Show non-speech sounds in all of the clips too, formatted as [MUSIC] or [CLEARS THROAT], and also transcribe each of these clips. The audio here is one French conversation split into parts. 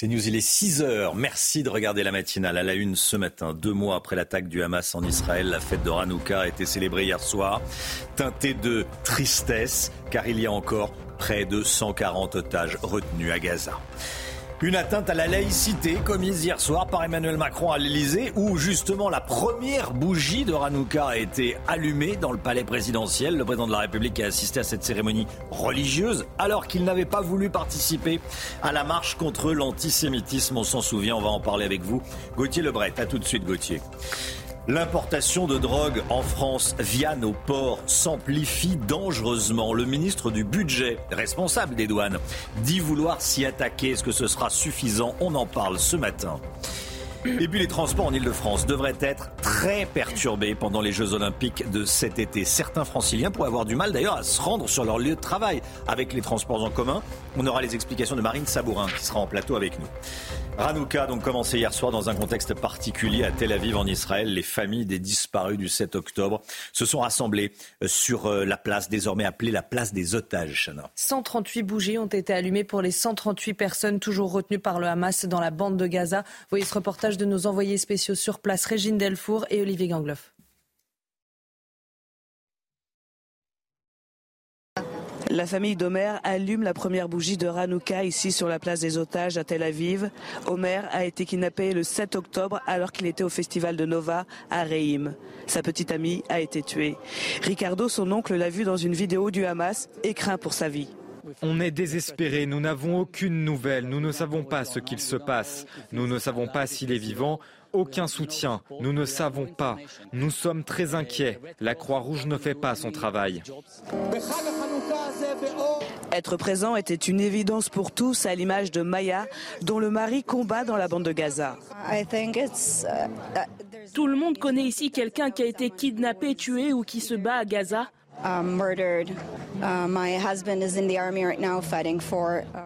C'est News, il est 6 heures. Merci de regarder la matinale à la une ce matin. Deux mois après l'attaque du Hamas en Israël, la fête de Hanouka a été célébrée hier soir, teintée de tristesse, car il y a encore près de 140 otages retenus à Gaza. Une atteinte à la laïcité commise hier soir par Emmanuel Macron à l'Elysée, où justement la première bougie de Hanouka a été allumée dans le palais présidentiel. Le président de la République a assisté à cette cérémonie religieuse alors qu'il n'avait pas voulu participer à la marche contre l'antisémitisme. On s'en souvient, on va en parler avec vous. Gauthier Lebret, à tout de suite Gauthier. L'importation de drogue en France via nos ports s'amplifie dangereusement. Le ministre du Budget, responsable des douanes, dit vouloir s'y attaquer. Est-ce que ce sera suffisant? On en parle ce matin. Et puis les transports en Ile-de-France devraient être très perturbés pendant les Jeux Olympiques de cet été. Certains franciliens pourraient avoir du mal d'ailleurs à se rendre sur leur lieu de travail avec les transports en commun. On aura les explications de Marine Sabourin qui sera en plateau avec nous. Ranouka donc commencé hier soir dans un contexte particulier à Tel Aviv en Israël. Les familles des disparus du 7 octobre se sont rassemblées sur la place désormais appelée la place des otages. Chana. 138 bougies ont été allumées pour les 138 personnes toujours retenues par le Hamas dans la bande de Gaza. Voyez ce reportage de nos envoyés spéciaux sur place, Régine Delfour et Olivier Gangloff. La famille d'Omer allume la première bougie de Hanouka ici sur la place des otages à Tel Aviv. Omer a été kidnappé le 7 octobre alors qu'il était au festival de Nova à Reim. Sa petite amie a été tuée. Ricardo, son oncle, l'a vu dans une vidéo du Hamas et craint pour sa vie. On est désespéré, nous n'avons aucune nouvelle, nous ne savons pas ce qu'il se passe, nous ne savons pas s'il est vivant, aucun soutien, nous ne savons pas, nous sommes très inquiets, la Croix-Rouge ne fait pas son travail. Être présent était une évidence pour tous à l'image de Maya, dont le mari combat dans la bande de Gaza. Tout le monde connaît ici quelqu'un qui a été kidnappé, tué ou qui se bat à Gaza.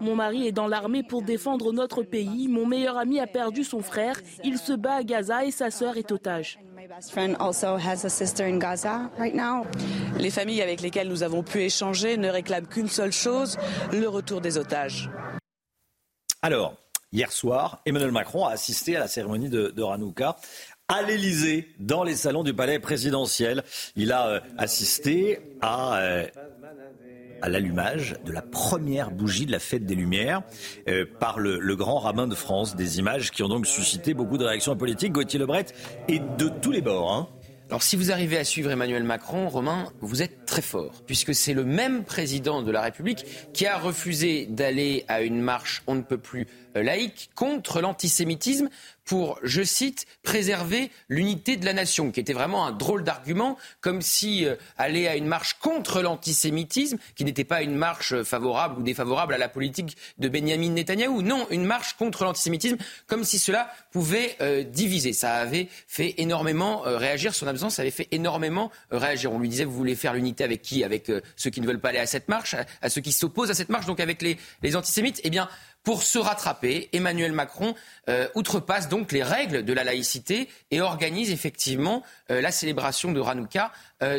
Mon mari est dans l'armée pour défendre notre pays. Mon meilleur ami a perdu son frère. Il se bat à Gaza et sa sœur est otage. Les familles avec lesquelles nous avons pu échanger ne réclament qu'une seule chose, le retour des otages. Alors, hier soir, Emmanuel Macron a assisté à la cérémonie de, de Hanouka à l'Elysée, dans les salons du palais présidentiel. Il a euh, assisté à, euh, à l'allumage de la première bougie de la fête des Lumières euh, par le, grand rabbin de France. Des images qui ont donc suscité beaucoup de réactions politiques. Gauthier Lebret et de tous les bords. Hein. Alors si vous arrivez à suivre Emmanuel Macron, Romain, vous êtes très fort, puisque c'est le même président de la République qui a refusé d'aller à une marche on ne peut plus laïque contre l'antisémitisme pour, je cite, préserver l'unité de la nation, qui était vraiment un drôle d'argument, comme si euh, aller à une marche contre l'antisémitisme, qui n'était pas une marche favorable ou défavorable à la politique de Benjamin Netanyahou, non, une marche contre l'antisémitisme, comme si cela pouvait euh, diviser. Ça avait fait énormément euh, réagir, son absence avait fait énormément réagir. On lui disait, vous voulez faire l'unité avec qui? Avec ceux qui ne veulent pas aller à cette marche, à, à ceux qui s'opposent à cette marche, donc avec les, les antisémites Eh bien, pour se rattraper, Emmanuel Macron euh, outrepasse donc les règles de la laïcité et organise effectivement euh, la célébration de Hanouka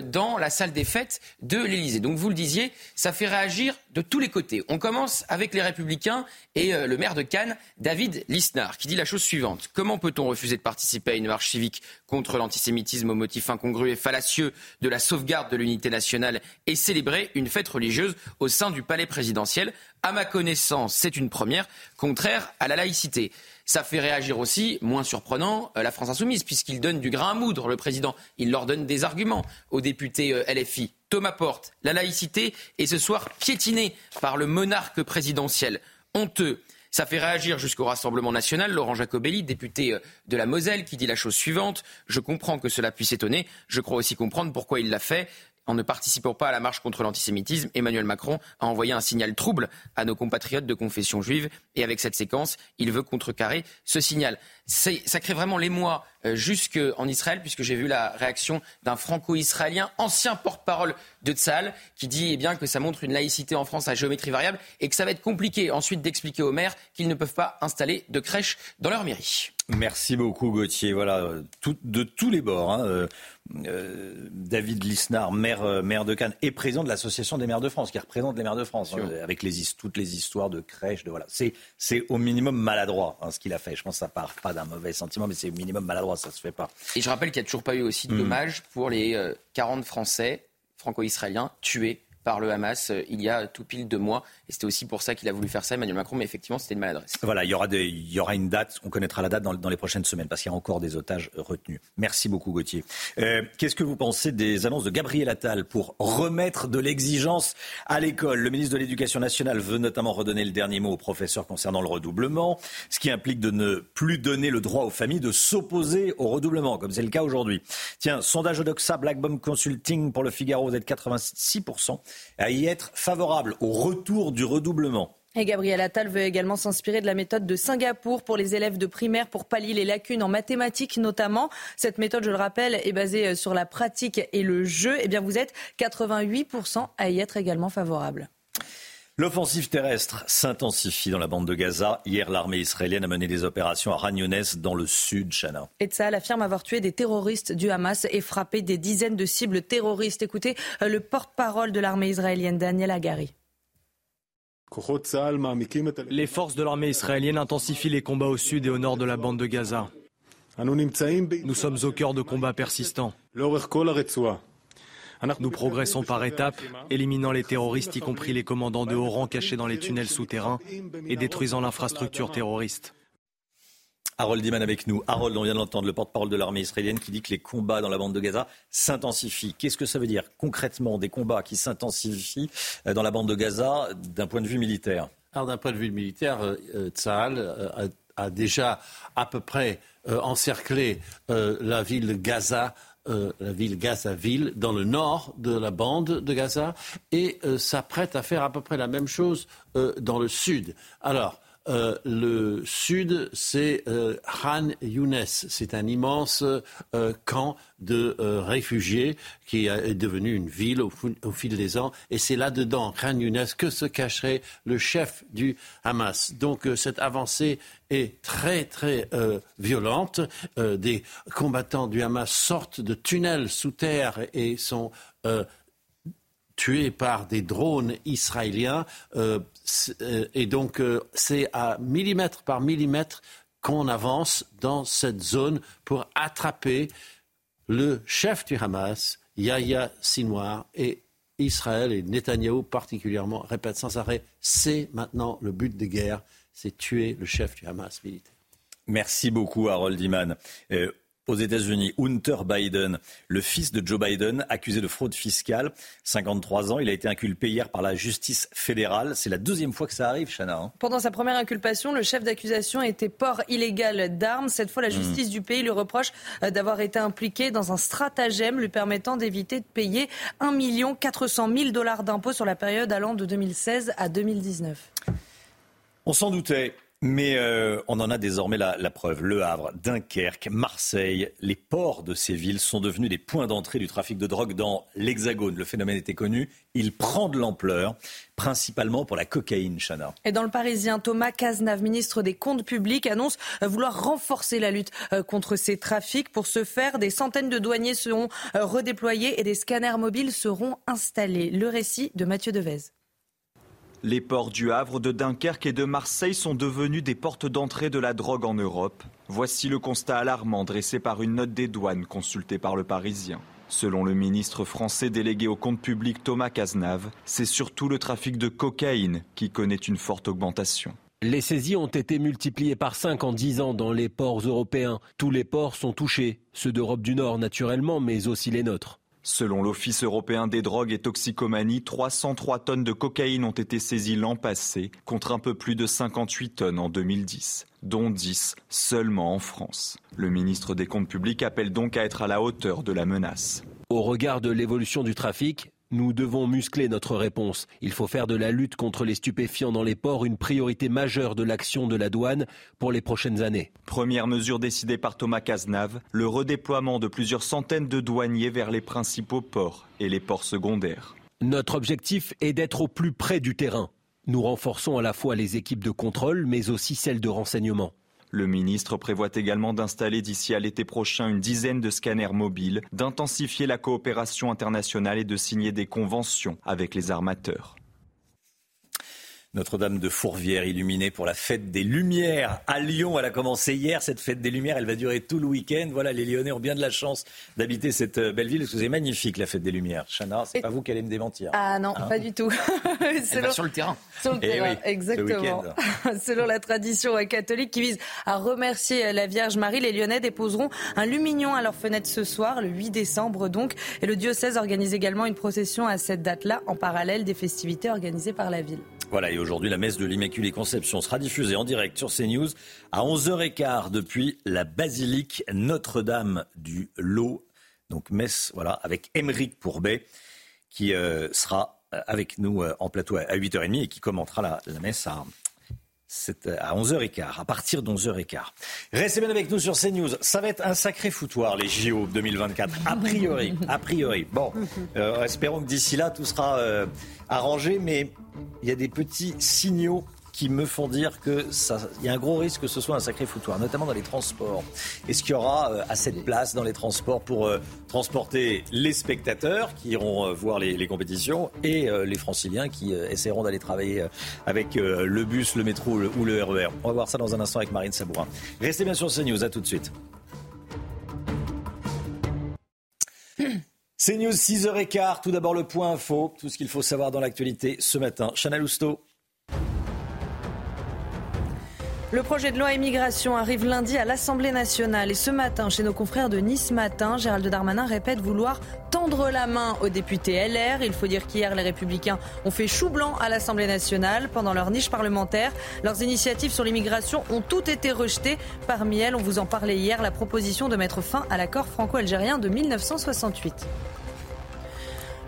dans la salle des fêtes de l'Élysée. Donc vous le disiez, ça fait réagir de tous les côtés. On commence avec les Républicains et le maire de Cannes, David Lisnard, qui dit la chose suivante. Comment peut-on refuser de participer à une marche civique contre l'antisémitisme au motif incongru et fallacieux de la sauvegarde de l'unité nationale et célébrer une fête religieuse au sein du palais présidentiel? À ma connaissance, c'est une première, contraire à la laïcité. Ça fait réagir aussi, moins surprenant, la France insoumise, puisqu'il donne du grain à moudre, le président. Il leur donne des arguments aux députés LFI. Thomas Porte, la laïcité est ce soir piétinée par le monarque présidentiel. Honteux. Ça fait réagir jusqu'au Rassemblement national Laurent Jacobelli, député de la Moselle, qui dit la chose suivante. Je comprends que cela puisse étonner. Je crois aussi comprendre pourquoi il l'a fait. En ne participant pas à la marche contre l'antisémitisme, Emmanuel Macron a envoyé un signal trouble à nos compatriotes de confession juive. Et avec cette séquence, il veut contrecarrer ce signal. Ça crée vraiment l'émoi euh, jusqu'en Israël, puisque j'ai vu la réaction d'un franco-israélien, ancien porte-parole de Tzal, qui dit eh bien, que ça montre une laïcité en France à géométrie variable et que ça va être compliqué ensuite d'expliquer aux maires qu'ils ne peuvent pas installer de crèche dans leur mairie. Merci beaucoup Gauthier. Voilà, de tous les bords. Hein, euh, euh, David Lisnard, maire, euh, maire de Cannes, et président de l'Association des maires de France, qui représente les maires de France, hein, avec les, toutes les histoires de crèches. De, voilà. c'est, au minimum maladroit hein, ce qu'il a fait. Je pense que ça part pas d'un mauvais sentiment, mais c'est au minimum maladroit, ça se fait pas. Et je rappelle qu'il n'y a toujours pas eu aussi de hmm. dommages pour les 40 Français franco-israéliens tués par le Hamas euh, il y a tout pile deux mois. Et c'était aussi pour ça qu'il a voulu faire ça, Emmanuel Macron, mais effectivement, c'était une maladresse. Voilà, il y, aura une date, on connaîtra la date dans, les prochaines semaines, parce qu'il y a encore des otages retenus. Merci beaucoup, Gauthier. Euh, qu'est-ce que vous pensez des annonces de Gabriel Attal pour remettre de l'exigence à l'école? Le ministre de l'Éducation nationale veut notamment redonner le dernier mot aux professeurs concernant le redoublement, ce qui implique de ne plus donner le droit aux familles de s'opposer au redoublement, comme c'est le cas aujourd'hui. Tiens, sondage Odoxa, Black Bomb Consulting pour le Figaro, vous êtes 86% à y être favorable au retour du redoublement. Et Gabriel Attal veut également s'inspirer de la méthode de Singapour pour les élèves de primaire pour pallier les lacunes en mathématiques notamment. Cette méthode, je le rappelle, est basée sur la pratique et le jeu. Eh bien, vous êtes 88% à y être également favorable. L'offensive terrestre s'intensifie dans la bande de Gaza. Hier, l'armée israélienne a mené des opérations à Ragnones dans le sud, Chana. Etzal affirme avoir tué des terroristes du Hamas et frappé des dizaines de cibles terroristes. Écoutez euh, le porte-parole de l'armée israélienne, Daniel Agari. Les forces de l'armée israélienne intensifient les combats au sud et au nord de la bande de Gaza. Nous sommes au cœur de combats persistants. Nous progressons par étapes, éliminant les terroristes, y compris les commandants de haut rang cachés dans les tunnels souterrains et détruisant l'infrastructure terroriste. Harold Diman avec nous. Harold, on vient d'entendre le porte-parole de l'armée israélienne qui dit que les combats dans la bande de Gaza s'intensifient. Qu'est-ce que ça veut dire concrètement des combats qui s'intensifient euh, dans la bande de Gaza d'un point de vue militaire? Alors d'un point de vue militaire, euh, euh, Tsahal a, déjà à peu près encerclé la ville de Gaza euh, la ville Gaza-Ville, dans le nord de la bande de Gaza, et euh, s'apprête à faire à peu près la même chose euh, dans le sud. Alors, euh, le sud, c'est euh, Khan Younes. C'est un immense euh, camp de réfugiés qui est devenu une ville au, fil des ans. Et c'est là-dedans, Khan Younes, que se cacherait le chef du Hamas. Donc cette avancée est très très violente. des combattants du Hamas sortent de tunnels sous terre et sont tués par des drones israéliens. Euh, euh, et donc, euh, c'est à millimètre par millimètre qu'on avance dans cette zone pour attraper le chef du Hamas, Yahya Sinwar, et Israël et Netanyahou particulièrement répètent sans arrêt, c'est maintenant le but des guerres, c'est tuer le chef du Hamas militaire. Merci beaucoup, Harold Iman aux États-Unis, Hunter Biden, le fils de Joe Biden, accusé de fraude fiscale, 53 ans. Il a été inculpé hier par la justice fédérale. C'est la deuxième fois que ça arrive, Chana. Hein. Pendant sa première inculpation, le chef d'accusation était port illégal d'armes. Cette fois, la hmm. justice du pays lui reproche euh, d'avoir été impliqué dans un stratagème lui permettant d'éviter de payer 1 400 000 dollars d'impôts sur la période allant de 2016 à 2019. On s'en doutait. Mais euh, on en a désormais la, preuve. Le Havre, Dunkerque, Marseille, les ports de ces villes sont devenus des points d'entrée du trafic de drogue dans l'Hexagone. Le phénomène était connu. Il prend de l'ampleur, principalement pour la cocaïne, Chana. Et dans le Parisien, Thomas Cazenave, ministre des Comptes publics, annonce vouloir renforcer la lutte euh, contre ces trafics. Pour ce faire, des centaines de douaniers seront euh, redéployés et des scanners mobiles seront installés. Le récit de Mathieu Devez. Les ports du Havre, de Dunkerque et de Marseille sont devenus des portes d'entrée de la drogue en Europe. Voici le constat alarmant dressé par une note des douanes consultée par le Parisien. Selon le ministre français délégué au compte public Thomas Cazenave, c'est surtout le trafic de cocaïne qui connaît une forte augmentation. Les saisies ont été multipliées par 5 en 10 ans dans les ports européens. Tous les ports sont touchés, ceux d'Europe du Nord naturellement, mais aussi les nôtres. Selon l'Office européen des drogues et toxicomanie, 303 tonnes de cocaïne ont été saisies l'an passé, contre un peu plus de 58 tonnes en 2010, dont 10 seulement en France. Le ministre des Comptes publics appelle donc à être à la hauteur de la menace. Au regard de l'évolution du trafic, nous devons muscler notre réponse. Il faut faire de la lutte contre les stupéfiants dans les ports une priorité majeure de l'action de la douane pour les prochaines années. Première mesure décidée par Thomas Cazenave, le redéploiement de plusieurs centaines de douaniers vers les principaux ports et les ports secondaires. Notre objectif est d'être au plus près du terrain. Nous renforçons à la fois les équipes de contrôle, mais aussi celles de renseignement. Le ministre prévoit également d'installer d'ici à l'été prochain une dizaine de scanners mobiles, d'intensifier la coopération internationale et de signer des conventions avec les armateurs. Notre-Dame de Fourvière illuminée pour la fête des Lumières à Lyon. Elle a commencé hier, cette fête des Lumières. Elle va durer tout le week-end. Voilà, les Lyonnais ont bien de la chance d'habiter cette euh, belle ville. Parce que c'est magnifique, la fête des Lumières. Chana, c'est pas vous qui allez me démentir. Ah non, Hein pas du tout. [LAUGHS] Sur le terrain. Sur le Eh terrain, oui, exactement. [LAUGHS] Selon la tradition catholique qui vise à remercier la Vierge Marie, les Lyonnais déposeront un lumignon à leur fenêtre ce soir, le 8 décembre donc. Et le diocèse organise également une procession à cette date-là, en parallèle des festivités organisées par la ville. Voilà, et aujourd'hui, la messe de l'Immaculée Conception sera diffusée en direct sur CNews à 11h15 depuis la basilique Notre-Dame du Lot. Donc, messe, voilà, avec Émeric Pourbet qui euh, sera euh, avec nous euh, en plateau à 8h30 et qui commentera la, la messe à, sept- à 11h15, à partir de 11h15. Restez bien avec nous sur CNews. Ça va être un sacré foutoir, les JO 2024. A priori, a priori. Bon, [LAUGHS] euh, espérons que d'ici là, tout sera euh, arrangé, mais il y a des petits signaux qui me font dire que ça, il y a un gros risque que ce soit un sacré foutoir, notamment dans les transports. Est-ce qu'il y aura euh, assez de place dans les transports pour euh, transporter les spectateurs qui iront euh, voir les, compétitions et euh, les franciliens qui essaieront d'aller travailler avec le bus, le métro ou le RER On va voir ça dans un instant avec Marine Sabourin. Restez bien sur CNews, à tout de suite. CNews 6h15, tout d'abord le point info, tout ce qu'il faut savoir dans l'actualité ce matin. Chana Lousteau. Le projet de loi immigration arrive lundi à l'Assemblée nationale et ce matin, chez nos confrères de Nice Matin, Gérald Darmanin répète vouloir tendre la main aux députés LR. Il faut dire qu'hier, les Républicains ont fait chou blanc à l'Assemblée nationale pendant leur niche parlementaire. Leurs initiatives sur l'immigration ont toutes été rejetées. Parmi elles, on vous en parlait hier, la proposition de mettre fin à l'accord franco-algérien de 1968.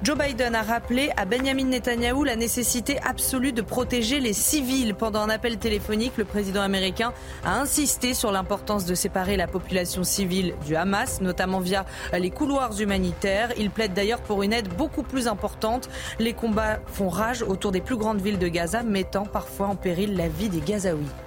Joe Biden a rappelé à Benjamin Netanyahou la nécessité absolue de protéger les civils. Pendant un appel téléphonique, le président américain a insisté sur l'importance de séparer la population civile du Hamas, notamment via les couloirs humanitaires. Il plaide d'ailleurs pour une aide beaucoup plus importante. Les combats font rage autour des plus grandes villes de Gaza, mettant parfois en péril la vie des Gazaouis.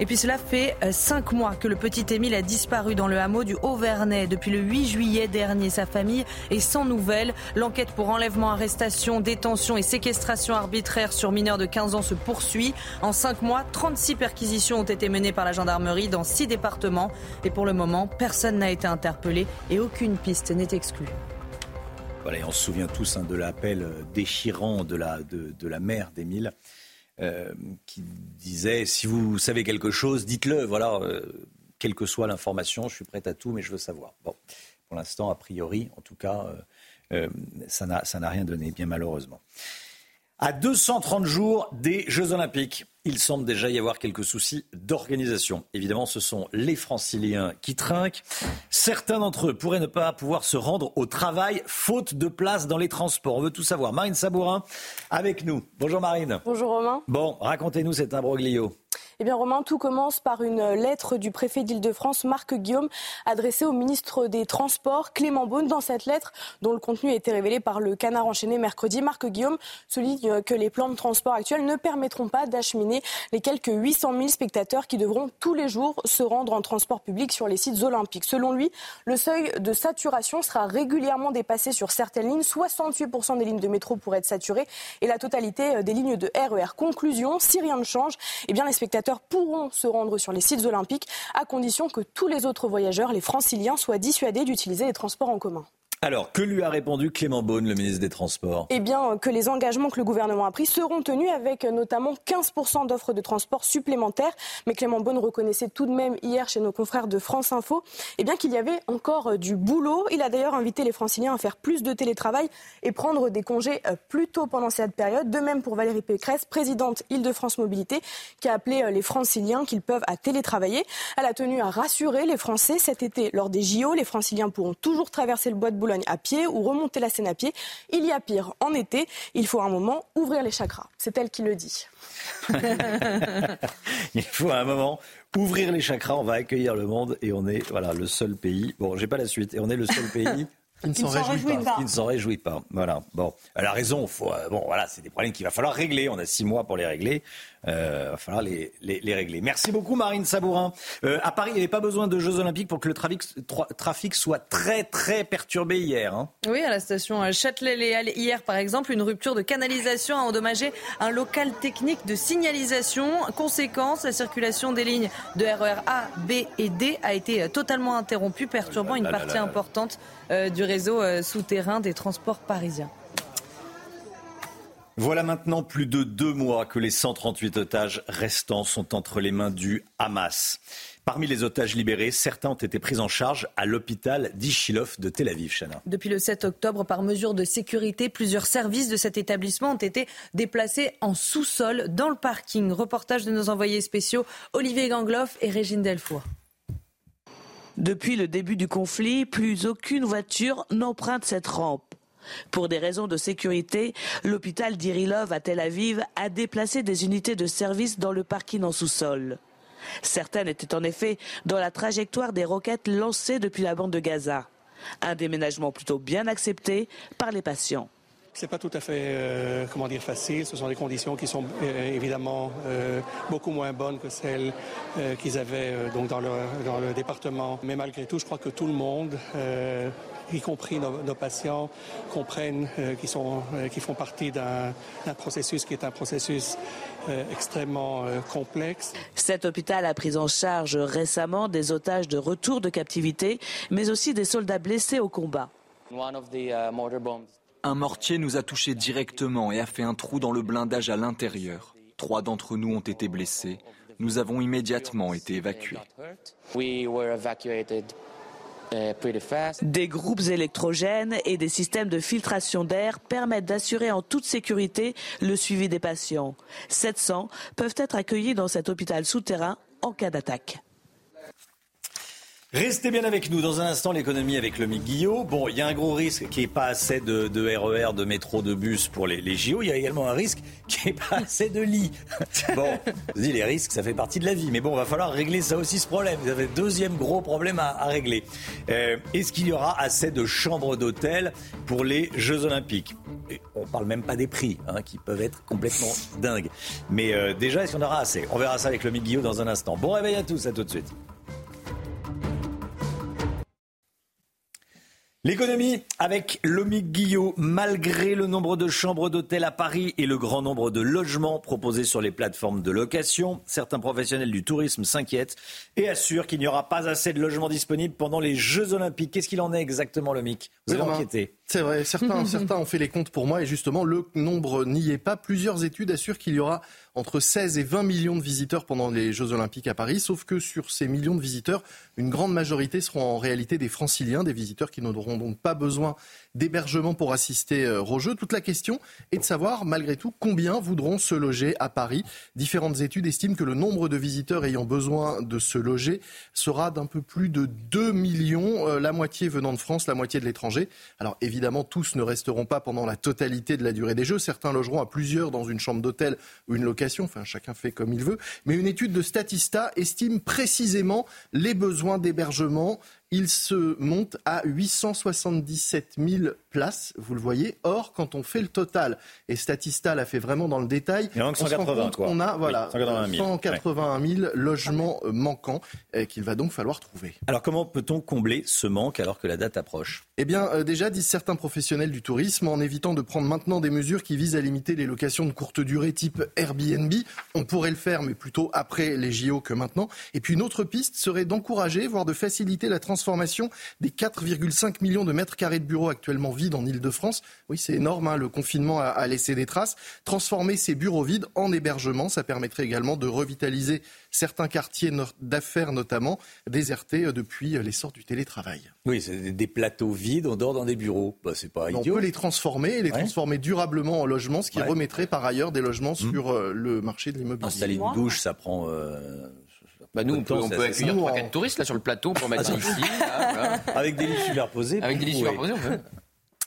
Et puis cela fait euh, cinq mois que le petit Émile a disparu dans le hameau du Haut-Vernay. Depuis le 8 juillet dernier, sa famille est sans nouvelles. L'enquête pour enlèvement, arrestation, détention et séquestration arbitraire sur mineurs de 15 ans se poursuit. En cinq mois, 36 perquisitions ont été menées par la gendarmerie dans six départements. Et pour le moment, personne n'a été interpellé et aucune piste n'est exclue. Voilà, et on se souvient tous hein, de l'appel euh, déchirant de la, de, de la mère d'Émile, euh, qui disait si vous savez quelque chose, dites-le. Voilà, euh, quelle que soit l'information, je suis prête à tout, mais je veux savoir. Bon, pour l'instant, a priori, en tout cas, euh, ça n'a rien donné, bien malheureusement. À 230 jours des Jeux Olympiques, il semble déjà y avoir quelques soucis d'organisation. Évidemment, ce sont les franciliens qui trinquent. Certains d'entre eux pourraient ne pas pouvoir se rendre au travail faute de place dans les transports. On veut tout savoir. Marine Sabourin avec nous. Bonjour Marine. Bonjour Romain. Bon, racontez-nous cet imbroglio. Eh bien Romain, tout commence par une lettre du préfet d'Île-de-France, Marc Guillaume, adressée au ministre des Transports, Clément Beaune. Dans cette lettre, dont le contenu a été révélé par le Canard enchaîné mercredi, Marc Guillaume souligne que les plans de transport actuels ne permettront pas d'acheminer les quelques 800 000 spectateurs qui devront tous les jours se rendre en transport public sur les sites olympiques. Selon lui, le seuil de saturation sera régulièrement dépassé sur certaines lignes. 68% des lignes de métro pourraient être saturées et la totalité des lignes de RER. Conclusion, si rien ne change, eh bien les spectateurs pourront se rendre sur les sites olympiques à condition que tous les autres voyageurs, les franciliens, soient dissuadés d'utiliser les transports en commun. Alors, que lui a répondu Clément Beaune, le ministre des Transports? Eh bien, que les engagements que le gouvernement a pris seront tenus avec notamment 15% d'offres de transport supplémentaires. Mais Clément Beaune reconnaissait tout de même hier chez nos confrères de France Info eh bien, qu'il y avait encore du boulot. Il a d'ailleurs invité les franciliens à faire plus de télétravail et prendre des congés euh, plus tôt pendant cette période. De même pour Valérie Pécresse, présidente Île-de-France Mobilité, qui a appelé euh, les franciliens qu'ils peuvent à télétravailler. Elle a tenu à rassurer les Français cet été lors des JO. Les franciliens pourront toujours traverser le bois de Boulogne à pied ou remonter la Seine à pied. Il y a pire en été. Il faut un moment ouvrir les chakras. C'est elle qui le dit. [LAUGHS] il faut un moment ouvrir les chakras. On va accueillir le monde et on est voilà le seul pays. Bon, j'ai pas la suite. Et on est le seul pays [LAUGHS] il ne s'en réjouit, pas. Il ne s'en réjouit pas. Voilà. Bon, elle a raison. Faut, euh, bon, voilà, c'est des problèmes qu'il va falloir régler. On a six mois pour les régler. Euh, il va falloir les, les, régler. Merci beaucoup, Marine Sabourin. Euh, à Paris, il n'y avait pas besoin de Jeux Olympiques pour que le trafic, trafic soit très, très perturbé hier. Hein. Oui, à la station Châtelet-Léal, hier, par exemple, une rupture de canalisation a endommagé un local technique de signalisation. Conséquence, la circulation des lignes de RER e A, B et D a été totalement interrompue, perturbant une partie importante du réseau souterrain des transports parisiens. Voilà maintenant plus de deux mois que les 138 otages restants sont entre les mains du Hamas. Parmi les otages libérés, certains ont été pris en charge à l'hôpital d'Ishilov de Tel Aviv, Chana. Depuis le 7 octobre, par mesure de sécurité, plusieurs services de cet établissement ont été déplacés en sous-sol dans le parking. Reportage de nos envoyés spéciaux Olivier Gangloff et Régine Delfour. Depuis le début du conflit, plus aucune voiture n'emprunte cette rampe. Pour des raisons de sécurité, l'hôpital d'Irilov à Tel Aviv a déplacé des unités de service dans le parking en sous-sol. Certaines étaient en effet dans la trajectoire des roquettes lancées depuis la bande de Gaza. Un déménagement plutôt bien accepté par les patients. C'est pas tout à fait, euh, comment dire, facile. Ce sont des conditions qui sont euh, évidemment euh, beaucoup moins bonnes que celles qu'ils avaient donc dans le, dans le département. Mais malgré tout, je crois que tout le monde y compris nos, patients, comprennent qu'ils sont, font partie d'un processus qui est un processus extrêmement complexe. Cet hôpital a pris en charge récemment des otages de retour de captivité, mais aussi des soldats blessés au combat. Un mortier nous a touchés directement et a fait un trou dans le blindage à l'intérieur. Trois d'entre nous ont été blessés. Nous avons immédiatement été évacués. Des groupes électrogènes et des systèmes de filtration d'air permettent d'assurer en toute sécurité le suivi des patients. 700 peuvent être accueillis dans cet hôpital souterrain en cas d'attaque. Restez bien avec nous. Dans un instant, l'économie avec le Guillot. Bon, il y a un gros risque qui est pas assez de, RER, e de métro, de bus pour les, les JO. Il y a également un risque qui est pas assez de lits. [LAUGHS] Bon, je dis les risques, ça fait partie de la vie. Mais bon, va falloir régler ça aussi, ce problème. Vous avez deuxième gros problème à, régler. Euh, est-ce qu'il y aura assez de chambres d'hôtel pour les Jeux Olympiques? Et On parle même pas des prix, hein, qui peuvent être complètement [LAUGHS] dingues. Mais euh, déjà, est-ce qu'on aura assez? On verra ça avec le Guillot dans un instant. Bon réveil à tous, à tout de suite. L'économie avec Lomique Guillot, malgré le nombre de chambres d'hôtel à Paris et le grand nombre de logements proposés sur les plateformes de location, certains professionnels du tourisme s'inquiètent et assurent qu'il n'y aura pas assez de logements disponibles pendant les Jeux Olympiques. Qu'est-ce qu'il en est exactement, Lomique Vous avez inquiété C'est vrai, certains, [LAUGHS] certains ont fait les comptes pour moi et justement, le nombre n'y est pas. Plusieurs études assurent qu'il y aura entre 16 et 20 millions de visiteurs pendant les Jeux Olympiques à Paris, sauf que sur ces millions de visiteurs, une grande majorité seront en réalité des franciliens, des visiteurs qui n'auront donc pas besoin d'hébergement pour assister euh, aux Jeux. Toute la question est de savoir, malgré tout, combien voudront se loger à Paris. Différentes études estiment que le nombre de visiteurs ayant besoin de se loger sera d'un peu plus de 2 millions, euh, la moitié venant de France, la moitié de l'étranger. Alors évidemment, tous ne resteront pas pendant la totalité de la durée des Jeux. Certains logeront à plusieurs dans une chambre d'hôtel ou une location. Enfin, chacun fait comme il veut. Mais une étude de Statista estime précisément les besoins d'hébergement il se monte à 877 000 places, vous le voyez. Or, quand on fait le total, et Statista l'a fait vraiment dans le détail, on, 180, on a voilà, 181 000, logements euh, manquants qu'il va donc falloir trouver. Alors comment peut-on combler ce manque alors que la date approche? Eh bien, euh, déjà, disent certains professionnels du tourisme, en évitant de prendre maintenant des mesures qui visent à limiter les locations de courte durée type Airbnb. On pourrait le faire, mais plutôt après les JO que maintenant. Et puis une autre piste serait d'encourager, voire de faciliter la transformation transformation des 4,5 millions de mètres carrés de bureaux actuellement vides en Ile-de-France. Oui, c'est énorme, hein, le confinement a, a laissé des traces. Transformer ces bureaux vides en hébergement, ça permettrait également de revitaliser certains quartiers d'affaires notamment, désertés euh, depuis l'essor du télétravail. Oui, c'est des plateaux vides, on dort dans des bureaux. Bah, c'est pas idiot. On peut les transformer et les transformer durablement en logements, ce qui remettrait par ailleurs des logements mmh. sur euh, le marché de l'immobilier. Installer une douche, ça prend... Euh, bah nous, on peut, on peut accueillir 3-4 touristes là sur le plateau pour mettre ici. Avec des lits superposés. Avec des lits superposés, on peut.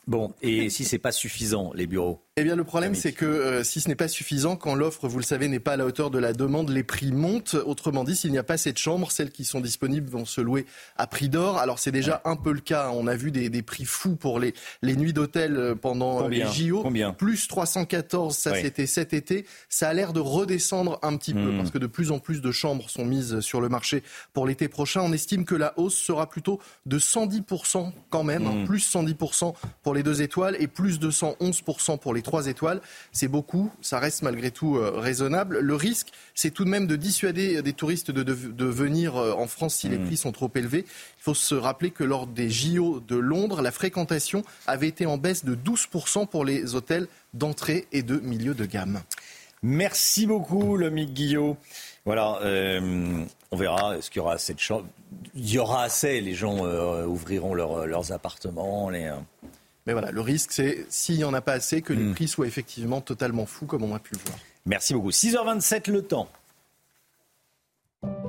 Bon, et si c'est pas suffisant, les bureaux? Eh bien, le problème, c'est que euh, si ce n'est pas suffisant, quand l'offre, vous le savez, n'est pas à la hauteur de la demande, les prix montent. Autrement dit, s'il n'y a pas assez de chambres, celles qui sont disponibles vont se louer à prix d'or. Alors, c'est déjà un peu le cas. On a vu des, des prix fous pour les, les nuits d'hôtel euh, pendant euh, les JO. Combien? Plus 314, ça c'était cet été. Ça a l'air de redescendre un petit peu hmm. parce que de plus en plus de chambres sont mises sur le marché pour l'été prochain. On estime que la hausse sera plutôt de 110% quand même, hein. hmm. plus 110% pour les deux étoiles et plus de 111% pour les trois étoiles. C'est beaucoup, ça reste malgré tout euh, raisonnable. Le risque, c'est tout de même de dissuader des touristes de, venir euh, en France si les mmh. prix sont trop élevés. Il faut se rappeler que lors des JO de Londres, la fréquentation avait été en baisse de 12% pour les hôtels d'entrée et de milieu de gamme. Merci beaucoup, Lomique Guillot. Voilà, euh, on verra. Est-ce qu'il y aura assez de chambres Il y aura assez. Les gens ouvriront leurs appartements. Les, mais voilà, le risque, c'est s'il n'y en a pas assez, que les hmm. prix soient effectivement totalement fous, comme on a pu le voir. Merci beaucoup. 6h27, le temps.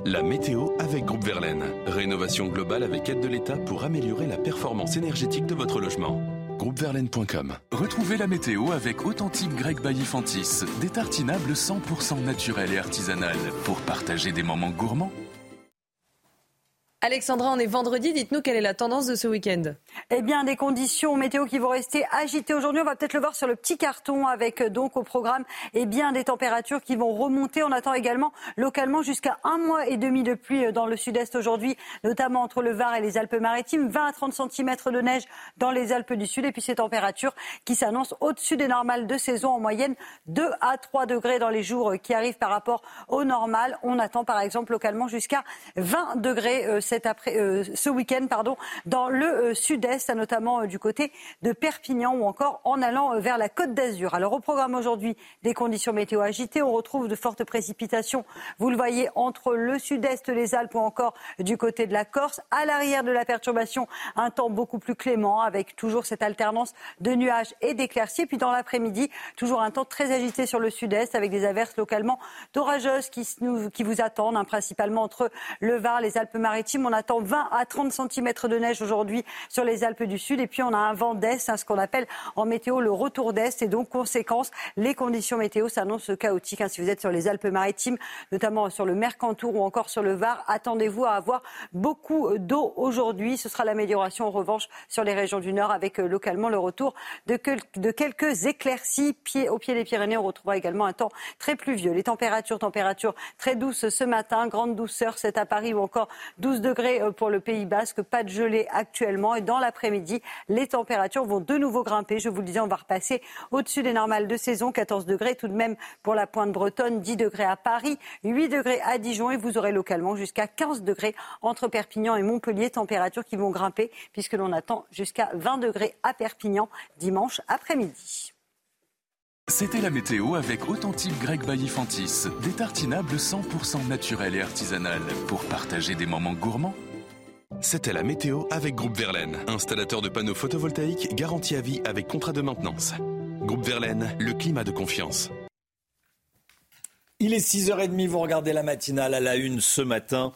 La météo avec Groupe Verlaine. Rénovation globale avec aide de l'État pour améliorer la performance énergétique de votre logement. Groupeverlaine.com Retrouvez la météo avec Authentique Grec Bailly-Fantis. Des tartinables 100% naturels et artisanales pour partager des moments gourmands. Alexandra, on est vendredi. Dites-nous quelle est la tendance de ce week-end. Eh bien, des conditions météo qui vont rester agitées aujourd'hui. On va peut-être le voir sur le petit carton avec euh, donc au programme eh bien des températures qui vont remonter. On attend également localement jusqu'à un mois et demi de pluie euh, dans le sud-est aujourd'hui, notamment entre le Var et les Alpes-Maritimes. 20 à 30 cm de neige dans les Alpes du Sud. Et puis ces températures qui s'annoncent au-dessus des normales de saison en moyenne 2 à 3 degrés dans les jours euh, qui arrivent par rapport au normal. On attend par exemple localement jusqu'à 20 degrés ce week-end pardon, dans le euh, sud-est, notamment euh, du côté de Perpignan ou encore en allant vers la Côte d'Azur. Alors au programme aujourd'hui, des conditions météo agitées. On retrouve de fortes précipitations, vous le voyez, entre le sud-est, les Alpes ou encore du côté de la Corse. À l'arrière de la perturbation, un temps beaucoup plus clément avec toujours cette alternance de nuages et d'éclaircies. Puis dans l'après-midi, toujours un temps très agité sur le sud-est avec des averses localement d'orageuses qui, qui vous attendent, hein, principalement entre le Var, les Alpes-Maritimes on attend 20 à 30 cm de neige aujourd'hui sur les Alpes du Sud. Et puis on a un vent d'est, hein, ce qu'on appelle en météo le retour d'est. Et donc, conséquence, les conditions météo s'annoncent chaotiques. Hein. Si vous êtes sur les Alpes-Maritimes, notamment sur le Mercantour ou encore sur le Var, attendez-vous à avoir beaucoup d'eau aujourd'hui. Ce sera l'amélioration en revanche sur les régions du Nord avec euh, localement le retour de, quelques éclaircies. Au pied des Pyrénées, on retrouvera également un temps très pluvieux. Les températures, températures très douces ce matin, grande douceur, c'est à Paris ou encore 12 degrés euh, pour le Pays Basque, pas de gelée actuellement. Et dans l'après-midi, les températures vont de nouveau grimper. Je vous le disais, on va repasser au-dessus des normales de saison. 14 degrés tout de même pour la pointe bretonne, 10 degrés à Paris, 8 degrés à Dijon et vous aurez localement jusqu'à 15 degrés entre Perpignan et Montpellier. Températures qui vont grimper puisque l'on attend jusqu'à 20 degrés à Perpignan dimanche après-midi. C'était la météo avec Authentique Grec Bailly-Fantis, des tartinables 100% naturels et artisanales pour partager des moments gourmands. C'était la météo avec Groupe Verlaine, installateur de panneaux photovoltaïques garantie à vie avec contrat de maintenance. Groupe Verlaine, le climat de confiance. Il est 6h30, vous regardez la matinale à la une ce matin.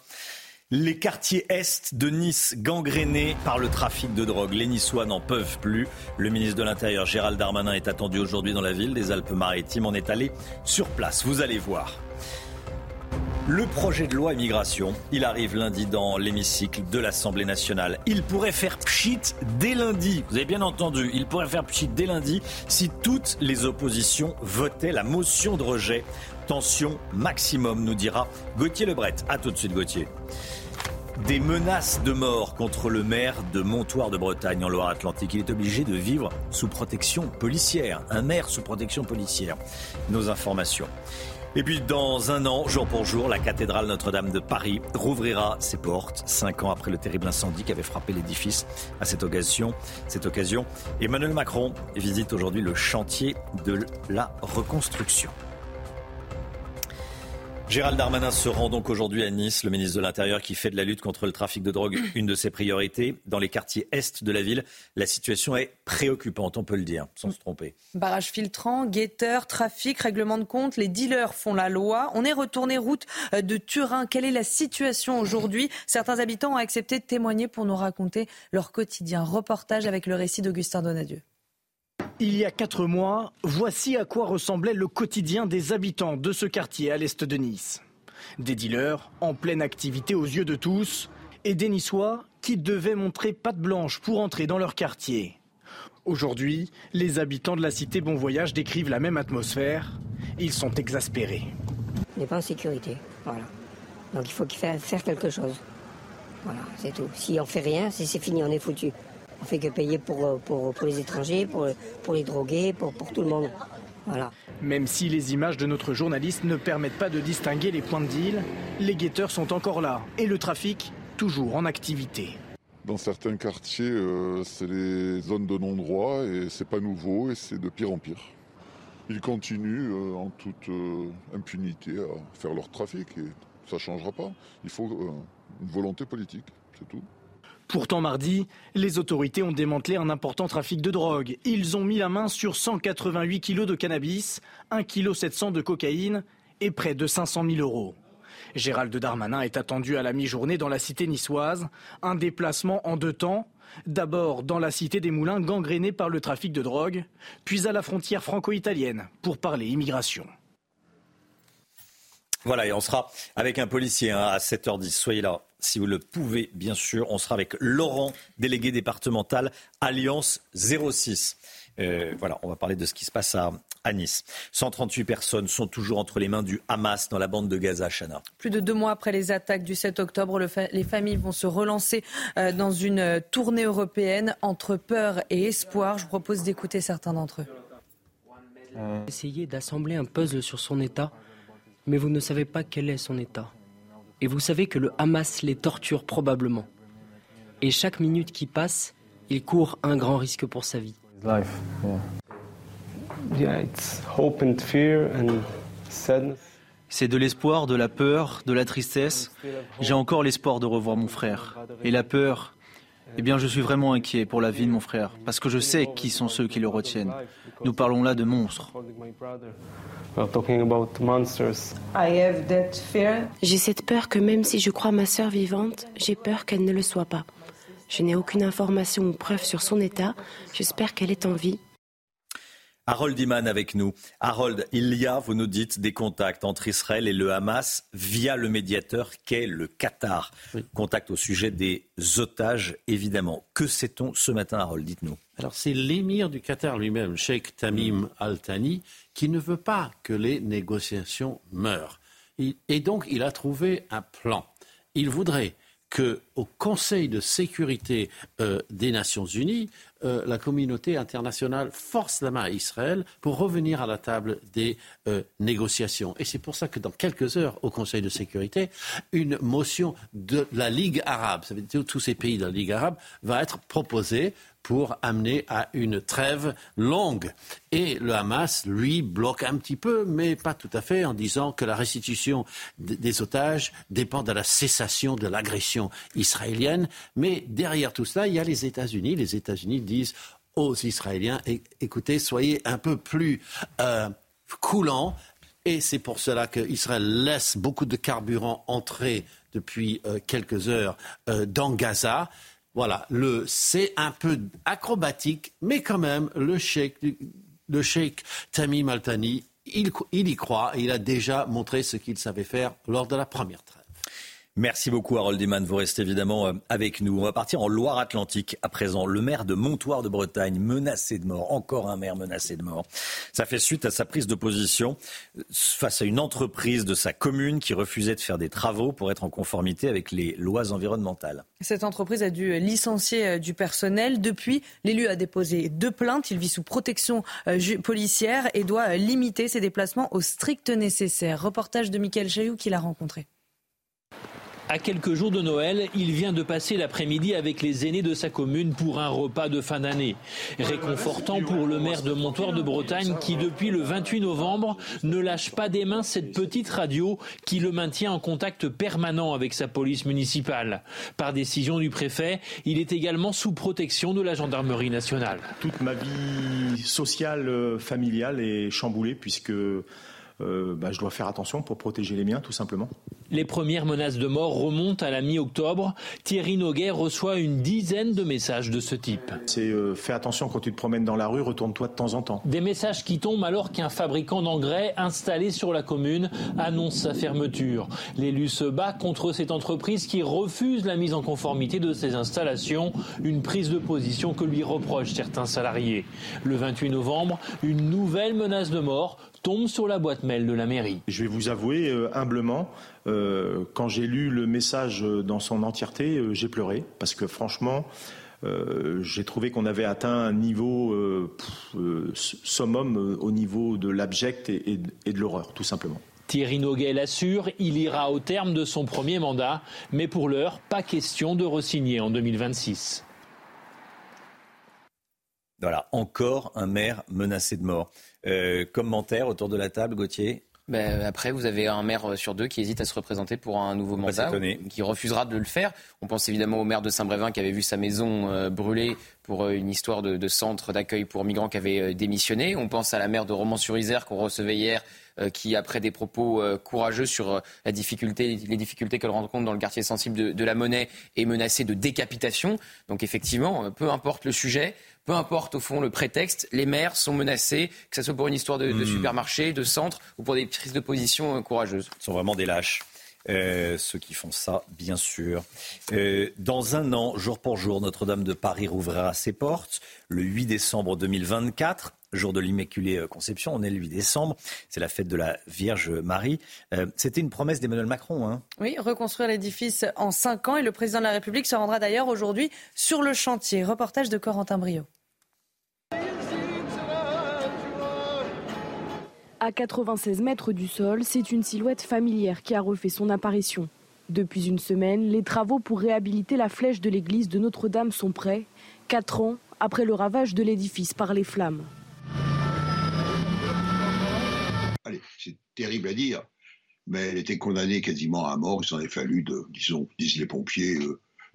Les quartiers est de Nice gangrénés par le trafic de drogue. Les Niçois n'en peuvent plus. Le ministre de l'Intérieur Gérald Darmanin est attendu aujourd'hui dans la ville des Alpes-Maritimes. On est allé sur place. Vous allez voir. Le projet de loi immigration, il arrive lundi dans l'hémicycle de l'Assemblée nationale. Il pourrait faire pchit dès lundi. Vous avez bien entendu, il pourrait faire pchit dès lundi si toutes les oppositions votaient la motion de rejet. Tension maximum, nous dira Gauthier Lebret. A tout de suite, Gauthier. Des menaces de mort contre le maire de Montoire de Bretagne en Loire-Atlantique. Il est obligé de vivre sous protection policière. Un maire sous protection policière. Nos informations. Et puis dans un an, jour pour jour, la cathédrale Notre-Dame de Paris rouvrira ses portes, cinq ans après le terrible incendie qui avait frappé l'édifice. À cette occasion, cette occasion, Emmanuel Macron visite aujourd'hui le chantier de la reconstruction. Gérald Darmanin se rend donc aujourd'hui à Nice, le ministre de l'Intérieur qui fait de la lutte contre le trafic de drogue une de ses priorités. Dans les quartiers est de la ville, la situation est préoccupante, on peut le dire, sans se tromper. Barrage filtrant, guetteurs, trafic, règlement de compte, les dealers font la loi. On est retourné route de Turin. Quelle est la situation aujourd'hui? Certains habitants ont accepté de témoigner pour nous raconter leur quotidien. Reportage avec le récit d'Augustin Donadieu. Il y a quatre mois, voici à quoi ressemblait le quotidien des habitants de ce quartier à l'est de Nice. Des dealers en pleine activité aux yeux de tous et des Niçois qui devaient montrer patte blanche pour entrer dans leur quartier. Aujourd'hui, les habitants de la cité Bon Voyage décrivent la même atmosphère. Ils sont exaspérés. On n'est pas en sécurité, voilà. Donc il faut faire quelque chose. Voilà, c'est tout. Si on fait rien, c'est fini, on est foutu. On fait que payer pour, pour, les étrangers, pour, pour les drogués, pour, pour tout le monde. Voilà. Même si les images de notre journaliste ne permettent pas de distinguer les points de deal, les guetteurs sont encore là et le trafic toujours en activité. Dans certains quartiers, euh, c'est les zones de non-droit et c'est pas nouveau et c'est de pire en pire. Ils continuent euh, en toute euh, impunité à faire leur trafic et ça ne changera pas. Il faut une volonté politique, c'est tout. Pourtant, mardi, les autorités ont démantelé un important trafic de drogue. Ils ont mis la main sur 188 kilos de cannabis, 1,7 kg de cocaïne et près de 500 000 euros. Gérald Darmanin est attendu à la mi-journée dans la cité niçoise. Un déplacement en deux temps. D'abord dans la cité des Moulins gangrénée par le trafic de drogue, puis à la frontière franco-italienne pour parler immigration. Voilà, et on sera avec un policier hein, à 7h10. Soyez là si vous le pouvez, bien sûr. On sera avec Laurent, délégué départemental Alliance 06. Euh, voilà, on va parler de ce qui se passe à, Nice. 138 personnes sont toujours entre les mains du Hamas dans la bande de Gaza, Chana. Plus de deux mois après les attaques du 7 octobre, les familles vont se relancer euh, dans une tournée européenne entre peur et espoir. Je vous propose d'écouter certains d'entre eux. Essayez d'assembler un puzzle sur son état, mais vous ne savez pas quel est son état. Et vous savez que le Hamas les torture probablement. Et chaque minute qui passe, il court un grand risque pour sa vie. C'est de l'espoir, de la peur, de la tristesse. J'ai encore l'espoir de revoir mon frère. Et la peur, eh bien, je suis vraiment inquiet pour la vie de mon frère, parce que je sais qui sont ceux qui le retiennent. Nous parlons là de monstres. J'ai cette peur que même si je crois ma sœur vivante, j'ai peur qu'elle ne le soit pas. Je n'ai aucune information ou preuve sur son état. J'espère qu'elle est en vie. Harold Iman avec nous. Harold, il y a, vous nous dites, des contacts entre Israël et le Hamas via le médiateur qu'est le Qatar. Contact au sujet des otages, évidemment. Que sait-on ce matin, Harold? Dites-nous. Alors, c'est l'émir du Qatar lui-même, Sheikh Tamim Al Thani, qui ne veut pas que les négociations meurent. et donc, il a trouvé un plan. Il voudrait qu'au Conseil de sécurité euh, des Nations Unies, euh, la communauté internationale force la main à Israël pour revenir à la table des euh, négociations. Et c'est pour ça que dans quelques heures, au Conseil de sécurité, une motion de la Ligue arabe, ça veut dire tous ces pays de la Ligue arabe, va être proposée pour amener à une trêve longue. Et le Hamas, lui, bloque un petit peu, mais pas tout à fait, en disant que la restitution des otages dépend de la cessation de l'agression israélienne. Mais derrière tout cela, il y a les États-Unis. Les États-Unis disent aux Israéliens, écoutez, soyez un peu plus euh, coulants. Et c'est pour cela qu'Israël laisse beaucoup de carburant entrer depuis euh, quelques heures euh, dans Gaza. Voilà, le, c'est un peu acrobatique, mais quand même, le cheikh, le sheikh Tamim Altani, il, y croit et il a déjà montré ce qu'il savait faire lors de la première trêve. Merci beaucoup Harold Iman, vous restez évidemment euh, avec nous. On va partir en Loire-Atlantique à présent. Le maire de Montoire de Bretagne menacé de mort, encore un maire menacé de mort. Ça fait suite à sa prise de position euh, face à une entreprise de sa commune qui refusait de faire des travaux pour être en conformité avec les lois environnementales. Cette entreprise a dû licencier euh, du personnel. Depuis, l'élu a déposé deux plaintes. Il vit sous protection policière et doit limiter ses déplacements au strict nécessaire. Reportage de Michael Chailloux qui l'a rencontré. À quelques jours de Noël, il vient de passer l'après-midi avec les aînés de sa commune pour un repas de fin d'année. Réconfortant pour le maire de Montoire de Bretagne qui, depuis le 28 novembre, ne lâche pas des mains cette petite radio qui le maintient en contact permanent avec sa police municipale. Par décision du préfet, il est également sous protection de la gendarmerie nationale. Toute ma vie sociale, euh, familiale est chamboulée puisque euh, bah, je dois faire attention pour protéger les miens, tout simplement. Les premières menaces de mort remontent à la mi-octobre. Thierry Noguet reçoit une dizaine de messages de ce type. C'est euh, fais attention quand tu te promènes dans la rue, retourne-toi de temps en temps. Des messages qui tombent alors qu'un fabricant d'engrais installé sur la commune annonce sa fermeture. L'élu se bat contre cette entreprise qui refuse la mise en conformité de ses installations, une prise de position que lui reprochent certains salariés. Le 28 novembre, une nouvelle menace de mort tombe sur la boîte mail de la mairie. Je vais vous avouer euh, humblement, euh, quand j'ai lu le message dans son entièreté, euh, j'ai pleuré parce que franchement, j'ai trouvé qu'on avait atteint un niveau summum au niveau de l'abject et, et de l'horreur, tout simplement. Thierry Noguet l'assure, il ira au terme de son premier mandat, mais pour l'heure, pas question de resigner en 2026. Voilà, encore un maire menacé de mort. Euh, commentaire autour de la table, Gauthier ben, après, vous avez un maire sur deux qui hésite à se représenter pour un nouveau mandat, qui refusera de le faire. On pense évidemment au maire de Saint-Brévin qui avait vu sa maison euh, brûler pour euh, une histoire de, centre d'accueil pour migrants qui avait démissionné. On pense à la maire de Romans-sur-Isère qu'on recevait hier qui, après des propos courageux sur la difficulté, les difficultés qu'elle rencontre dans le quartier sensible de, de, la Monnaie, est menacée de décapitation. Donc effectivement, peu importe le sujet, peu importe au fond le prétexte, les maires sont menacés, que ce soit pour une histoire de, hmm. supermarché, de centre ou pour des prises de position euh, courageuses. Ce sont vraiment des lâches. Euh, ceux qui font ça, bien sûr. Euh, dans un an, jour pour jour, Notre-Dame de Paris rouvrira ses portes. Le 8 décembre 2024, jour de l'Immaculée Conception, on est le 8 décembre, c'est la fête de la Vierge Marie. C'était une promesse d'Emmanuel Macron. Hein. Oui, reconstruire l'édifice en cinq ans et le président de la République se rendra d'ailleurs aujourd'hui sur le chantier. Reportage de Corentin Brio. À 96 mètres du sol, c'est une silhouette familière qui a refait son apparition. Depuis une semaine, les travaux pour réhabiliter la flèche de l'église de Notre-Dame sont prêts, quatre ans après le ravage de l'édifice par les flammes. Allez, c'est terrible à dire, mais elle était condamnée quasiment à mort. Il s'en est fallu, de, disons, disent les pompiers,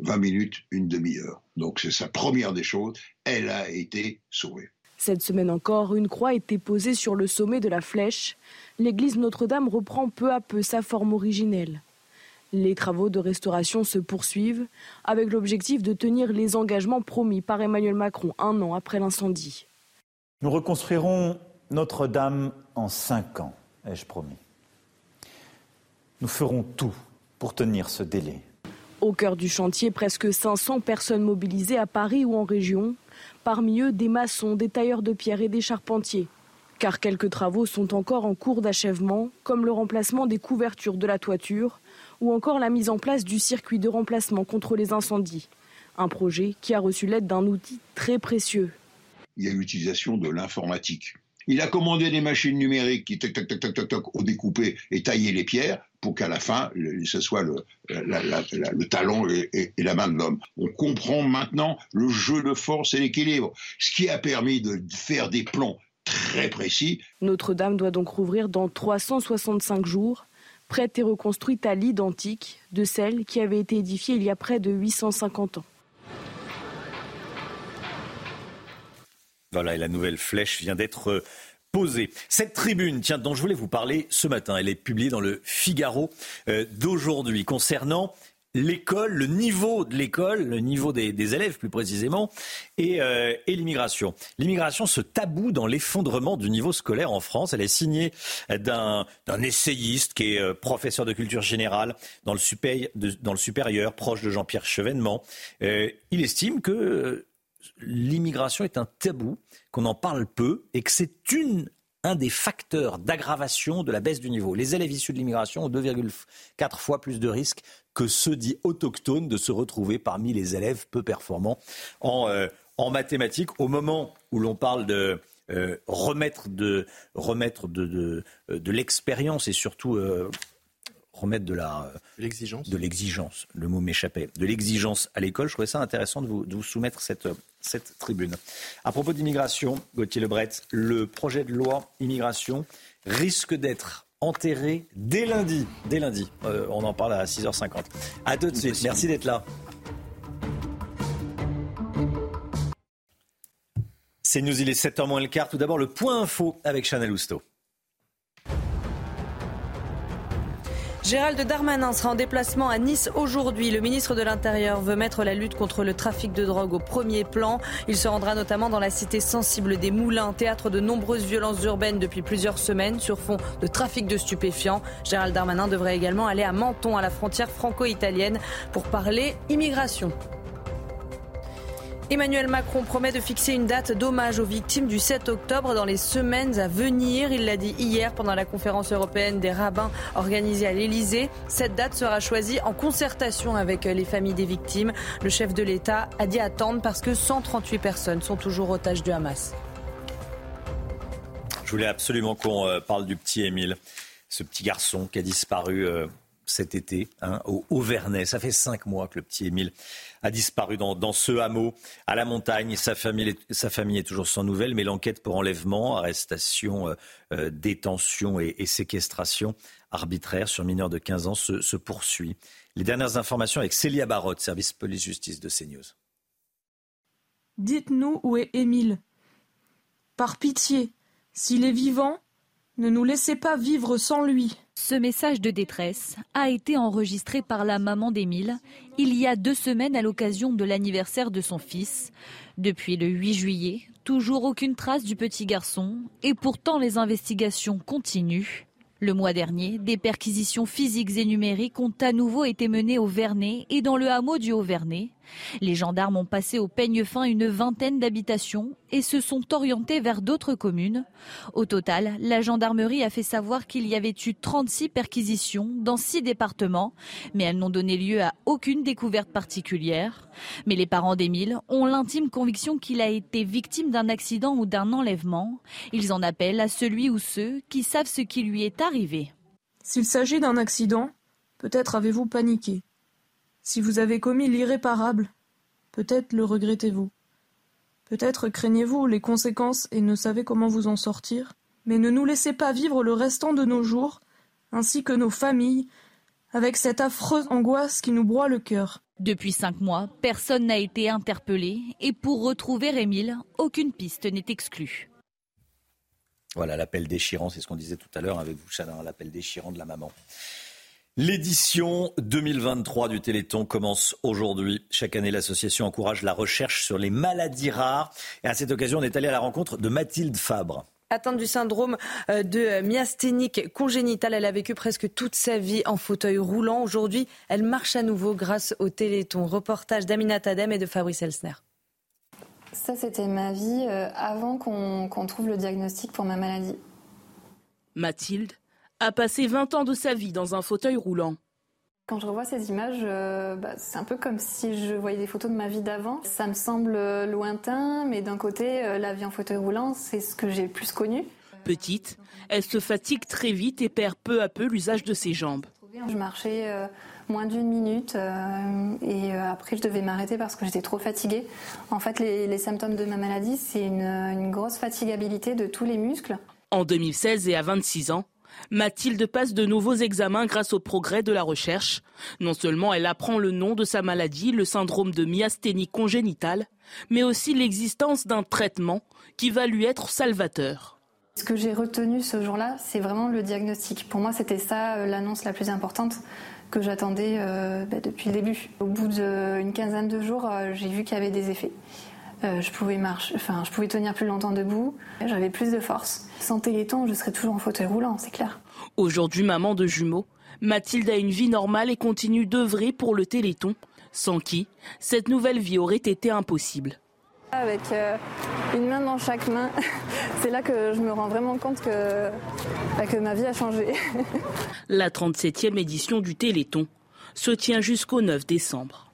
20 euh, minutes, une demi-heure. Donc c'est sa première des choses. Elle a été sauvée. Cette semaine encore, une croix était posée sur le sommet de la flèche. L'église Notre-Dame reprend peu à peu sa forme originelle. Les travaux de restauration se poursuivent avec l'objectif de tenir les engagements promis par Emmanuel Macron un an après l'incendie. Nous reconstruirons Notre-Dame en cinq ans, ai-je promis. Nous ferons tout pour tenir ce délai. Au cœur du chantier, presque 500 personnes mobilisées à Paris ou en région Parmi eux, des maçons, des tailleurs de pierre et des charpentiers. Car quelques travaux sont encore en cours d'achèvement, comme le remplacement des couvertures de la toiture ou encore la mise en place du circuit de remplacement contre les incendies. Un projet qui a reçu l'aide d'un outil très précieux. Il y a l'utilisation de l'informatique. Il a commandé des machines numériques qui, tac, tac, tac, tac, tac, ont découpé et taillé les pierres pour qu'à la fin, ce soit le, talon et, la main de l'homme. On comprend maintenant le jeu de force et l'équilibre, ce qui a permis de faire des plans très précis. Notre-Dame doit donc rouvrir dans 365 jours, prête et reconstruite à l'identique de celle qui avait été édifiée il y a près de 850 ans. Voilà, et la nouvelle flèche vient d'être posée. Cette tribune, tiens, dont je voulais vous parler ce matin, elle est publiée dans le Figaro euh, d'aujourd'hui concernant l'école, le niveau de l'école, le niveau des, élèves plus précisément, euh, et, l'immigration. L'immigration, ce tabou dans l'effondrement du niveau scolaire en France, elle est signée d'un essayiste qui est euh, professeur de culture générale dans le, supérieur, proche de Jean-Pierre Chevènement. Euh, il estime que l'immigration est un tabou, qu'on en parle peu et que c'est une un des facteurs d'aggravation de la baisse du niveau. Les élèves issus de l'immigration ont 2,4 fois plus de risques que ceux dits autochtones de se retrouver parmi les élèves peu performants en, euh, en mathématiques. Au moment où l'on parle de euh, remettre de, remettre de, de, de l'expérience et surtout euh, remettre de la l'exigence. De l'exigence, le mot m'échappait. De l'exigence à l'école. Je trouvais ça intéressant de vous, de vous soumettre cette, cette tribune. À propos d'immigration, Gauthier Lebret, le projet de loi immigration risque d'être enterré dès lundi. Dès lundi. Euh, on en parle à 6h50. À tout de suite. Merci d'être là. C'est News, il est 7h moins le quart. Tout d'abord, le point info avec Chanel Housteau. Gérald Darmanin sera en déplacement à Nice aujourd'hui. Le ministre de l'Intérieur veut mettre la lutte contre le trafic de drogue au premier plan. Il se rendra notamment dans la cité sensible des Moulins, théâtre de nombreuses violences urbaines depuis plusieurs semaines sur fond de trafic de stupéfiants. Gérald Darmanin devrait également aller à Menton, à la frontière franco-italienne, pour parler immigration. Emmanuel Macron promet de fixer une date d'hommage aux victimes du 7 octobre dans les semaines à venir. Il l'a dit hier pendant la conférence européenne des rabbins organisée à l'Elysée. Cette date sera choisie en concertation avec les familles des victimes. Le chef de l'État a dit attendre parce que 138 personnes sont toujours otages du Hamas. Je voulais absolument qu'on euh, parle du petit Émile, ce petit garçon qui a disparu euh, cet été hein, au Auvernais. Ça fait cinq mois que le petit Émile a disparu dans, ce hameau à la montagne. Sa famille, sa famille est toujours sans nouvelles, mais l'enquête pour enlèvement, arrestation, euh, euh, détention et, séquestration arbitraire sur mineurs de 15 ans se, poursuit. Les dernières informations avec Célia Barotte, service police-justice de CNews. Dites-nous où est Émile. Par pitié, s'il est vivant, ne nous laissez pas vivre sans lui. Ce message de détresse a été enregistré par la maman d'Émile il y a deux semaines à l'occasion de l'anniversaire de son fils. Depuis le 8 juillet, toujours aucune trace du petit garçon et pourtant les investigations continuent. Le mois dernier, des perquisitions physiques et numériques ont à nouveau été menées au Vernet et dans le hameau du Haut-Vernet. Les gendarmes ont passé au peigne fin une vingtaine d'habitations et se sont orientés vers d'autres communes. Au total, la gendarmerie a fait savoir qu'il y avait eu 36 perquisitions dans six départements, mais elles n'ont donné lieu à aucune découverte particulière. Mais les parents d'Émile ont l'intime conviction qu'il a été victime d'un accident ou d'un enlèvement. Ils en appellent à celui ou ceux qui savent ce qui lui est arrivé. S'il s'agit d'un accident, peut-être avez-vous paniqué. Si vous avez commis l'irréparable, peut-être le regrettez-vous. Peut-être craignez-vous les conséquences et ne savez comment vous en sortir, mais ne nous laissez pas vivre le restant de nos jours, ainsi que nos familles, avec cette affreuse angoisse qui nous broie le cœur. Depuis cinq mois, personne n'a été interpellé et pour retrouver Émile, aucune piste n'est exclue. Voilà l'appel déchirant, c'est ce qu'on disait tout à l'heure avec vous, Chana, l'appel déchirant de la maman. L'édition 2023 du Téléthon commence aujourd'hui. Chaque année, l'association encourage la recherche sur les maladies rares. Et à cette occasion, on est allé à la rencontre de Mathilde Fabre. Atteinte du syndrome euh, de myasthénique congénitale, elle a vécu presque toute sa vie en fauteuil roulant. Aujourd'hui, elle marche à nouveau grâce au Téléthon. Reportage d'Amina Tadem et de Fabrice Elsner. Ça, c'était ma vie euh, avant qu'on trouve le diagnostic pour ma maladie. Mathilde a passé 20 ans de sa vie dans un fauteuil roulant. Quand je revois ces images, euh, bah, c'est un peu comme si je voyais des photos de ma vie d'avant. Ça me semble lointain, mais d'un côté, euh, la vie en fauteuil roulant, c'est ce que j'ai le plus connu. Petite, elle se fatigue très vite et perd peu à peu l'usage de ses jambes. Je marchais euh, moins d'une minute et après je devais m'arrêter parce que j'étais trop fatiguée. En fait, les, symptômes de ma maladie, c'est une, une grosse fatigabilité de tous les muscles. En 2016 et à 26 ans, Mathilde passe de nouveaux examens grâce au progrès de la recherche. Non seulement elle apprend le nom de sa maladie, le syndrome de myasthénie congénitale, mais aussi l'existence d'un traitement qui va lui être salvateur. Ce que j'ai retenu ce jour-là, c'est vraiment le diagnostic. Pour moi, c'était ça euh, l'annonce la plus importante que j'attendais euh, bah, depuis le début. Au bout d'une quinzaine de jours, euh, j'ai vu qu'il y avait des effets. Je pouvais marcher, enfin, je pouvais tenir plus longtemps debout. J'avais plus de force. Sans téléthon, je serais toujours en fauteuil roulant, c'est clair. Aujourd'hui, maman de jumeaux, Mathilde a une vie normale et continue d'œuvrer pour le Téléthon, sans qui cette nouvelle vie aurait été impossible. Avec euh, une main dans chaque main, [LAUGHS] c'est là que je me rends vraiment compte que, bah, que ma vie a changé. [LAUGHS] La 37e édition du Téléthon se tient jusqu'au 9 décembre.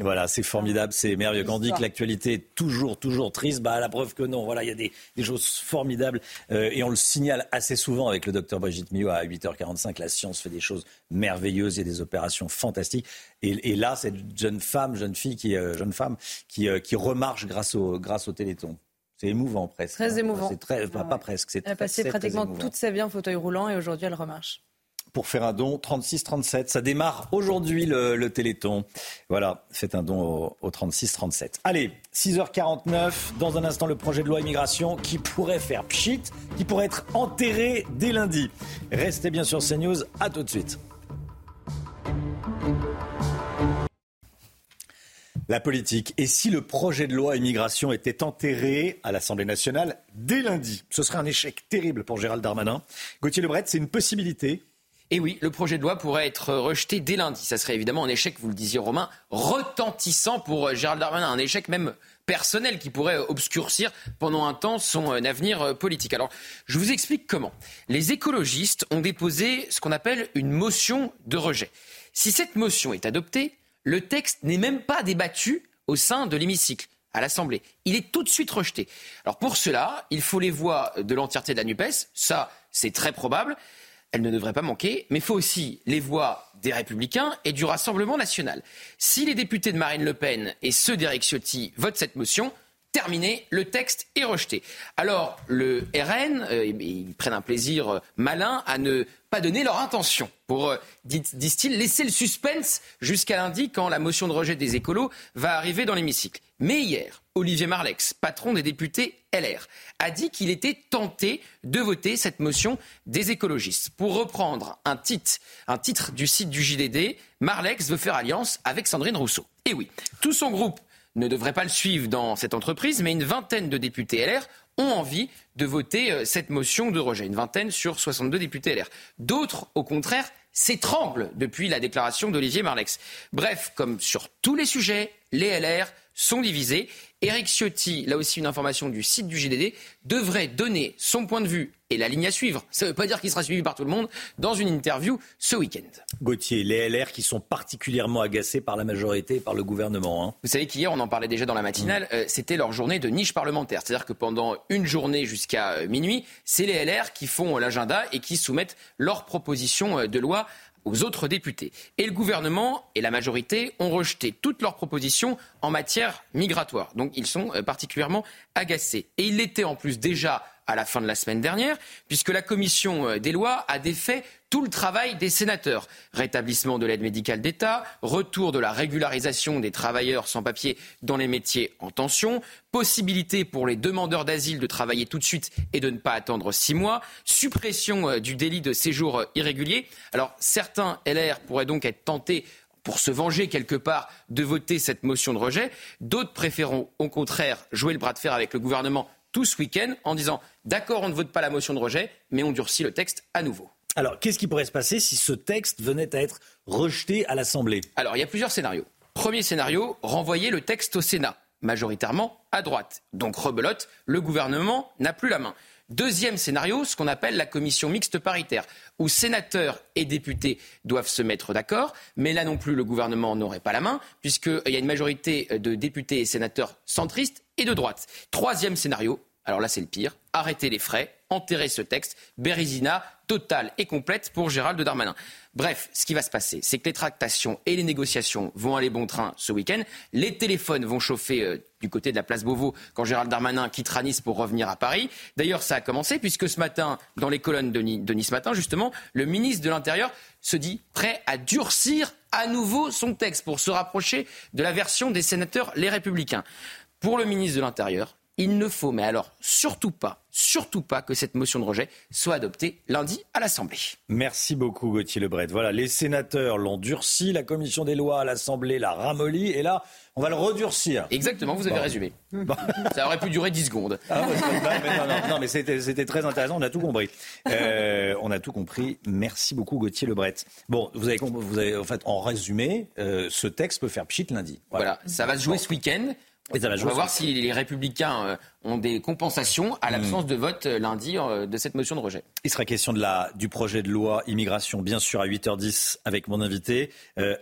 Voilà, c'est formidable, c'est merveilleux. Quand on dit que l'actualité est toujours, toujours triste, bah, la preuve que non. Voilà, il y a des, choses formidables euh, et on le signale assez souvent avec le docteur Brigitte Millot à 8h45. La science fait des choses merveilleuses et des opérations fantastiques. Et, là, cette jeune femme, jeune fille, qui, euh, jeune femme, qui, euh, qui remarche grâce au, grâce au Téléthon. C'est émouvant presque. Très émouvant. C'est très, pas, presque. Elle a passé pratiquement toute sa vie en fauteuil roulant et aujourd'hui elle remarche pour faire un don 36-37. Ça démarre aujourd'hui le, Téléthon. Voilà, faites un don au, 36-37. Allez, 6h49, dans un instant le projet de loi immigration qui pourrait faire pchit, qui pourrait être enterré dès lundi. Restez bien sur CNews, à tout de suite. La politique. Et si le projet de loi immigration était enterré à l'Assemblée nationale dès lundi? Ce serait un échec terrible pour Gérald Darmanin. Gauthier Lebret, c'est une possibilité et oui, le projet de loi pourrait être rejeté dès lundi. Ça serait évidemment un échec, vous le disiez Romain, retentissant pour euh, Gérald Darmanin, un échec même personnel qui pourrait obscurcir pendant un temps son euh, avenir euh, politique. Alors, je vous explique comment. Les écologistes ont déposé ce qu'on appelle une motion de rejet. Si cette motion est adoptée, le texte n'est même pas débattu au sein de l'hémicycle à l'Assemblée. Il est tout de suite rejeté. Alors pour cela, il faut les voix de l'entièreté de la NUPES. Ça, c'est très probable elle ne devrait pas manquer, mais il faut aussi les voix des Républicains et du Rassemblement national. Si les députés de Marine Le Pen et ceux d'Éric Ciotti votent cette motion, terminé, le texte est rejeté. Alors, le RN, euh, ils prennent un plaisir euh, malin à ne pas donner leur intention pour, euh, disent-ils, laisser le suspense jusqu'à lundi quand la motion de rejet des écolos va arriver dans l'hémicycle. Mais hier, Olivier Marlex, patron des députés LR, a dit qu'il était tenté de voter cette motion des écologistes. Pour reprendre un titre, du site du JDD, Marlex veut faire alliance avec Sandrine Rousseau. Et oui, tout son groupe ne devrait pas le suivre dans cette entreprise, mais une vingtaine de députés LR ont envie de voter euh, cette motion de rejet. Une vingtaine sur 62 députés LR. D'autres, au contraire, s'étranglent depuis la déclaration d'Olivier Marlex. Bref, comme sur tous les sujets, les LR sont divisés. Éric Ciotti, là aussi une information du site du GDD, devrait donner son point de vue et la ligne à suivre. Ça ne veut pas dire qu'il sera suivi par tout le monde dans une interview ce week-end. Gauthier, les LR qui sont particulièrement agacés par la majorité et par le gouvernement. Hein. Vous savez qu'hier, on en parlait déjà dans la matinale, euh, c'était leur journée de niche parlementaire. C'est-à-dire que pendant une journée jusqu'à euh, minuit, c'est les LR qui font l'agenda et qui soumettent leurs propositions euh, de loi aux autres députés. Et le gouvernement et la majorité ont rejeté toutes leurs propositions en matière migratoire. Donc ils sont euh, particulièrement agacés. Et ils l'étaient en plus déjà à la fin de la semaine dernière, puisque la commission euh, des lois a défait tout le travail des sénateurs. Rétablissement de l'aide médicale d'État, retour de la régularisation des travailleurs sans papier dans les métiers en tension, possibilité pour les demandeurs d'asile de travailler tout de suite et de ne pas attendre six mois, suppression euh, du délit de séjour euh, irrégulier. Alors certains LR pourraient donc être tentés pour se venger quelque part de voter cette motion de rejet. D'autres préféreront au contraire jouer le bras de fer avec le gouvernement tout ce week-end en disant d'accord, on ne vote pas la motion de rejet, mais on durcit le texte à nouveau. Alors, qu'est-ce qui pourrait se passer si ce texte venait à être rejeté à l'Assemblée? Alors, il y a plusieurs scénarios. Premier scénario, renvoyer le texte au Sénat, majoritairement à droite. Donc, rebelote, le gouvernement n'a plus la main. Deuxième scénario, ce qu'on appelle la commission mixte paritaire, où sénateurs et députés doivent se mettre d'accord, mais là non plus le gouvernement n'aurait pas la main, puisqu'il y a une majorité de députés et sénateurs centristes et de droite. Troisième scénario, alors là c'est le pire, arrêter les frais, enterrer ce texte, Bérézina totale et complète pour Gérald Darmanin. Bref, ce qui va se passer, c'est que les tractations et les négociations vont aller bon train ce week-end. Les téléphones vont chauffer euh, du côté de la place Beauvau quand Gérald Darmanin quittera Nice pour revenir à Paris. D'ailleurs, ça a commencé puisque ce matin, dans les colonnes de, de Nice Matin, justement, le ministre de l'Intérieur se dit prêt à durcir à nouveau son texte pour se rapprocher de la version des sénateurs Les Républicains. Pour le ministre de l'Intérieur, il ne faut, mais alors surtout pas, surtout pas que cette motion de rejet soit adoptée lundi à l'Assemblée. Merci beaucoup Gauthier Lebret. Voilà, les sénateurs l'ont durci, la commission des lois à l'Assemblée l'a ramolli, et là, on va le redurcir. Exactement, vous avez résumé. Ça aurait pu durer 10 secondes. Ah, non, mais, c'était très intéressant, on a tout compris. Euh, on a tout compris. Merci beaucoup Gauthier Lebret. Bon, vous avez, vous avez en fait, en résumé, euh, ce texte peut faire pchit lundi. Voilà, ça va se jouer ce week-end. On va voir si les républicains euh, ont des compensations à l'absence hmm. de vote euh, lundi euh, de cette motion de rejet. Il sera question de la, du projet de loi immigration, bien sûr, à 8h10 avec mon invité,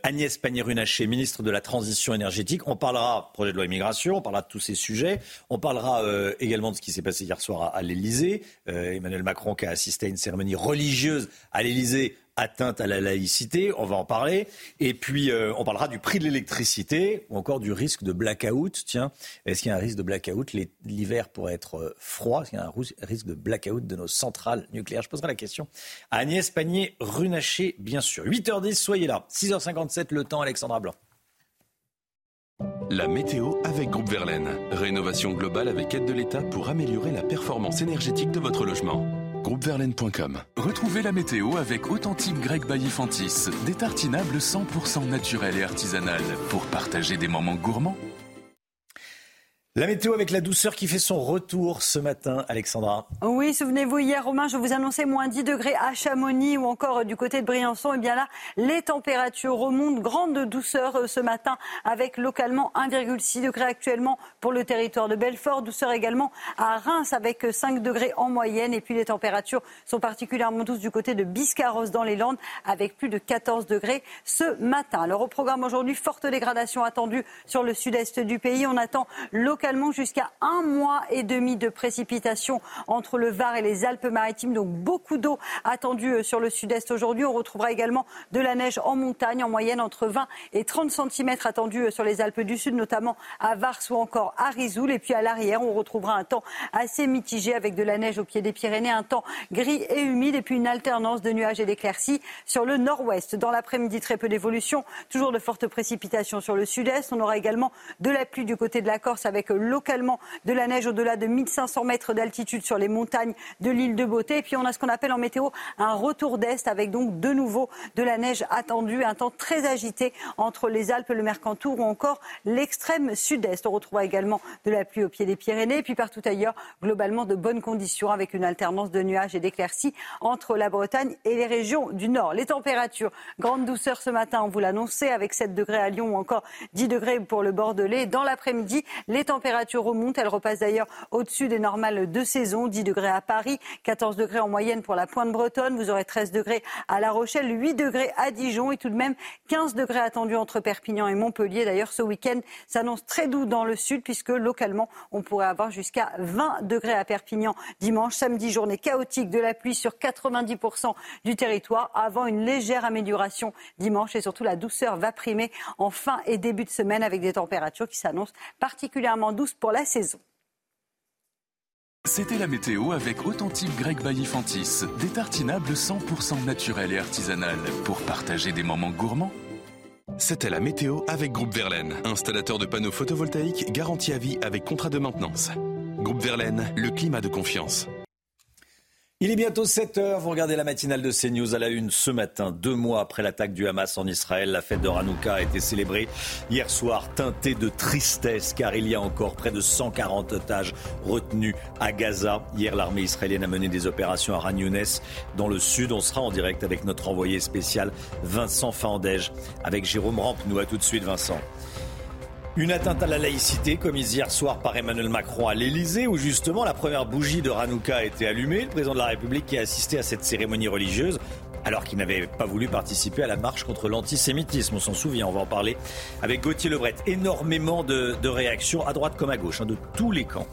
Agnès Pannier-Runacher, ministre de la Transition énergétique. On parlera projet de loi immigration, on parlera de tous ces sujets. On parlera également de ce qui s'est passé hier soir à, à l'Elysée. Emmanuel Macron qui a assisté à une cérémonie religieuse à l'Elysée atteinte à la laïcité, on va en parler. Et puis, euh, on parlera du prix de l'électricité ou encore du risque de blackout. Tiens, est-ce qu'il y a un risque de blackout? L'hiver pourrait être euh, froid. Est-ce qu'il y a un risque de blackout de nos centrales nucléaires? Je poserai la question à Agnès Pannier-Runacher, bien sûr. 8h10, soyez là. 6h57, le temps, Alexandra Blanc. La météo avec Groupe Verlaine. Rénovation globale avec aide de l'État pour améliorer la performance énergétique de votre logement groupeverlaine.com. Retrouvez la météo avec Authentique Grec Baillifantis, des tartinables 100% naturels et artisanales pour partager des moments gourmands. La météo avec la douceur qui fait son retour ce matin, Alexandra. Oui, souvenez-vous, hier, Romain, je vous annonçais moins 10 degrés à Chamonix ou encore du côté de Briançon. Et eh bien là, les températures remontent. Grande douceur euh, ce matin avec localement 1,6 degrés actuellement pour le territoire de Belfort. Douceur également à Reims avec 5 degrés en moyenne. Et puis les températures sont particulièrement douces du côté de Biscarrosse dans les Landes avec plus de 14 degrés ce matin. Alors au programme aujourd'hui, forte dégradation attendue sur le sud-est du pays. On attend localement localement jusqu'à un mois et demi de précipitations entre le Var et les Alpes-Maritimes. Donc beaucoup d'eau attendue euh, sur le sud-est aujourd'hui. On retrouvera également de la neige en montagne, en moyenne entre 20 et 30 cm attendus euh, sur les Alpes du Sud, notamment à Vars ou encore à Rizoul. Et puis à l'arrière, on retrouvera un temps assez mitigé avec de la neige au pied des Pyrénées, un temps gris et humide et puis une alternance de nuages et d'éclaircies sur le nord-ouest. Dans l'après-midi, très peu d'évolution, toujours de fortes précipitations sur le sud-est. On aura également de la pluie du côté de la Corse avec localement de la neige au-delà de 1500 mètres d'altitude sur les montagnes de l'île de Beauté. Et puis on a ce qu'on appelle en météo un retour d'Est avec donc de nouveau de la neige attendue, un temps très agité entre les Alpes, le Mercantour ou encore l'extrême sud-est. On retrouvera également de la pluie au pied des Pyrénées et puis partout ailleurs, globalement de bonnes conditions avec une alternance de nuages et d'éclaircies entre la Bretagne et les régions du Nord. Les températures, grande douceur ce matin, on vous l'annonçait, avec 7 degrés à Lyon ou encore 10 degrés pour le Bordelais. Dans l'après-midi, les températures température remonte. Elle repasse d'ailleurs au-dessus des normales de saison. 10 degrés à Paris, 14 degrés en moyenne pour la pointe bretonne. Vous aurez 13 degrés à La Rochelle, 8 degrés à Dijon et tout de même 15 degrés attendus entre Perpignan et Montpellier. D'ailleurs, ce week-end s'annonce très doux dans le sud puisque localement, on pourrait avoir jusqu'à 20 degrés à Perpignan dimanche. Samedi, journée chaotique de la pluie sur 90% du territoire avant une légère amélioration dimanche et surtout la douceur va primer en fin et début de semaine avec des températures qui s'annoncent particulièrement douce pour la saison. C'était la météo avec Authentique Grec Baillifantis, des tartinables 100% naturels et artisanales pour partager des moments gourmands. C'était la météo avec Groupe Verlaine, installateur de panneaux photovoltaïques garantie à vie avec contrat de maintenance. Groupe Verlaine, le climat de confiance. Il est bientôt 7 heures. Vous regardez la matinale de CNews à la une ce matin. Deux mois après l'attaque du Hamas en Israël, la fête de Hanouka a été célébrée hier soir, teintée de tristesse, car il y a encore près de 140 otages retenus à Gaza. Hier, l'armée israélienne a mené des opérations à Ran dans le sud. On sera en direct avec notre envoyé spécial Vincent Fandège, avec Jérôme Ramp. Nous à tout de suite, Vincent. Une atteinte à la laïcité commise hier soir par Emmanuel Macron à l'Elysée où justement la première bougie de Hanouka a été allumée. Le président de la République qui a assisté à cette cérémonie religieuse alors qu'il n'avait pas voulu participer à la marche contre l'antisémitisme. On s'en souvient, on va en parler avec Gauthier Lebret. Énormément de, réactions à droite comme à gauche, hein, de tous les camps.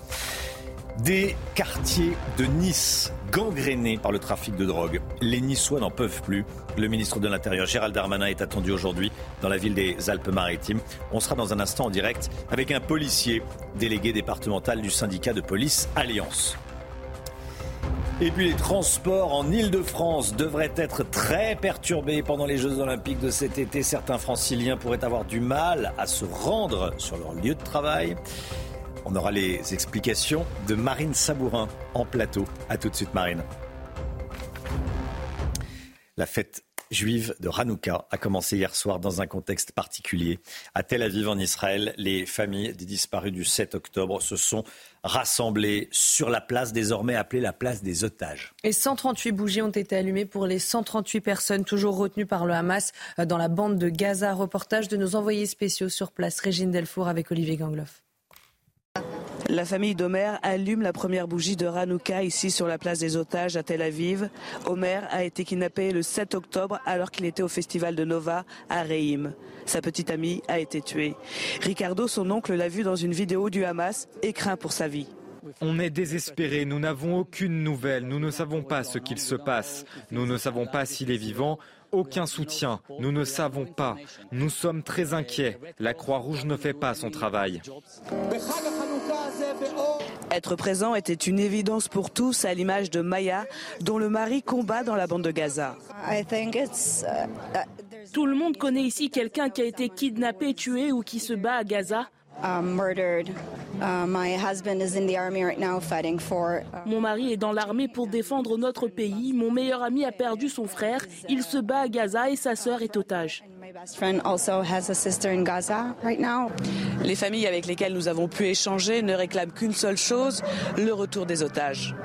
Des quartiers de Nice gangrénés par le trafic de drogue. Les Niçois n'en peuvent plus. Le ministre de l'Intérieur, Gérald Darmanin, est attendu aujourd'hui dans la ville des Alpes-Maritimes. On sera dans un instant en direct avec un policier, délégué départemental du syndicat de police Alliance. Et puis les transports en Ile-de-France devraient être très perturbés pendant les Jeux Olympiques de cet été. Certains franciliens pourraient avoir du mal à se rendre sur leur lieu de travail. On aura les explications de Marine Sabourin en plateau. A tout de suite Marine. La fête juive de Hanouka a commencé hier soir dans un contexte particulier. À Tel Aviv, en Israël, les familles des disparus du 7 octobre se sont rassemblées sur la place désormais appelée la place des otages. Et 138 bougies ont été allumées pour les 138 personnes toujours retenues par le Hamas dans la bande de Gaza. Reportage de nos envoyés spéciaux sur place, Régine Delfour avec Olivier Gangloff. La famille d'Omer allume la première bougie de Hanouka ici sur la place des otages à Tel Aviv. Omer a été kidnappé le 7 octobre alors qu'il était au festival de Nova à Reim. Sa petite amie a été tuée. Ricardo, son oncle, l'a vu dans une vidéo du Hamas et craint pour sa vie. On est désespéré, nous n'avons aucune nouvelle, nous ne savons pas ce qu'il se passe, nous ne savons pas s'il est vivant, aucun soutien, nous ne savons pas, nous sommes très inquiets, la Croix-Rouge ne fait pas son travail. Être présent était une évidence pour tous, à l'image de Maya, dont le mari combat dans la bande de Gaza. Tout le monde connaît ici quelqu'un qui a été kidnappé, tué ou qui se bat à Gaza. Mon mari est dans l'armée pour défendre notre pays. Mon meilleur ami a perdu son frère. Il se bat à Gaza et sa sœur est otage. Les familles avec lesquelles nous avons pu échanger ne réclament qu'une seule chose, le retour des otages.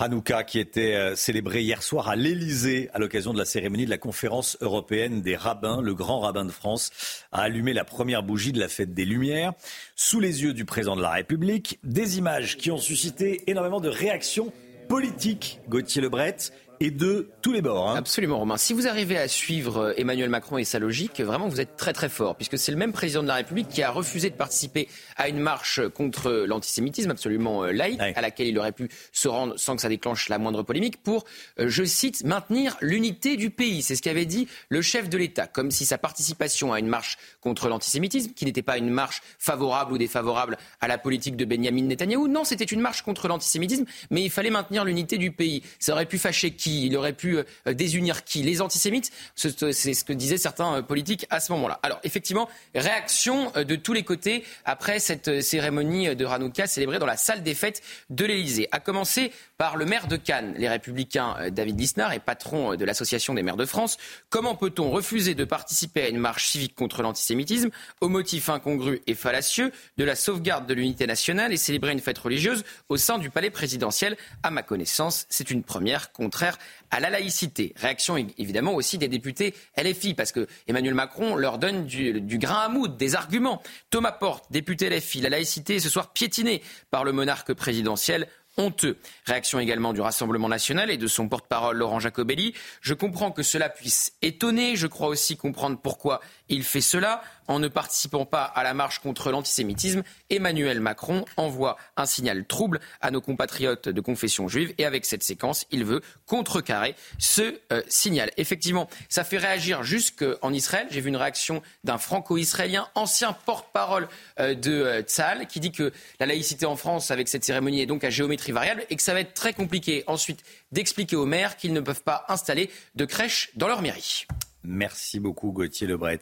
Hanouka qui était euh, célébré hier soir à l'Elysée à l'occasion de la cérémonie de la conférence européenne des rabbins. Le grand rabbin de France a allumé la première bougie de la fête des Lumières sous les yeux du président de la République. Des images qui ont suscité énormément de réactions politiques. Gauthier Lebret et de tous les bords. Hein. Absolument, Romain. Si vous arrivez à suivre euh, Emmanuel Macron et sa logique, vraiment, vous êtes très très fort, puisque c'est le même président de la République qui a refusé de participer à une marche contre l'antisémitisme absolument euh, laïque, à laquelle il aurait pu se rendre sans que ça déclenche la moindre polémique, pour, euh, je cite, maintenir l'unité du pays. C'est ce qu'avait dit le chef de l'État, comme si sa participation à une marche contre l'antisémitisme, qui n'était pas une marche favorable ou défavorable à la politique de Benjamin Netanyahou, non, c'était une marche contre l'antisémitisme, mais il fallait maintenir l'unité du pays. Ça aurait pu fâcher qui? Il aurait pu euh, désunir qui? Les antisémites? C'est ce que disaient certains euh, politiques à ce moment-là. Alors, effectivement, réaction euh, de tous les côtés après cette cérémonie de Hanouka célébrée dans la salle des fêtes de l'Élysée. A commencer par le maire de Cannes, les républicains David Lisnard et patron de l'Association des maires de France. Comment peut-on refuser de participer à une marche civique contre l'antisémitisme au motif incongru et fallacieux de la sauvegarde de l'unité nationale et célébrer une fête religieuse au sein du palais présidentiel? À ma connaissance, c'est une première contraire à la laïcité. Réaction évidemment aussi des députés LFI, parce que Emmanuel Macron leur donne du, grain à moudre, des arguments. Thomas Porte, député LFI, la laïcité est ce soir piétinée par le monarque présidentiel honteux. Réaction également du Rassemblement national et de son porte-parole Laurent Jacobelli. Je comprends que cela puisse étonner, je crois aussi comprendre pourquoi il fait cela en ne participant pas à la marche contre l'antisémitisme. Emmanuel Macron envoie un signal trouble à nos compatriotes de confession juive et avec cette séquence, il veut contrecarrer ce euh, signal. Effectivement, ça fait réagir jusqu'en Israël. J'ai vu une réaction d'un franco-israélien, ancien porte-parole euh, de euh, qui dit que la laïcité en France avec cette cérémonie est donc à géométrie variable et que ça va être très compliqué ensuite d'expliquer aux maires qu'ils ne peuvent pas installer de crèches dans leur mairie. Merci beaucoup Gauthier Lebret.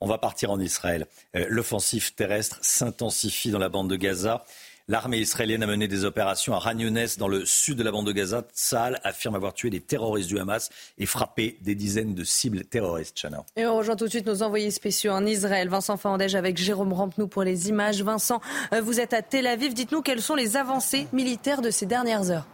On va partir en Israël. Euh, l'offensive terrestre s'intensifie dans la bande de Gaza. L'armée israélienne a mené des opérations à Ragnones, dans le sud de la bande de Gaza. Tsahal affirme avoir tué des terroristes du Hamas et frappé des dizaines de cibles terroristes. Chana. Et on rejoint tout de suite nos envoyés spéciaux en Israël. Vincent Fandège avec Jérôme Rampenou pour les images. Vincent, euh, vous êtes à Tel Aviv. Dites-nous quelles sont les avancées militaires de ces dernières heures.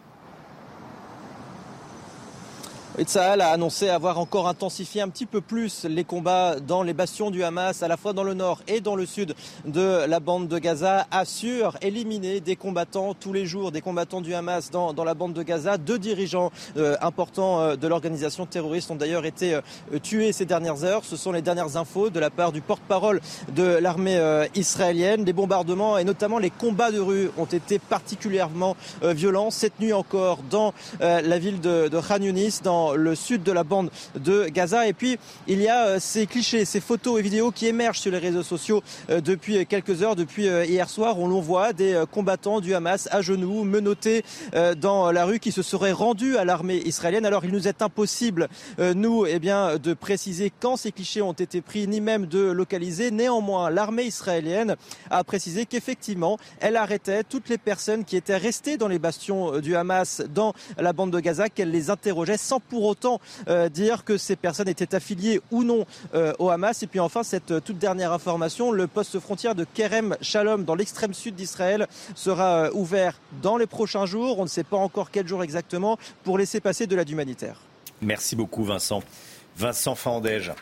Tsahal a annoncé avoir encore intensifié un petit peu plus les combats dans les bastions du Hamas, à la fois dans le nord et dans le sud de la bande de Gaza, assure éliminer des combattants tous les jours, des combattants du Hamas dans, dans la bande de Gaza. Deux dirigeants euh, importants euh, de l'organisation terroriste ont d'ailleurs été euh, tués ces dernières heures. Ce sont les dernières infos de la part du porte-parole de l'armée israélienne. Les bombardements et notamment les combats de rue ont été particulièrement violents cette nuit encore dans la ville de, de Khan Yunis, dans le sud de la bande de Gaza. Et puis, il y a ces clichés, ces photos et vidéos qui émergent sur les réseaux sociaux depuis quelques heures, depuis hier soir, où l'on voit des combattants du Hamas à genoux, menottés dans la rue, qui se seraient rendus à l'armée israélienne. Alors, il nous est impossible, nous, eh bien, de préciser quand ces clichés ont été pris, ni même de localiser. Néanmoins, l'armée israélienne a précisé qu'effectivement, elle arrêtait toutes les personnes qui étaient restées dans les bastions du Hamas dans la bande de Gaza, qu'elle les interrogeait sans pour autant euh, dire que ces personnes étaient affiliées ou non euh, au Hamas. Et puis enfin, cette toute dernière information, le poste frontière de Kerem Shalom dans l'extrême sud d'Israël sera euh, ouvert dans les prochains jours. On ne sait pas encore quel jour exactement pour laisser passer de l'aide humanitaire. Merci beaucoup Vincent. Vincent Fandège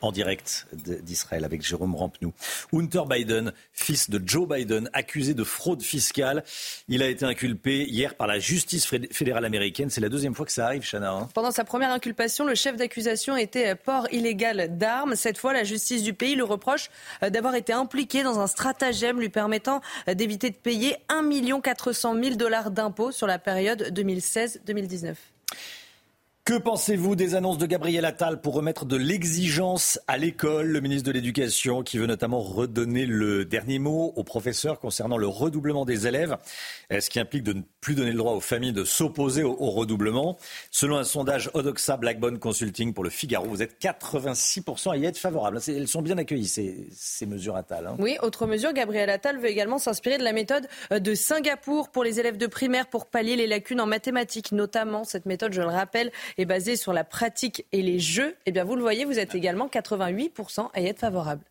en direct d'Israël avec Jérôme Rampenou. Hunter Biden, fils de Joe Biden, accusé de fraude fiscale. Il a été inculpé hier par la justice fédérale américaine. C'est la deuxième fois que ça arrive, Chana. Hein. Pendant sa première inculpation, le chef d'accusation était port illégal d'armes. Cette fois, la justice du pays le reproche euh, d'avoir été impliqué dans un stratagème lui permettant euh, d'éviter de payer 1 400 000 dollars d'impôts sur la période 2016-2019. Que pensez-vous des annonces de Gabriel Attal pour remettre de l'exigence à l'école? Le ministre de l'Éducation qui veut notamment redonner le dernier mot aux professeurs concernant le redoublement des élèves, ce qui implique de ne plus donner le droit aux familles de s'opposer au, redoublement. Selon un sondage Odoxa Blackbone Consulting pour le Figaro, vous êtes 86% à y être favorable. Elles sont bien accueillies, ces, mesures Attal. Hein. Oui, autre mesure, Gabriel Attal veut également s'inspirer de la méthode de Singapour pour les élèves de primaire pour pallier les lacunes en mathématiques, notamment cette méthode, je le rappelle, est basé sur la pratique et les jeux, eh bien vous le voyez, vous êtes également 88% à y être favorable.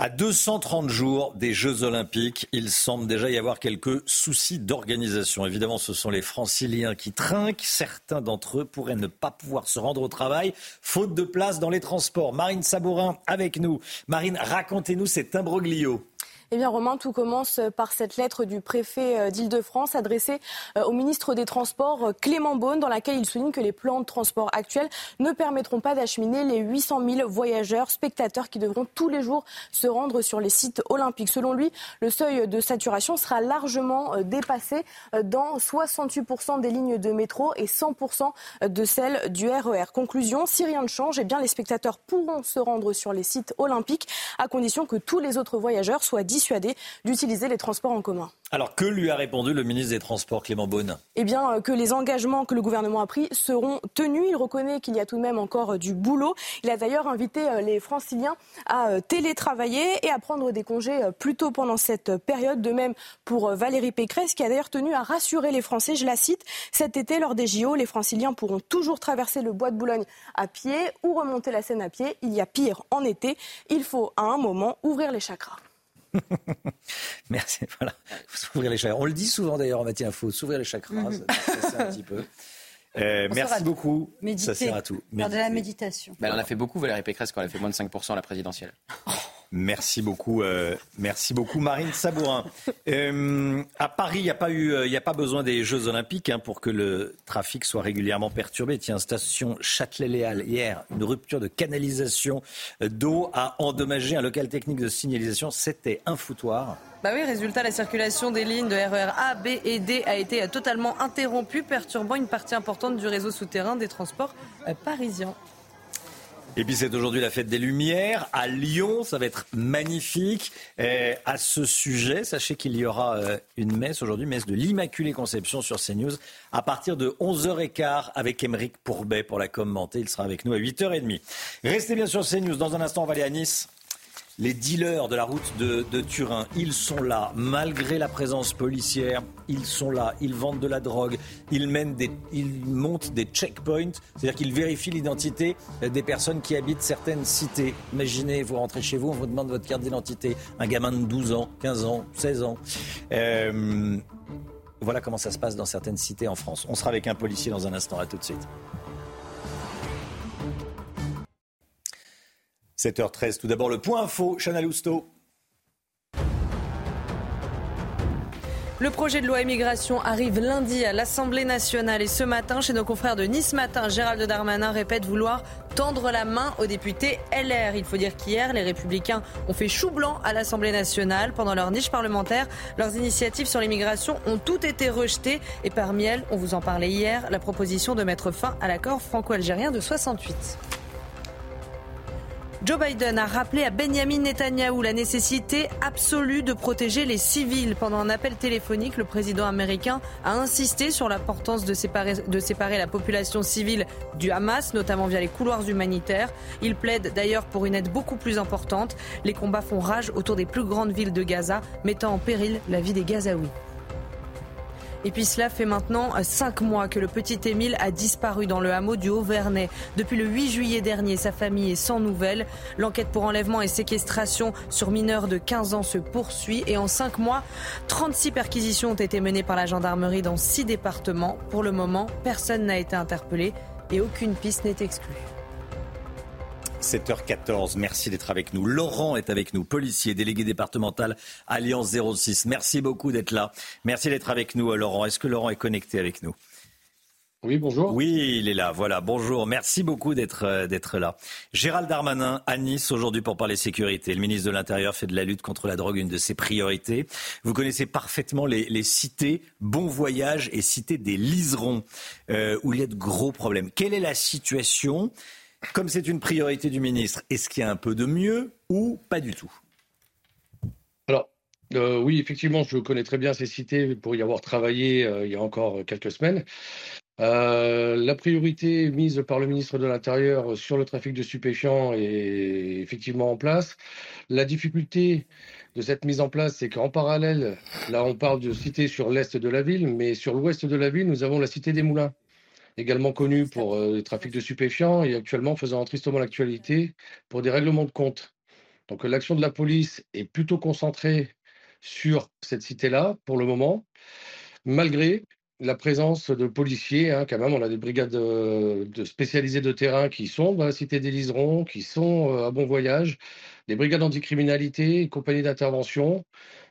À 230 jours des Jeux Olympiques, il semble déjà y avoir quelques soucis d'organisation. Évidemment, ce sont les franciliens qui trinquent. Certains d'entre eux pourraient ne pas pouvoir se rendre au travail, faute de place dans les transports. Marine Sabourin avec nous. Marine, racontez-nous cet imbroglio. Eh bien, Romain, tout commence par cette lettre du préfet euh, d'Île-de-France adressée euh, au ministre des Transports, euh, Clément Beaune, dans laquelle il souligne que les plans de transport actuels ne permettront pas d'acheminer les 800 000 voyageurs, spectateurs qui devront tous les jours se rendre sur les sites olympiques. Selon lui, le seuil de saturation sera largement dépassé dans 68% des lignes de métro et 100% de celles du RER. E Conclusion, si rien ne change, eh bien, les spectateurs pourront se rendre sur les sites olympiques à condition que tous les autres voyageurs soient d'utiliser les transports en commun. Alors que lui a répondu le ministre des Transports Clément Beaune? Eh bien euh, que les engagements que le gouvernement a pris seront tenus. Il reconnaît qu'il y a tout de même encore euh, du boulot. Il a d'ailleurs invité euh, les franciliens à télétravailler et à prendre des congés plus tôt pendant cette période. De même pour Valérie Pécresse qui a d'ailleurs tenu à rassurer les Français. Je la cite, cet été lors des JO, les franciliens pourront toujours traverser le bois de Boulogne à pied ou remonter la Seine à pied. Il y a pire en été. Il faut à un moment ouvrir les chakras. [LAUGHS] Merci. Voilà. S'ouvrir les chakras. On le dit souvent d'ailleurs en matière, il faut s'ouvrir les chakras. Mhm. un petit peu. [LAUGHS] Euh, merci beaucoup. Méditer. Ça sert à tout. Faire de la méditation. Ben, on a fait beaucoup Valérie Pécresse quand elle a fait moins de 5% à la présidentielle. [LAUGHS] Merci beaucoup, euh, merci beaucoup Marine Sabourin. Euh, à Paris, il n'y a pas eu, il a pas besoin des Jeux Olympiques hein, pour que le trafic soit régulièrement perturbé. Tiens, station Châtelet-Léal hier, une rupture de canalisation d'eau a endommagé un local technique de signalisation. C'était un foutoir. Bah oui, résultat, la circulation des lignes de RER e A, B et D a été totalement interrompue, perturbant une partie importante du réseau souterrain des transports euh, parisiens. Et puis c'est aujourd'hui la fête des Lumières à Lyon, ça va être magnifique. À ce sujet, sachez qu'il y aura euh, une messe aujourd'hui, messe de l'Immaculée Conception sur CNews à partir de 11h15 avec Émeric Pourbet pour la commenter. Il sera avec nous à 8h30. Restez bien sur CNews. Dans un instant, on va aller à Nice. Les dealers de la route de, Turin, ils sont là, malgré la présence policière, ils sont là, ils vendent de la drogue, ils, montent des checkpoints, c'est-à-dire qu'ils vérifient l'identité des personnes qui habitent certaines cités. Imaginez, vous rentrez chez vous, on vous demande votre carte d'identité, un gamin de 12 ans, 15 ans, 16 ans. Euh, voilà comment ça se passe dans certaines cités en France. On sera avec un policier dans un instant, à tout de suite. 7h13. Tout d'abord, le point info, Chana Lousteau. Le projet de loi immigration arrive lundi à l'Assemblée nationale et ce matin, chez nos confrères de Nice Matin, Gérald Darmanin répète vouloir tendre la main aux députés LR. Il faut dire qu'hier, les Républicains ont fait chou blanc à l'Assemblée nationale. Pendant leur niche parlementaire, leurs initiatives sur l'immigration ont toutes été rejetées et parmi elles, on vous en parlait hier, la proposition de mettre fin à l'accord franco-algérien de 68. Joe Biden a rappelé à Benjamin Netanyahou la nécessité absolue de protéger les civils. Pendant un appel téléphonique, le président américain a insisté sur l'importance de séparer, de séparer la population civile du Hamas, notamment via les couloirs humanitaires. Il plaide d'ailleurs pour une aide beaucoup plus importante. Les combats font rage autour des plus grandes villes de Gaza, mettant en péril la vie des Gazaouis. Et puis cela fait maintenant euh, cinq mois que le petit Émile a disparu dans le hameau du Haut-Vernay. Depuis le 8 juillet dernier, sa famille est sans nouvelles. L'enquête pour enlèvement et séquestration sur mineurs de 15 ans se poursuit. Et en cinq mois, 36 perquisitions ont été menées par la gendarmerie dans six départements. Pour le moment, personne n'a été interpellé et aucune piste n'est exclue. 7h14, merci d'être avec nous. Laurent est avec nous, policier, délégué départemental Alliance 06. Merci beaucoup d'être là. Merci d'être avec nous, Laurent. Est-ce que Laurent est connecté avec nous? Oui, bonjour. Oui, il est là. Voilà, bonjour. Merci beaucoup d'être euh, d'être là. Gérald Darmanin à Nice aujourd'hui pour parler sécurité. Le ministre de l'Intérieur fait de la lutte contre la drogue une de ses priorités. Vous connaissez parfaitement les, cités Bon Voyage et cité des Liserons euh, où il y a de gros problèmes. Quelle est la situation comme c'est une priorité du ministre, est-ce qu'il y a un peu de mieux ou pas du tout? Alors, euh, oui, effectivement, je connais très bien ces cités pour y avoir travaillé euh, il y a encore quelques semaines. Euh, la priorité mise par le ministre de l'Intérieur sur le trafic de stupéfiants est effectivement en place. La difficulté de cette mise en place, c'est qu'en parallèle, là on parle de cités sur l'est de la ville, mais sur l'ouest de la ville, nous avons la cité des Moulins également connu pour euh, les trafics de stupéfiants et actuellement faisant tristement l'actualité pour des règlements de compte. Donc l'action de la police est plutôt concentrée sur cette cité-là pour le moment, malgré la présence de policiers. Hein, quand même, on a des brigades euh, de, spécialisées de terrain qui sont dans la cité des Liserons, qui sont euh, à bon voyage, des brigades anticriminalité, compagnies d'intervention.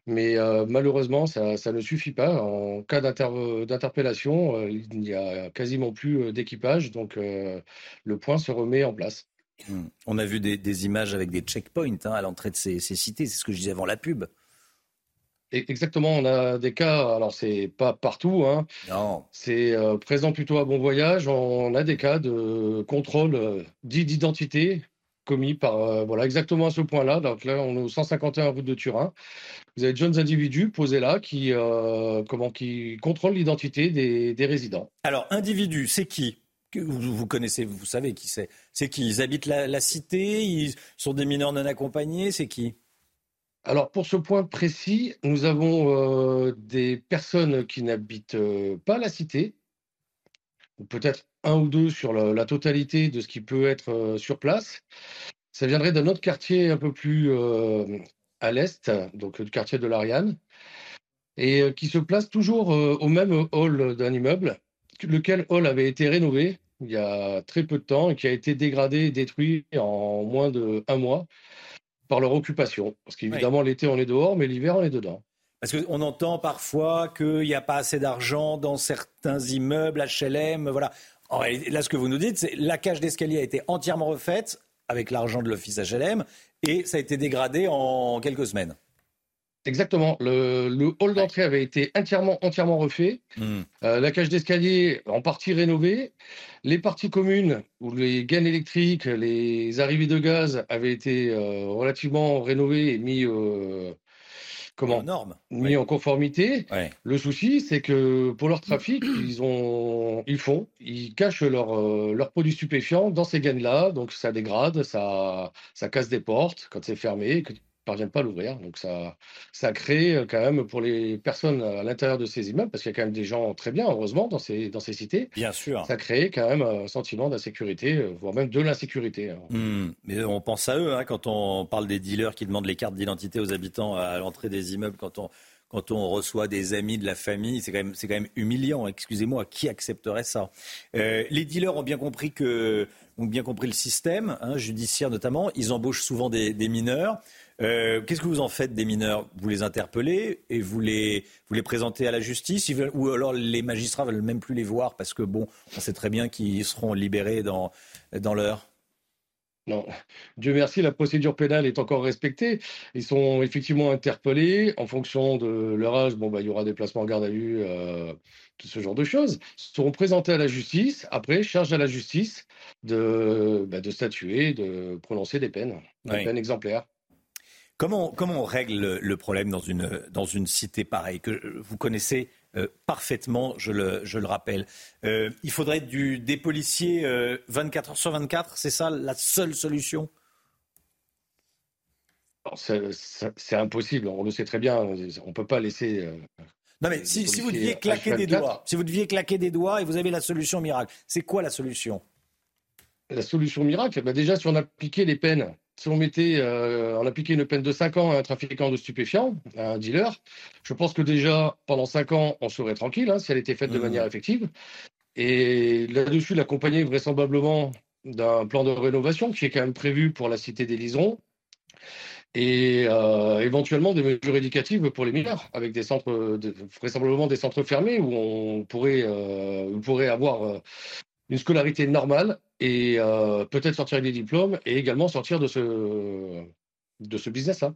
Mais euh, malheureusement, ça, ne suffit pas. En cas d'interpellation, euh, il n'y a quasiment plus euh, d'équipage, donc le point se remet en place. Mmh. On a vu des, images avec des checkpoints hein, à l'entrée de ces, cités, c'est ce que je disais avant la pub. Exactement, on a des cas, alors c'est pas partout, hein, c'est présent plutôt à bon voyage, on a des cas de contrôle d'identité commis par, euh, voilà, exactement à ce point-là. Donc là, on est au 151 route de Turin. Vous avez de jeunes individus posés là qui, euh, comment, qui contrôlent l'identité des, résidents. Alors, individus, c'est qui? Vous, vous, connaissez, vous savez qui c'est. C'est qui? Ils habitent la, cité Ils sont des mineurs non accompagnés C'est qui? Alors pour ce point précis, nous avons euh, des personnes qui n'habitent pas la cité, ou peut-être un ou deux sur la, totalité de ce qui peut être euh, sur place. Ça viendrait d'un autre quartier un peu plus euh, à l'est, donc du quartier de l'Ariane, et euh, qui se place toujours au même hall d'un immeuble, lequel hall avait été rénové il y a très peu de temps et qui a été dégradé et détruit en moins d'un mois par leur occupation. Parce qu'évidemment, l'été, on est dehors, mais l'hiver, on est dedans. Parce qu'on entend parfois qu'il n'y a pas assez d'argent dans certains immeubles, HLM, voilà. Là, ce que vous nous dites, c'est la cage d'escalier a été entièrement refaite avec l'argent de l'office HLM et ça a été dégradé en quelques semaines. Exactement. Le, hall d'entrée avait été entièrement, entièrement refait. Hmm. Euh, la cage d'escalier en partie rénovée. Les parties communes, où les gaines électriques, les arrivées de gaz avaient été euh, relativement rénovées et mis euh, comment mis en conformité. Le souci, c'est que pour leur trafic, ils ont, ils font, ils cachent leurs leur produits stupéfiants dans ces gaines-là, donc ça dégrade, ça, ça casse des portes quand c'est fermé, parviennent pas à l'ouvrir. Donc ça, ça crée euh, quand même pour les personnes à l'intérieur de ces immeubles, parce qu'il y a quand même des gens très bien, heureusement, dans ces, dans ces cités. Bien sûr. Ça crée quand même un sentiment d'insécurité, euh, voire même de l'insécurité. Hein. Hmm. mais on pense à eux hein, quand on parle des dealers qui demandent les cartes d'identité aux habitants à l'entrée des immeubles, quand on quand on reçoit des amis de la famille, c'est quand même, c'est quand même humiliant. Excusez-moi, qui accepterait ça? Euh, Les dealers ont bien compris que, ont bien compris le système hein, judiciaire notamment. Ils embauchent souvent des, des mineurs. Euh, qu'est-ce que vous en faites des mineurs? Vous les interpellez et vous les, vous les présentez à la justice? Ou alors les magistrats veulent même plus les voir parce que, bon, on sait très bien qu'ils seront libérés dans, dans l'heure non. Dieu merci, la procédure pénale est encore respectée. Ils sont effectivement interpellés en fonction de leur âge. Bon, bah, il y aura des placements en garde à vue, euh, tout ce genre de choses. Ils seront présentés à la justice. Après, charge à la justice de, bah, de statuer, de prononcer des peines, des peines exemplaires. Comment, comment on règle le problème dans une, dans une cité pareille que vous connaissez euh, parfaitement, je le, je le rappelle. Euh, il faudrait du, des policiers 24 euh, heures sur 24, c'est ça la seule solution? C'est impossible, on le sait très bien, on ne peut pas laisser... non mais si, si, vous deviez claquer des doigts, si vous deviez claquer des doigts et vous avez la solution miracle, c'est quoi la solution? La solution miracle, bah déjà si on appliquait les peines si on mettait, euh, on appliquait une peine de 5 ans à un trafiquant de stupéfiants, à un dealer, je pense que déjà, pendant 5 ans, on serait tranquille, hein, si elle était faite de mmh. manière effective. Et là-dessus, l'accompagner vraisemblablement d'un plan de rénovation qui est quand même prévu pour la cité des Liserons et euh, éventuellement des mesures éducatives pour les mineurs, avec des centres, vraisemblablement des centres fermés où on pourrait, euh, on pourrait avoir une scolarité normale et euh, peut-être sortir des diplômes et également sortir de ce, de ce business-là.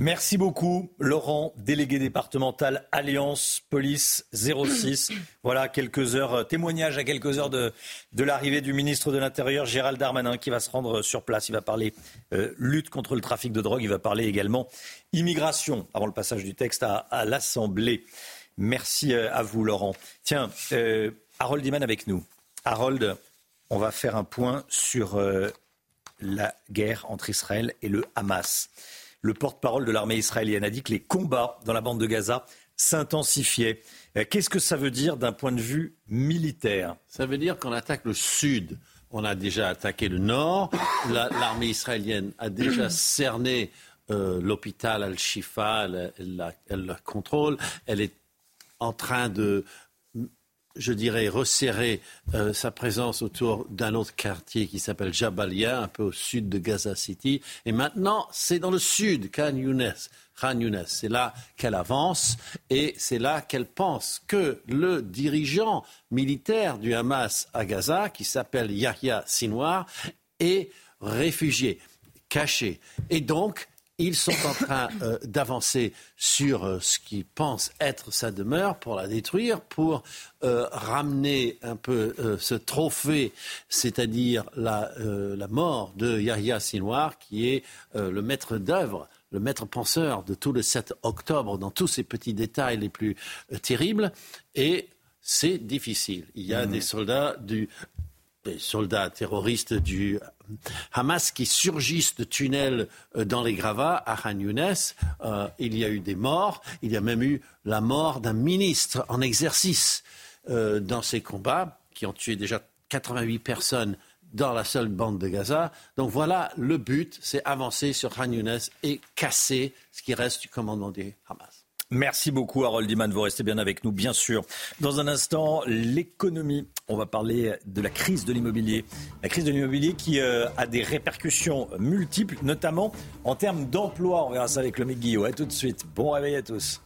Merci beaucoup, Laurent, délégué départemental Alliance Police 06. [CLEARS THROAT] voilà quelques heures, euh, témoignage à quelques heures de, de l'arrivée du ministre de l'Intérieur, Gérald Darmanin, qui va se rendre sur place. Il va parler euh, lutte contre le trafic de drogue. Il va parler également immigration avant le passage du texte à, à l'Assemblée. Merci à vous, Laurent. Tiens, Harold Iman avec nous. Harold, on va faire un point sur euh, la guerre entre Israël et le Hamas. Le porte-parole de l'armée israélienne a dit que les combats dans la bande de Gaza s'intensifiaient. Euh, qu'est-ce que ça veut dire d'un point de vue militaire? Ça veut dire qu'on attaque le sud. On a déjà attaqué le nord. L'armée israélienne a déjà cerné euh, l'hôpital Al-Shifa. Elle, elle, le contrôle. Elle est en train de je dirais, resserrer euh, sa présence autour d'un autre quartier qui s'appelle Jabalia, un peu au sud de Gaza City. Et maintenant, c'est dans le sud, Khan Younes. Khan Younes. C'est là qu'elle avance et c'est là qu'elle pense que le dirigeant militaire du Hamas à Gaza, qui s'appelle Yahya Sinwar, est réfugié, caché. Et donc, ils sont en train euh, d'avancer sur euh, ce qu'ils pensent être sa demeure pour la détruire, pour euh, ramener un peu ce trophée, c'est-à-dire la, la, mort de Yahya Sinwar, qui est le maître d'œuvre le maître penseur de tout le 7 octobre dans tous ces petits détails les plus terribles. Et c'est difficile. Il y a mmh. des soldats du des soldats terroristes du Hamas qui surgissent de tunnels euh, dans les gravats à Khan Younes. Euh, il y a eu des morts. Il y a même eu la mort d'un ministre en exercice euh, dans ces combats qui ont tué déjà 88 personnes dans la seule bande de Gaza. Donc voilà, le but, c'est avancer sur Khan Younes et casser ce qui reste du commandement du Hamas. Merci beaucoup, Harold Iman. Vous restez bien avec nous, bien sûr. Dans un instant, l'économie. On va parler de la crise de l'immobilier. La crise de l'immobilier qui euh, a des répercussions multiples, notamment en termes d'emploi. On verra ça avec le Guillot. A tout de suite. Bon réveil à tous.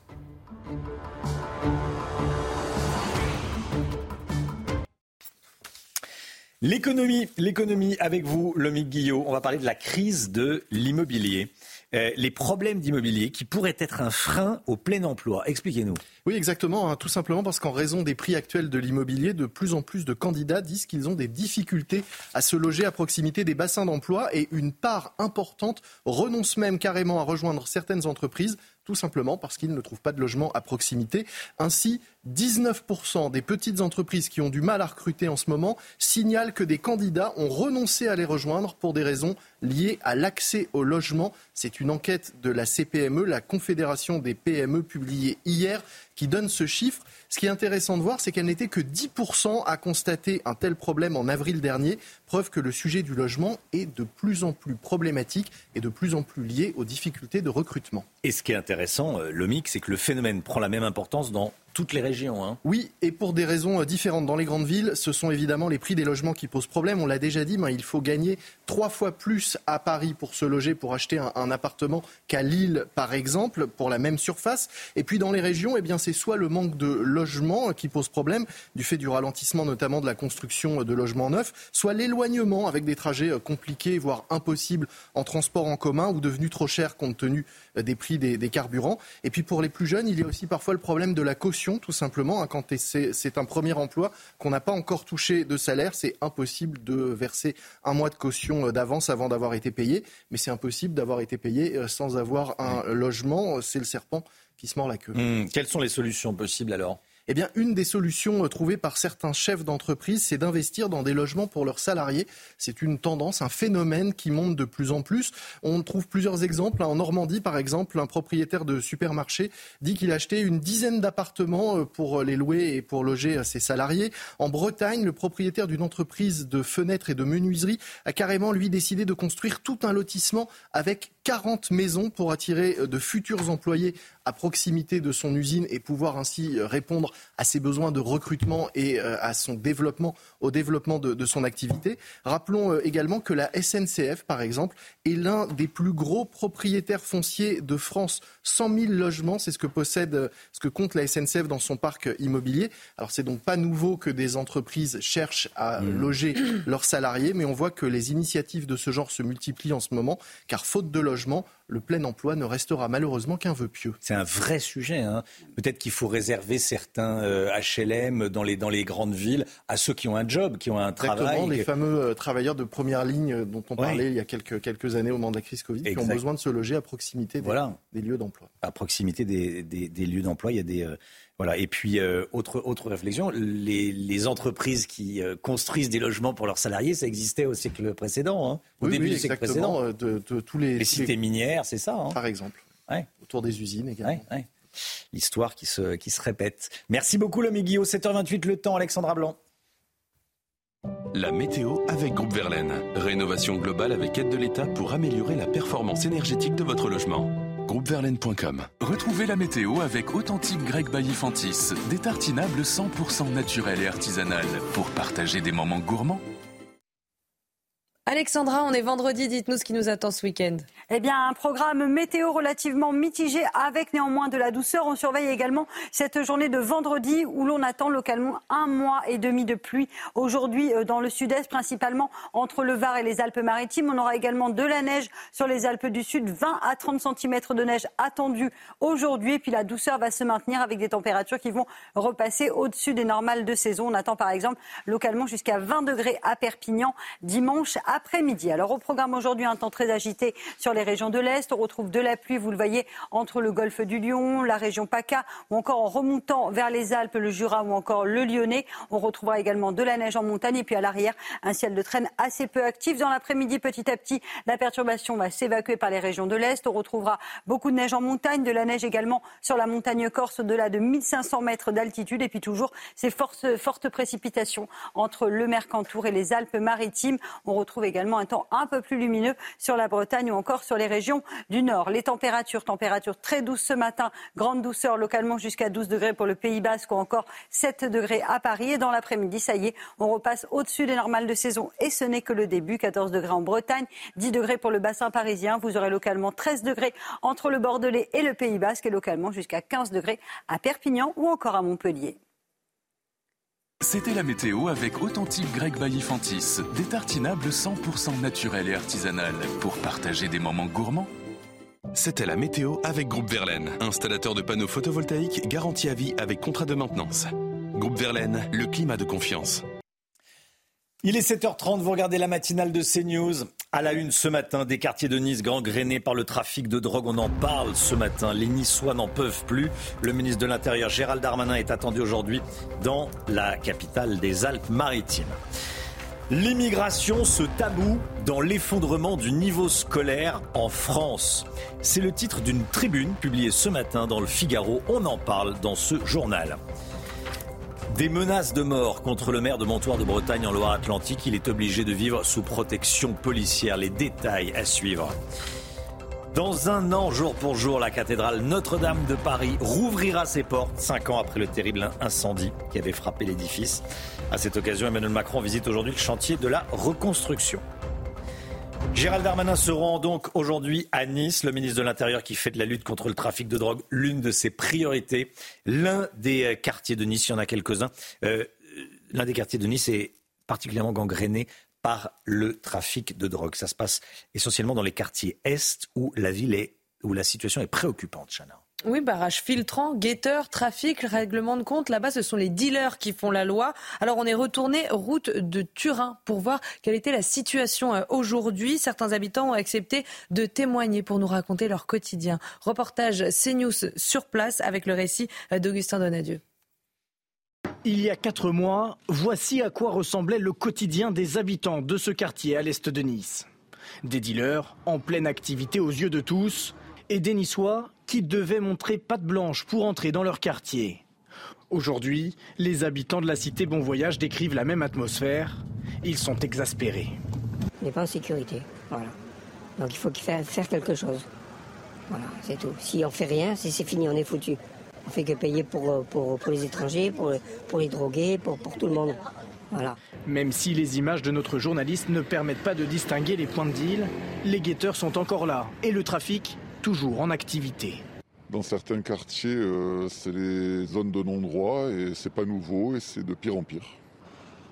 L'économie, l'économie avec vous, Lomique Guillot. On va parler de la crise de l'immobilier. Euh, les problèmes d'immobilier qui pourraient être un frein au plein emploi. Expliquez-nous. Oui, exactement. Hein. tout simplement parce qu'en raison des prix actuels de l'immobilier, de plus en plus de candidats disent qu'ils ont des difficultés à se loger à proximité des bassins d'emploi et une part importante renonce même carrément à rejoindre certaines entreprises tout simplement parce qu'ils ne trouvent pas de logement à proximité. Ainsi, 19% des petites entreprises qui ont du mal à recruter en ce moment signalent que des candidats ont renoncé à les rejoindre pour des raisons liées à l'accès au logement. C'est une enquête de la CPME, la Confédération des PME, publiée hier. qui donne ce chiffre. Ce qui est intéressant de voir, c'est qu'elle n'était que 10% à constater un tel problème en avril dernier, preuve que le sujet du logement est de plus en plus problématique et de plus en plus lié aux difficultés de recrutement. Et ce qui est intéressant, euh, le mix, c'est que le phénomène prend la même importance dans toutes les régions. Hein. Oui, et pour des raisons euh, différentes. Dans les grandes villes, ce sont évidemment les prix des logements qui posent problème. On l'a déjà dit, mais il faut gagner trois fois plus à Paris pour se loger, pour acheter un, appartement qu'à Lille, par exemple, pour la même surface. Et puis dans les régions, eh c'est soit le manque de logements qui pose problème, du fait du ralentissement notamment de la construction de logements neufs, soit l'éloignement avec des trajets euh, compliqués, voire impossibles en transport en commun ou devenus trop chers compte tenu euh, des prix des, des carburants. Et puis pour les plus jeunes, il y a aussi parfois le problème de la caution, tout simplement. Hein, quand c'est un premier emploi, qu'on n'a pas encore touché de salaire, c'est impossible de verser un mois de caution euh, d'avance avant d'avoir été payé. Mais c'est impossible d'avoir été payé euh, sans avoir un logement. C'est le serpent qui se mord la queue. Mmh. Quelles sont les solutions possibles alors? Eh une des solutions euh, trouvées par certains chefs d'entreprise, c'est d'investir dans des logements pour leurs salariés. C'est une tendance, un phénomène qui monte de plus en plus. On trouve plusieurs exemples. En Normandie, par exemple, un propriétaire de supermarché dit qu'il a acheté une dizaine d'appartements euh, pour les louer et pour loger ses salariés. En Bretagne, le propriétaire d'une entreprise de fenêtres et de menuiserie a carrément, lui, décidé de construire tout un lotissement avec 40 maisons pour attirer euh, de futurs employés à proximité de son usine et pouvoir ainsi euh, répondre à ses besoins de recrutement et euh, à son développement, au développement de, son activité. Rappelons également que la SNCF, par exemple, est l'un des plus gros propriétaires fonciers de France. 100 000 logements, c'est ce que possède, ce que compte la SNCF dans son parc immobilier. Alors c'est donc pas nouveau que des entreprises cherchent à mmh. loger leurs salariés, mais on voit que les initiatives de ce genre se multiplient en ce moment, car faute de logement, logement le plein emploi ne restera malheureusement qu'un vœu pieux. C'est un vrai sujet. Hein. Peut-être qu'il faut réserver certains HLM euh, dans les, dans les grandes villes à ceux qui ont un job, qui ont un travail. Exactement, les fameux euh, travailleurs de première ligne euh, dont on parlait il y a quelques, quelques années au moment de la crise Covid, qui ont besoin de se loger à proximité des, des lieux d'emploi. À proximité des, des, lieux d'emploi, il y a des... Voilà. Et puis, autre, autre réflexion, les, les entreprises qui construisent des logements pour leurs salariés, ça existait au siècle précédent, hein, au début du siècle précédent. De, tous les, les cités minières, c'est ça. Hein. Par exemple. Autour des usines également. L'histoire qui se, qui se répète. Merci beaucoup, le Guillaume. 7h28, le temps, Alexandra Blanc. La météo avec Groupe Verlaine. Rénovation globale avec aide de l'État pour améliorer la performance énergétique de votre logement. Groupeverlaine.com Retrouvez la météo avec Authentique Grec Baillifantis. Des tartinables 100% naturels et artisanales pour partager des moments gourmands. Alexandra, on est vendredi, dites-nous ce qui nous attend ce week-end. Eh bien, un programme météo relativement mitigé avec néanmoins de la douceur. On surveille également cette journée de vendredi où l'on attend localement un mois et demi de pluie. Aujourd'hui, euh, dans le sud-est, principalement entre le Var et les Alpes-Maritimes. On aura également de la neige sur les Alpes du Sud, 20 à 30 cm de neige attendue aujourd'hui. Et puis la douceur va se maintenir avec des températures qui vont repasser au-dessus des normales de saison. On attend par exemple localement jusqu'à 20 degrés à Perpignan dimanche après-midi. Alors au programme aujourd'hui, un temps très agité sur les régions de l'Est. On retrouve de la pluie, vous le voyez, entre le golfe du Lion, la région PACA, ou encore en remontant vers les Alpes, le Jura ou encore le Lyonnais. On retrouvera également de la neige en montagne et puis à l'arrière, un ciel de traîne assez peu actif. Dans l'après-midi, petit à petit, la perturbation va s'évacuer par les régions de l'Est. On retrouvera beaucoup de neige en montagne, de la neige également sur la montagne corse au-delà de 1500 mètres d'altitude et puis toujours ces fortes, fortes précipitations entre le Mercantour et les Alpes-Maritimes. On retrouve également un temps un peu plus lumineux sur la Bretagne ou encore sur les régions du nord. Les températures, températures très douces ce matin, grande douceur localement jusqu'à 12 degrés pour le Pays Basque ou encore 7 degrés à Paris. Et dans l'après-midi, ça y est, on repasse au-dessus des normales de saison et ce n'est que le début. 14 degrés en Bretagne, 10 degrés pour le bassin parisien. Vous aurez localement 13 degrés entre le Bordelais et le Pays Basque et localement jusqu'à 15 degrés à Perpignan ou encore à Montpellier. C'était la météo avec Authentique Grec Baillifantis, des tartinables 100% naturels et artisanales pour partager des moments gourmands. C'était la météo avec Groupe Verlaine, installateur de panneaux photovoltaïques garantie à vie avec contrat de maintenance. Groupe Verlaine, le climat de confiance. Il est 7h30, vous regardez la matinale de CNews. À la une ce matin, des quartiers de Nice gangrénés par le trafic de drogue. On en parle ce matin. Les Niçois n'en peuvent plus. Le ministre de l'Intérieur, Gérald Darmanin, est attendu aujourd'hui dans la capitale des Alpes-Maritimes. L'immigration, ce tabou dans l'effondrement du niveau scolaire en France. C'est le titre d'une tribune publiée ce matin dans le Figaro. On en parle dans ce journal. Des menaces de mort contre le maire de Montoire de Bretagne en Loire-Atlantique. Il est obligé de vivre sous protection policière. Les détails à suivre. Dans un an, jour pour jour, la cathédrale Notre-Dame de Paris rouvrira ses portes, cinq ans après le terrible incendie qui avait frappé l'édifice. À cette occasion, Emmanuel Macron visite aujourd'hui le chantier de la reconstruction. Gérald Darmanin se rend donc aujourd'hui à Nice, le ministre de l'Intérieur qui fait de la lutte contre le trafic de drogue l'une de ses priorités. L'un des euh, quartiers de Nice, il y en a quelques-uns, euh, l'un des quartiers de Nice est particulièrement gangréné par le trafic de drogue. Ça se passe essentiellement dans les quartiers Est où la est, où la situation est préoccupante, Chana. Oui, barrage filtrant, guetteur, trafic, règlement de compte. Là-bas, ce sont les dealers qui font la loi. Alors, on est retourné route de Turin pour voir quelle était la situation euh, aujourd'hui. Certains habitants ont accepté de témoigner pour nous raconter leur quotidien. Reportage CNews sur place avec le récit euh, d'Augustin Donadieu. Il y a quatre mois, voici à quoi ressemblait le quotidien des habitants de ce quartier à l'est de Nice. Des dealers en pleine activité aux yeux de tous et des Niçois qui devaient montrer patte blanche pour entrer dans leur quartier. Aujourd'hui, les habitants de la cité Bon Voyage décrivent la même atmosphère. Ils sont exaspérés. On n'est pas en sécurité. Voilà. Donc il faut faire quelque chose. Voilà, c'est tout. Si on fait rien, c'est fini, on est foutu. On fait que payer pour, pour, les étrangers, pour, pour les drogués, pour, pour tout le monde. Voilà. Même si les images de notre journaliste ne permettent pas de distinguer les points de deal, les guetteurs sont encore là et le trafic toujours en activité. Dans certains quartiers, euh, c'est les zones de non-droit et c'est pas nouveau et c'est de pire en pire.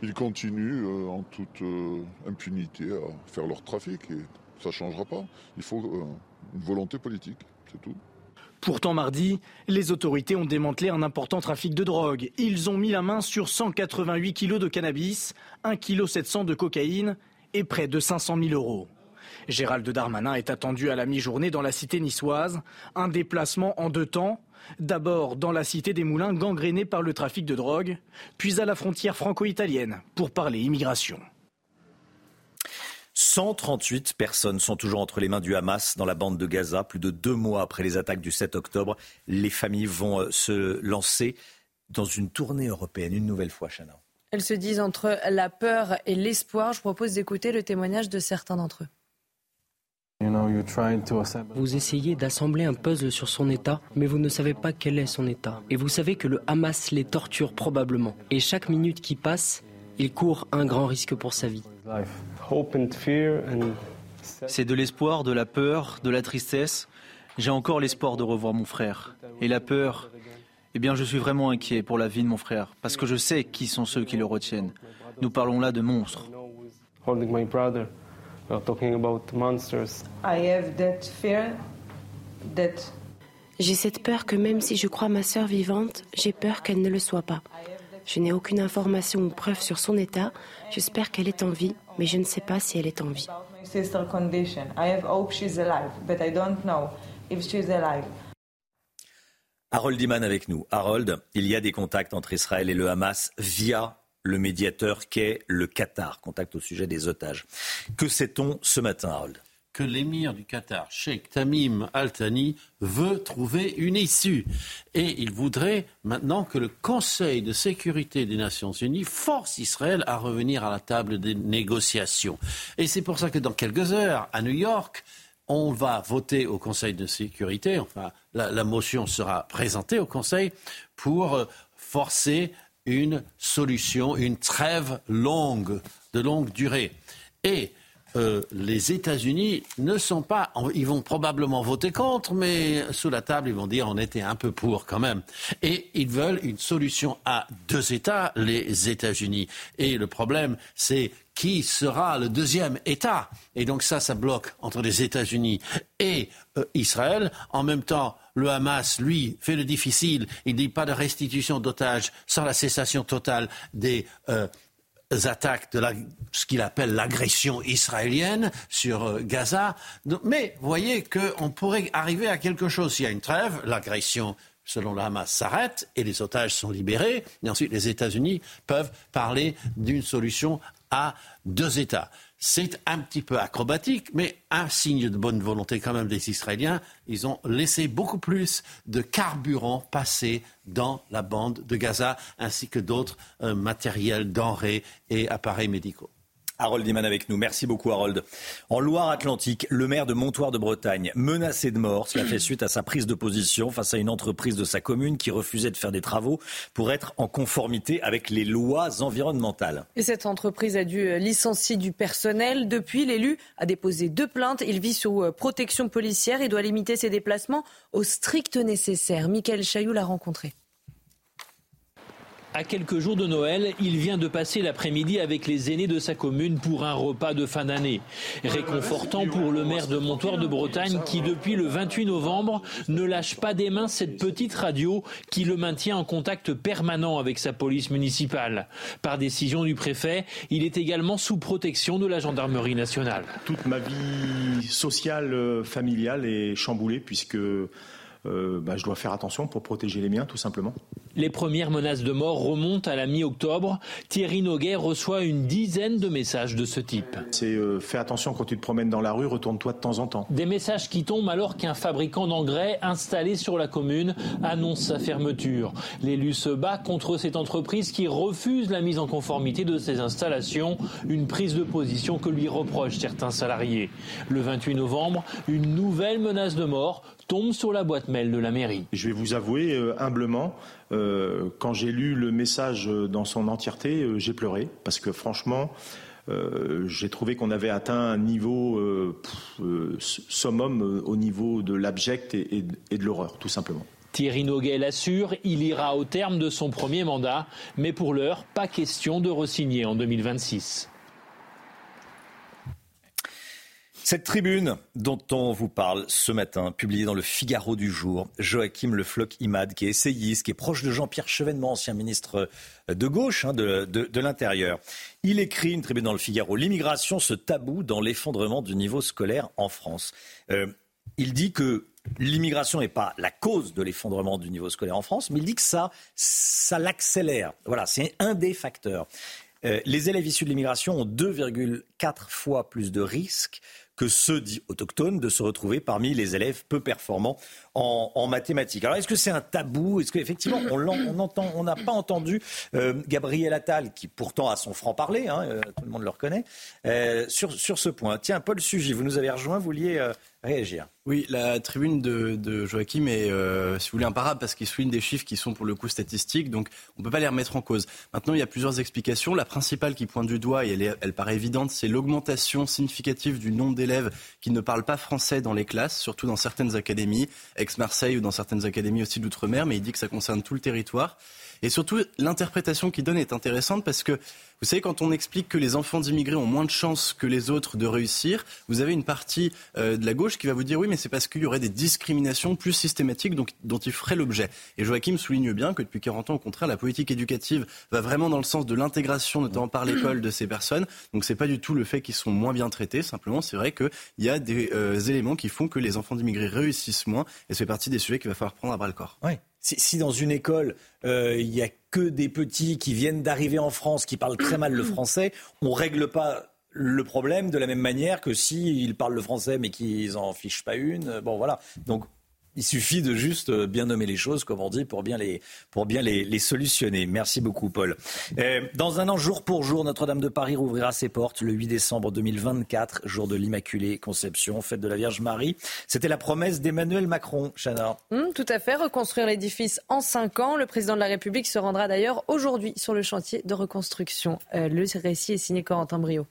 Ils continuent euh, en toute euh, impunité à faire leur trafic et ça ne changera pas. Il faut une volonté politique, c'est tout. Pourtant, mardi, les autorités ont démantelé un important trafic de drogue. Ils ont mis la main sur 188 kilos de cannabis, 1,7 kg de cocaïne et près de 500 000 euros. Gérald Darmanin est attendu à la mi-journée dans la cité niçoise. Un déplacement en deux temps. D'abord dans la cité des Moulins gangrénée par le trafic de drogue, puis à la frontière franco-italienne pour parler immigration. 138 personnes sont toujours entre les mains du Hamas dans la bande de Gaza. Plus de deux mois après les attaques du 7 octobre, les familles vont euh, se lancer dans une tournée européenne, une nouvelle fois, Chana. Elles se disent entre la peur et l'espoir. Je propose d'écouter le témoignage de certains d'entre eux. Vous essayez d'assembler un puzzle sur son état, mais vous ne savez pas quel est son état. Et vous savez que le Hamas les torture probablement. Et chaque minute qui passe, il court un grand risque pour sa vie. C'est de l'espoir, de la peur, de la tristesse. J'ai encore l'espoir de revoir mon frère. Et la peur, eh bien je suis vraiment inquiet pour la vie de mon frère, parce que je sais qui sont ceux qui le retiennent. Nous parlons là de monstres. J'ai cette peur que même si je crois ma sœur vivante, j'ai peur qu'elle ne le soit pas. Je n'ai aucune information ou preuve sur son état. J'espère qu'elle est en vie, mais je ne sais pas si elle est en vie. Harold Iman avec nous. Harold, il y a des contacts entre Israël et le Hamas via le médiateur qu'est le Qatar. Contact au sujet des otages. Que sait-on ce matin, Harold? Que l'émir du Qatar, Sheikh Tamim Al-Thani, veut trouver une issue. Et il voudrait maintenant que le Conseil de sécurité des Nations Unies force Israël à revenir à la table des négociations. Et c'est pour ça que dans quelques heures, à New York, on va voter au Conseil de sécurité, enfin la, la motion sera présentée au Conseil pour euh, forcer une solution, une trêve longue, de longue durée. Et euh, les États-Unis ne sont pas. Ils vont probablement voter contre, mais sous la table, ils vont dire on était un peu pour quand même. Et ils veulent une solution à deux États, les États-Unis. Et le problème, c'est qui sera le deuxième État. Et donc ça, ça bloque entre les États-Unis et euh, Israël. En même temps, le Hamas, lui, fait le difficile. Il ne dit pas de restitution d'otages sans la cessation totale des euh, attaques de ce qu'il appelle l'agression israélienne sur euh, Gaza. Mais voyez qu'on pourrait arriver à quelque chose. S'il y a une trêve, l'agression selon le Hamas, s'arrête et les otages sont libérés. Et ensuite, les États-Unis peuvent parler d'une solution à deux États. C'est un petit peu acrobatique, mais un signe de bonne volonté quand même des Israéliens. Ils ont laissé beaucoup plus de carburant passer dans la bande de Gaza, ainsi que d'autres euh, matériels, denrées et appareils médicaux. Harold Iman avec nous. Merci beaucoup, Harold. En Loire-Atlantique, le maire de Montoire de Bretagne, menacé de mort, cela fait suite à sa prise de position face à une entreprise de sa commune qui refusait de faire des travaux pour être en conformité avec les lois environnementales. Et cette entreprise a dû licencier du personnel. Depuis, l'élu a déposé deux plaintes. Il vit sous euh, protection policière et doit limiter ses déplacements au strict nécessaire. Michael Chailloux l'a rencontré. À quelques jours de Noël, il vient de passer l'après-midi avec les aînés de sa commune pour un repas de fin d'année. Réconfortant pour le maire de Montoire de Bretagne qui, depuis le 28 novembre, ne lâche pas des mains cette petite radio qui le maintient en contact permanent avec sa police municipale. Par décision du préfet, il est également sous protection de la gendarmerie nationale. Toute ma vie sociale, euh, familiale est chamboulée puisque euh, bah, je dois faire attention pour protéger les miens, tout simplement. Les premières menaces de mort remontent à la mi-octobre. Thierry Noguet reçoit une dizaine de messages de ce type. C'est euh, fais attention quand tu te promènes dans la rue, retourne-toi de temps en temps. Des messages qui tombent alors qu'un fabricant d'engrais installé sur la commune annonce sa fermeture. L'élu se bat contre cette entreprise qui refuse la mise en conformité de ses installations, une prise de position que lui reprochent certains salariés. Le 28 novembre, une nouvelle menace de mort tombe sur la boîte mail de la mairie. Je vais vous avouer euh, humblement, euh, quand j'ai lu le message dans son entièreté, euh, j'ai pleuré parce que franchement, j'ai trouvé qu'on avait atteint un niveau summum au niveau de l'abject et, et, de l'horreur, tout simplement. Thierry Noguet l'assure, il ira au terme de son premier mandat, mais pour l'heure, pas question de resigner en 2026. Cette tribune dont on vous parle ce matin, publiée dans le Figaro du jour, Joachim Le Floch Imad, qui est essayiste, qui est proche de Jean-Pierre Chevènement, ancien ministre de gauche hein, de, l'Intérieur. Il écrit une tribune dans le Figaro, l'immigration, ce tabou dans l'effondrement du niveau scolaire en France. Euh, il dit que l'immigration n'est pas la cause de l'effondrement du niveau scolaire en France, mais il dit que ça, ça l'accélère. Voilà, c'est un des facteurs. Euh, les élèves issus de l'immigration ont 2,4 fois plus de risques que ceux dits autochtones de se retrouver parmi les élèves peu performants en, mathématiques. Alors est-ce que c'est un tabou? Est-ce qu'effectivement on, on n'a pas entendu euh, Gabriel Attal, qui pourtant a son franc-parler, hein, euh, tout le monde le reconnaît, euh, sur, sur ce point? Tiens, Paul Sugy, vous nous avez rejoint, vous vouliez réagir. Oui, la tribune de, Joachim est, si vous voulez, imparable parce qu'il souligne des chiffres qui sont pour le coup statistiques, donc on ne peut pas les remettre en cause. Maintenant, il y a plusieurs explications. La principale qui pointe du doigt, et elle, elle paraît évidente, c'est l'augmentation significative du nombre d'élèves qui ne parlent pas français dans les classes, surtout dans certaines académies, ex-Marseille ou dans certaines académies aussi d'outre-mer, mais il dit que ça concerne tout le territoire. Et surtout, l'interprétation qu'il donne est intéressante parce que, vous savez, quand on explique que les enfants d'immigrés ont moins de chances que les autres de réussir, vous avez une partie euh, de la gauche qui va vous dire oui, mais c'est parce qu'il y aurait des discriminations plus systématiques dont il ferait l'objet. Et Joachim souligne bien que depuis 40 ans, au contraire, la politique éducative va vraiment dans le sens de l'intégration, notamment par l'école, de ces personnes. Donc c'est pas du tout le fait qu'ils sont moins bien traités. Simplement, c'est vrai qu'il y a des euh, éléments qui font que les enfants d'immigrés réussissent moins. Et c'est partie des sujets qu'il va falloir prendre à bras le corps. Oui. Si, dans une école, euh, il n'y a que des petits qui viennent d'arriver en France, qui parlent très mal le [CLEARS THROAT] français, on ne règle pas le problème de la même manière que s'ils parlent le français mais qu'ils n'en fichent pas une. Bon, voilà. Donc, il suffit de juste euh, bien nommer les choses, comme on dit, pour bien les, solutionner. Merci beaucoup, Paul. Euh, dans un an, jour pour jour, Notre-Dame de Paris rouvrira ses portes le 8 décembre 2024, jour de l'Immaculée Conception, fête de la Vierge Marie. C'était la promesse d'Emmanuel Macron, Chana. Hum, tout à fait, reconstruire l'édifice en cinq ans. Le président de la République se rendra d'ailleurs aujourd'hui sur le chantier de reconstruction. Euh, le récit est signé Corentin Brio.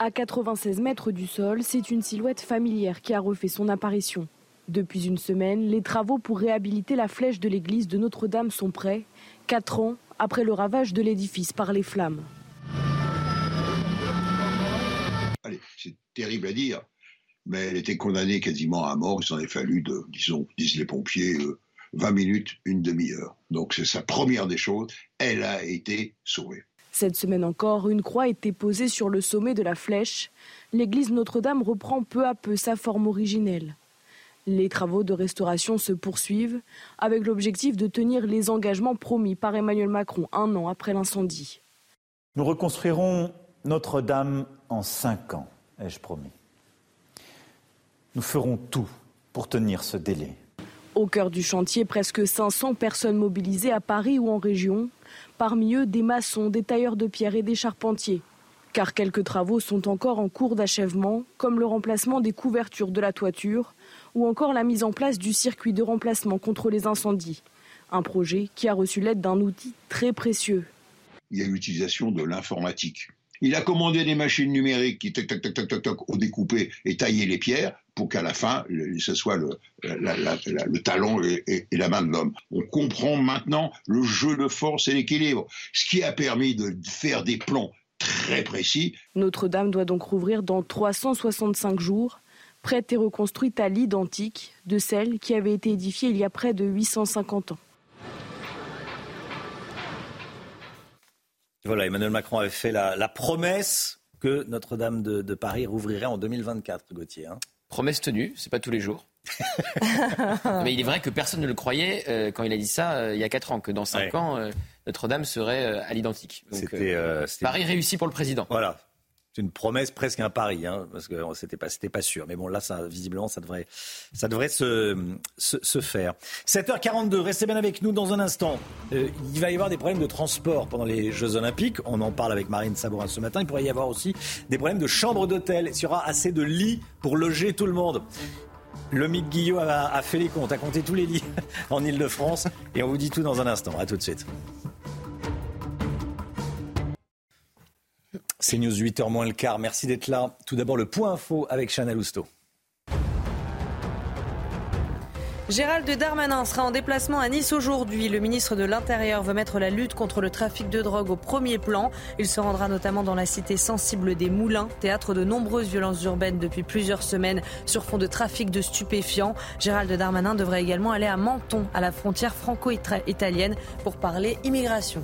À 96 mètres du sol, c'est une silhouette familière qui a refait son apparition. Depuis une semaine, les travaux pour réhabiliter la flèche de l'église de Notre-Dame sont prêts, quatre ans après le ravage de l'édifice par les flammes. Allez, c'est terrible à dire, mais elle était condamnée quasiment à mort. Il s'en est fallu, de, disons, disent les pompiers, 20 euh, minutes, une demi-heure. Donc c'est sa première des choses. Elle a été sauvée. Cette semaine encore, une croix était posée sur le sommet de la flèche. L'église Notre-Dame reprend peu à peu sa forme originelle. Les travaux de restauration se poursuivent avec l'objectif de tenir les engagements promis par Emmanuel Macron un an après l'incendie. Nous reconstruirons Notre-Dame en cinq ans, ai-je promis. Nous ferons tout pour tenir ce délai. Au cœur du chantier, presque 500 personnes mobilisées à Paris ou en région. Parmi eux, des maçons, des tailleurs de pierre et des charpentiers. Car quelques travaux sont encore en cours d'achèvement, comme le remplacement des couvertures de la toiture ou encore la mise en place du circuit de remplacement contre les incendies. Un projet qui a reçu l'aide d'un outil très précieux. Il y a l'utilisation de l'informatique. Il a commandé des machines numériques qui, ont découpé et taillé les pierres pour qu'à la fin, le- ce soit le, la- la- la- le talon et, et- et la main de l'homme. On comprend maintenant le jeu de force et l'équilibre, ce qui a permis de faire des plans très précis. Notre-Dame doit donc rouvrir dans 365 jours, prête et reconstruite à l'identique de celle qui avait été édifiée il y a près de 850 ans. Voilà, Emmanuel Macron avait fait la, la promesse que Notre-Dame de, de Paris rouvrirait en 2024, Gauthier. hein. Promesse tenue, c'est pas tous les jours. [LAUGHS] Mais il est vrai que personne ne le croyait euh, quand il a dit ça euh, il y a 4 ans, que dans 5 Ouais. ans, euh, Notre-Dame serait euh, à l'identique. C'était, euh, c'était- Paris réussi pour le président. Voilà. Une promesse presque un pari, hein, parce que c'était pas, pas sûr. Mais bon, là, visiblement, ça devrait, se, faire. 7h42, restez bien avec nous dans un instant. Euh, il va y avoir des problèmes de transport pendant les Jeux Olympiques. On en parle avec Marine Sabourin ce matin. Il pourrait y avoir aussi des problèmes de chambres d'hôtel. Qu'il y aura assez de lits pour loger tout le monde le Mick Guillot a, a fait les comptes, a compté tous les lits [LAUGHS] en Ile-de-France. Et on vous dit tout dans un instant. À tout de suite. C'est News 8h moins le quart. Merci d'être là. Tout d'abord, le point info avec Chana Lousteau. Gérald Darmanin sera en déplacement à Nice aujourd'hui. Le ministre de l'Intérieur veut mettre la lutte contre le trafic de drogue au premier plan. Il se rendra notamment dans la cité sensible des Moulins, théâtre de nombreuses violences urbaines depuis plusieurs semaines sur fond de trafic de stupéfiants. Gérald Darmanin devrait également aller à Menton, à la frontière franco-italienne, pour parler immigration.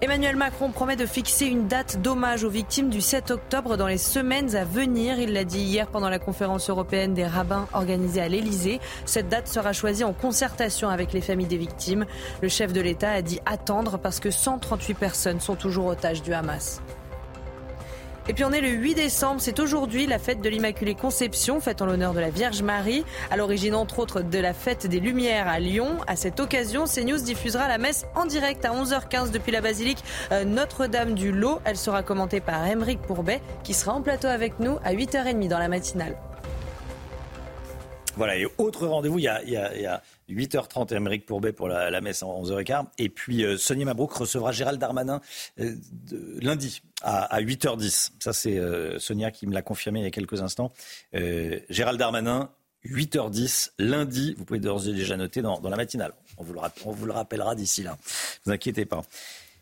Emmanuel Macron promet de fixer une date d'hommage aux victimes du 7 octobre dans les semaines à venir. Il l'a dit hier pendant la conférence européenne des rabbins organisée à l'Elysée. Cette date sera choisie en concertation avec les familles des victimes. Le chef de l'État a dit attendre parce que 138 personnes sont toujours otages du Hamas. Et puis on est le 8 décembre, c'est aujourd'hui la fête de l'Immaculée Conception, fête en l'honneur de la Vierge Marie, à l'origine entre autres de la fête des Lumières à Lyon. À cette occasion, CNews diffusera la messe en direct à 11h15 depuis la basilique euh, Notre-Dame du Lot. Elle sera commentée par Émeric Pourbet qui sera en plateau avec nous à 8h30 dans la matinale. Voilà, et autre rendez-vous, il y a, il y a- il y a 8h30, Émeric Pourbet pour la, messe en 11h15. Et puis, euh, Sonia Mabrouk recevra Gérald Darmanin euh, lundi à, à 8h10. Ça, c'est euh, Sonia qui me l'a confirmé il y a quelques instants. Gérald Darmanin, 8h10, lundi. Vous pouvez d'ores et déjà noter dans, la matinale. On vous le rappellera d'ici là. Ne vous inquiétez pas.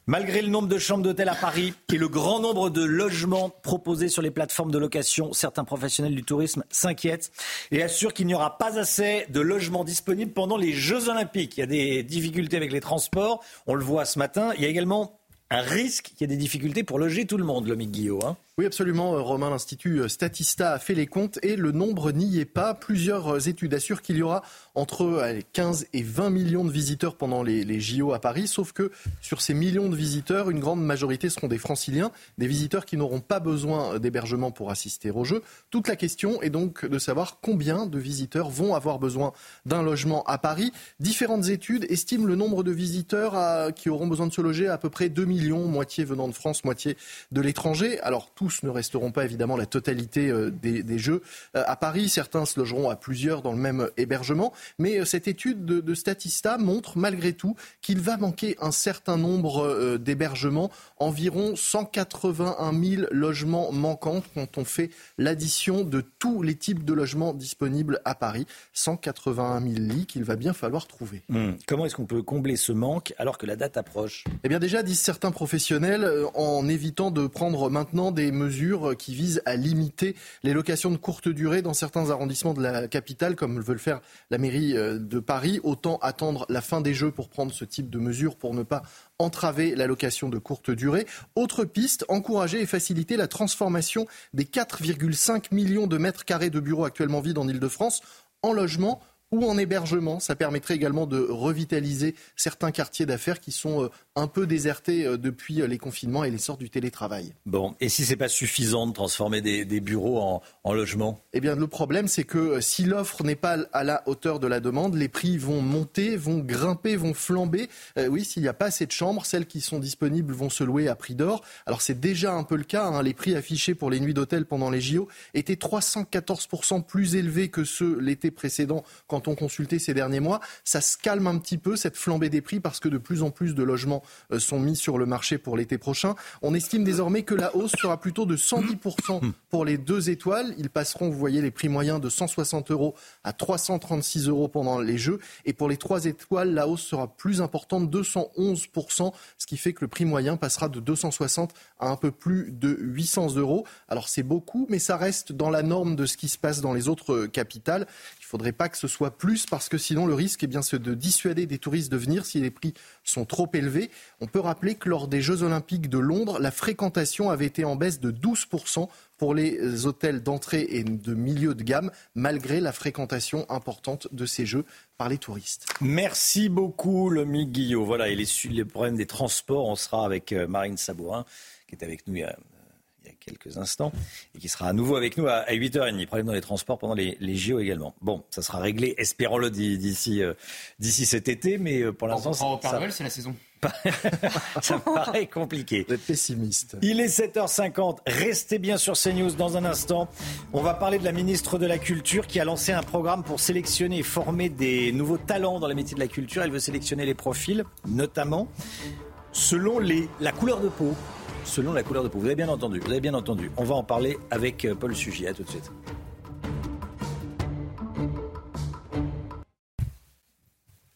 Malgré le nombre de chambres d'hôtel à Paris et le grand nombre de logements proposés sur les plateformes de location, certains professionnels du tourisme s'inquiètent et assurent qu'il n'y aura pas assez de logements disponibles pendant les Jeux Olympiques. Il y a des difficultés avec les transports, on le voit ce matin. Il y a également un risque qu'il y ait des difficultés pour loger tout le monde, le Guillot. Hein. Oui, absolument. Euh, Romain, l'Institut euh, Statista a fait les comptes et le nombre n'y est pas. Plusieurs euh, études assurent qu'il y aura entre allez, 15 et 20 millions de visiteurs pendant les, JO à Paris. Sauf que sur ces millions de visiteurs, une grande majorité seront des franciliens, des visiteurs qui n'auront pas besoin d'hébergement pour assister aux Jeux. Toute la question est donc de savoir combien de visiteurs vont avoir besoin d'un logement à Paris. Différentes études estiment le nombre de visiteurs qui auront besoin de se loger à peu près 2 millions, moitié venant de France, moitié de l'étranger. Alors tous ne resteront pas évidemment la totalité euh, des, des jeux euh, à Paris. Certains se logeront à plusieurs dans le même hébergement. Mais euh, cette étude de, de Statista montre malgré tout qu'il va manquer un certain nombre d'hébergements, environ 181 000 logements manquants quand on fait l'addition de tous les types de logements disponibles à Paris. 181 000 lits qu'il va bien falloir trouver. Hmm. Comment est-ce qu'on peut combler ce manque alors que la date approche? Eh bien déjà, disent certains professionnels, en évitant de prendre maintenant des mesures qui visent à limiter les locations de courte durée dans certains arrondissements de la capitale, comme veut le faire la mairie de Paris. Autant attendre la fin des Jeux pour prendre ce type de mesures pour ne pas entraver la location de courte durée. Autre piste, encourager et faciliter la transformation des 4,5 millions de mètres carrés de bureaux actuellement vides en Ile-de-France en logements ou en hébergement. Ça permettrait également de revitaliser certains quartiers d'affaires qui sont euh, un peu désertés euh, depuis euh, les confinements et l'essor du télétravail. Bon, et si c'est pas suffisant de transformer des, bureaux en, en logements? Eh bien, le problème, c'est que si l'offre n'est pas à la hauteur de la demande, les prix vont monter, vont grimper, vont flamber. oui, s'il n'y a pas assez de chambres, celles qui sont disponibles vont se louer à prix d'or. Alors, c'est déjà un peu le cas. Hein. Les prix affichés pour les nuits d'hôtel pendant les JO étaient 314% plus élevés que ceux l'été précédent quand on consultait ces derniers mois. Ça se calme un petit peu, cette flambée des prix, parce que de plus en plus de logements euh, sont mis sur le marché pour l'été prochain. On estime désormais que la hausse sera plutôt de 110% pour les deux étoiles. Ils passeront, vous voyez, les prix moyens de 160 euros à 336 euros pendant les Jeux. Et pour les trois étoiles, la hausse sera plus importante, 211%, ce qui fait que le prix moyen passera de 260 à un peu plus de 800 euros. Alors c'est beaucoup, mais ça reste dans la norme de ce qui se passe dans les autres euh, capitales. Il ne faudrait pas que ce soit plus parce que sinon le risque est bien de dissuader des touristes de venir si les prix sont trop élevés. On peut rappeler que lors des Jeux olympiques de Londres, la fréquentation avait été en baisse de 12% pour les hôtels d'entrée et de milieu de gamme, malgré la fréquentation importante de ces Jeux par les touristes. Merci beaucoup, Lomi Guillot. Voilà, et les, les problèmes des transports, on sera avec euh, Marine Sabourin, qui est avec nous quelques instants et qui sera à nouveau avec nous à, 8h30. Problème dans les transports pendant les, les JO également. Bon, ça sera réglé, espérons-le, d'ici euh, d'ici cet été, mais euh, pour l'instant. En, Père Noël, c'est la saison. [LAUGHS] ça me paraît compliqué. Vous pessimiste. Il est 7h50. Restez bien sur CNews dans un instant. On va parler de la ministre de la Culture qui a lancé un programme pour sélectionner et former des nouveaux talents dans les métiers de la culture. Elle veut sélectionner les profils, notamment selon les, la couleur de peau selon la couleur de peau. Vous avez bien entendu, vous avez bien entendu. On va en parler avec euh, Paul Sugy. À tout de suite.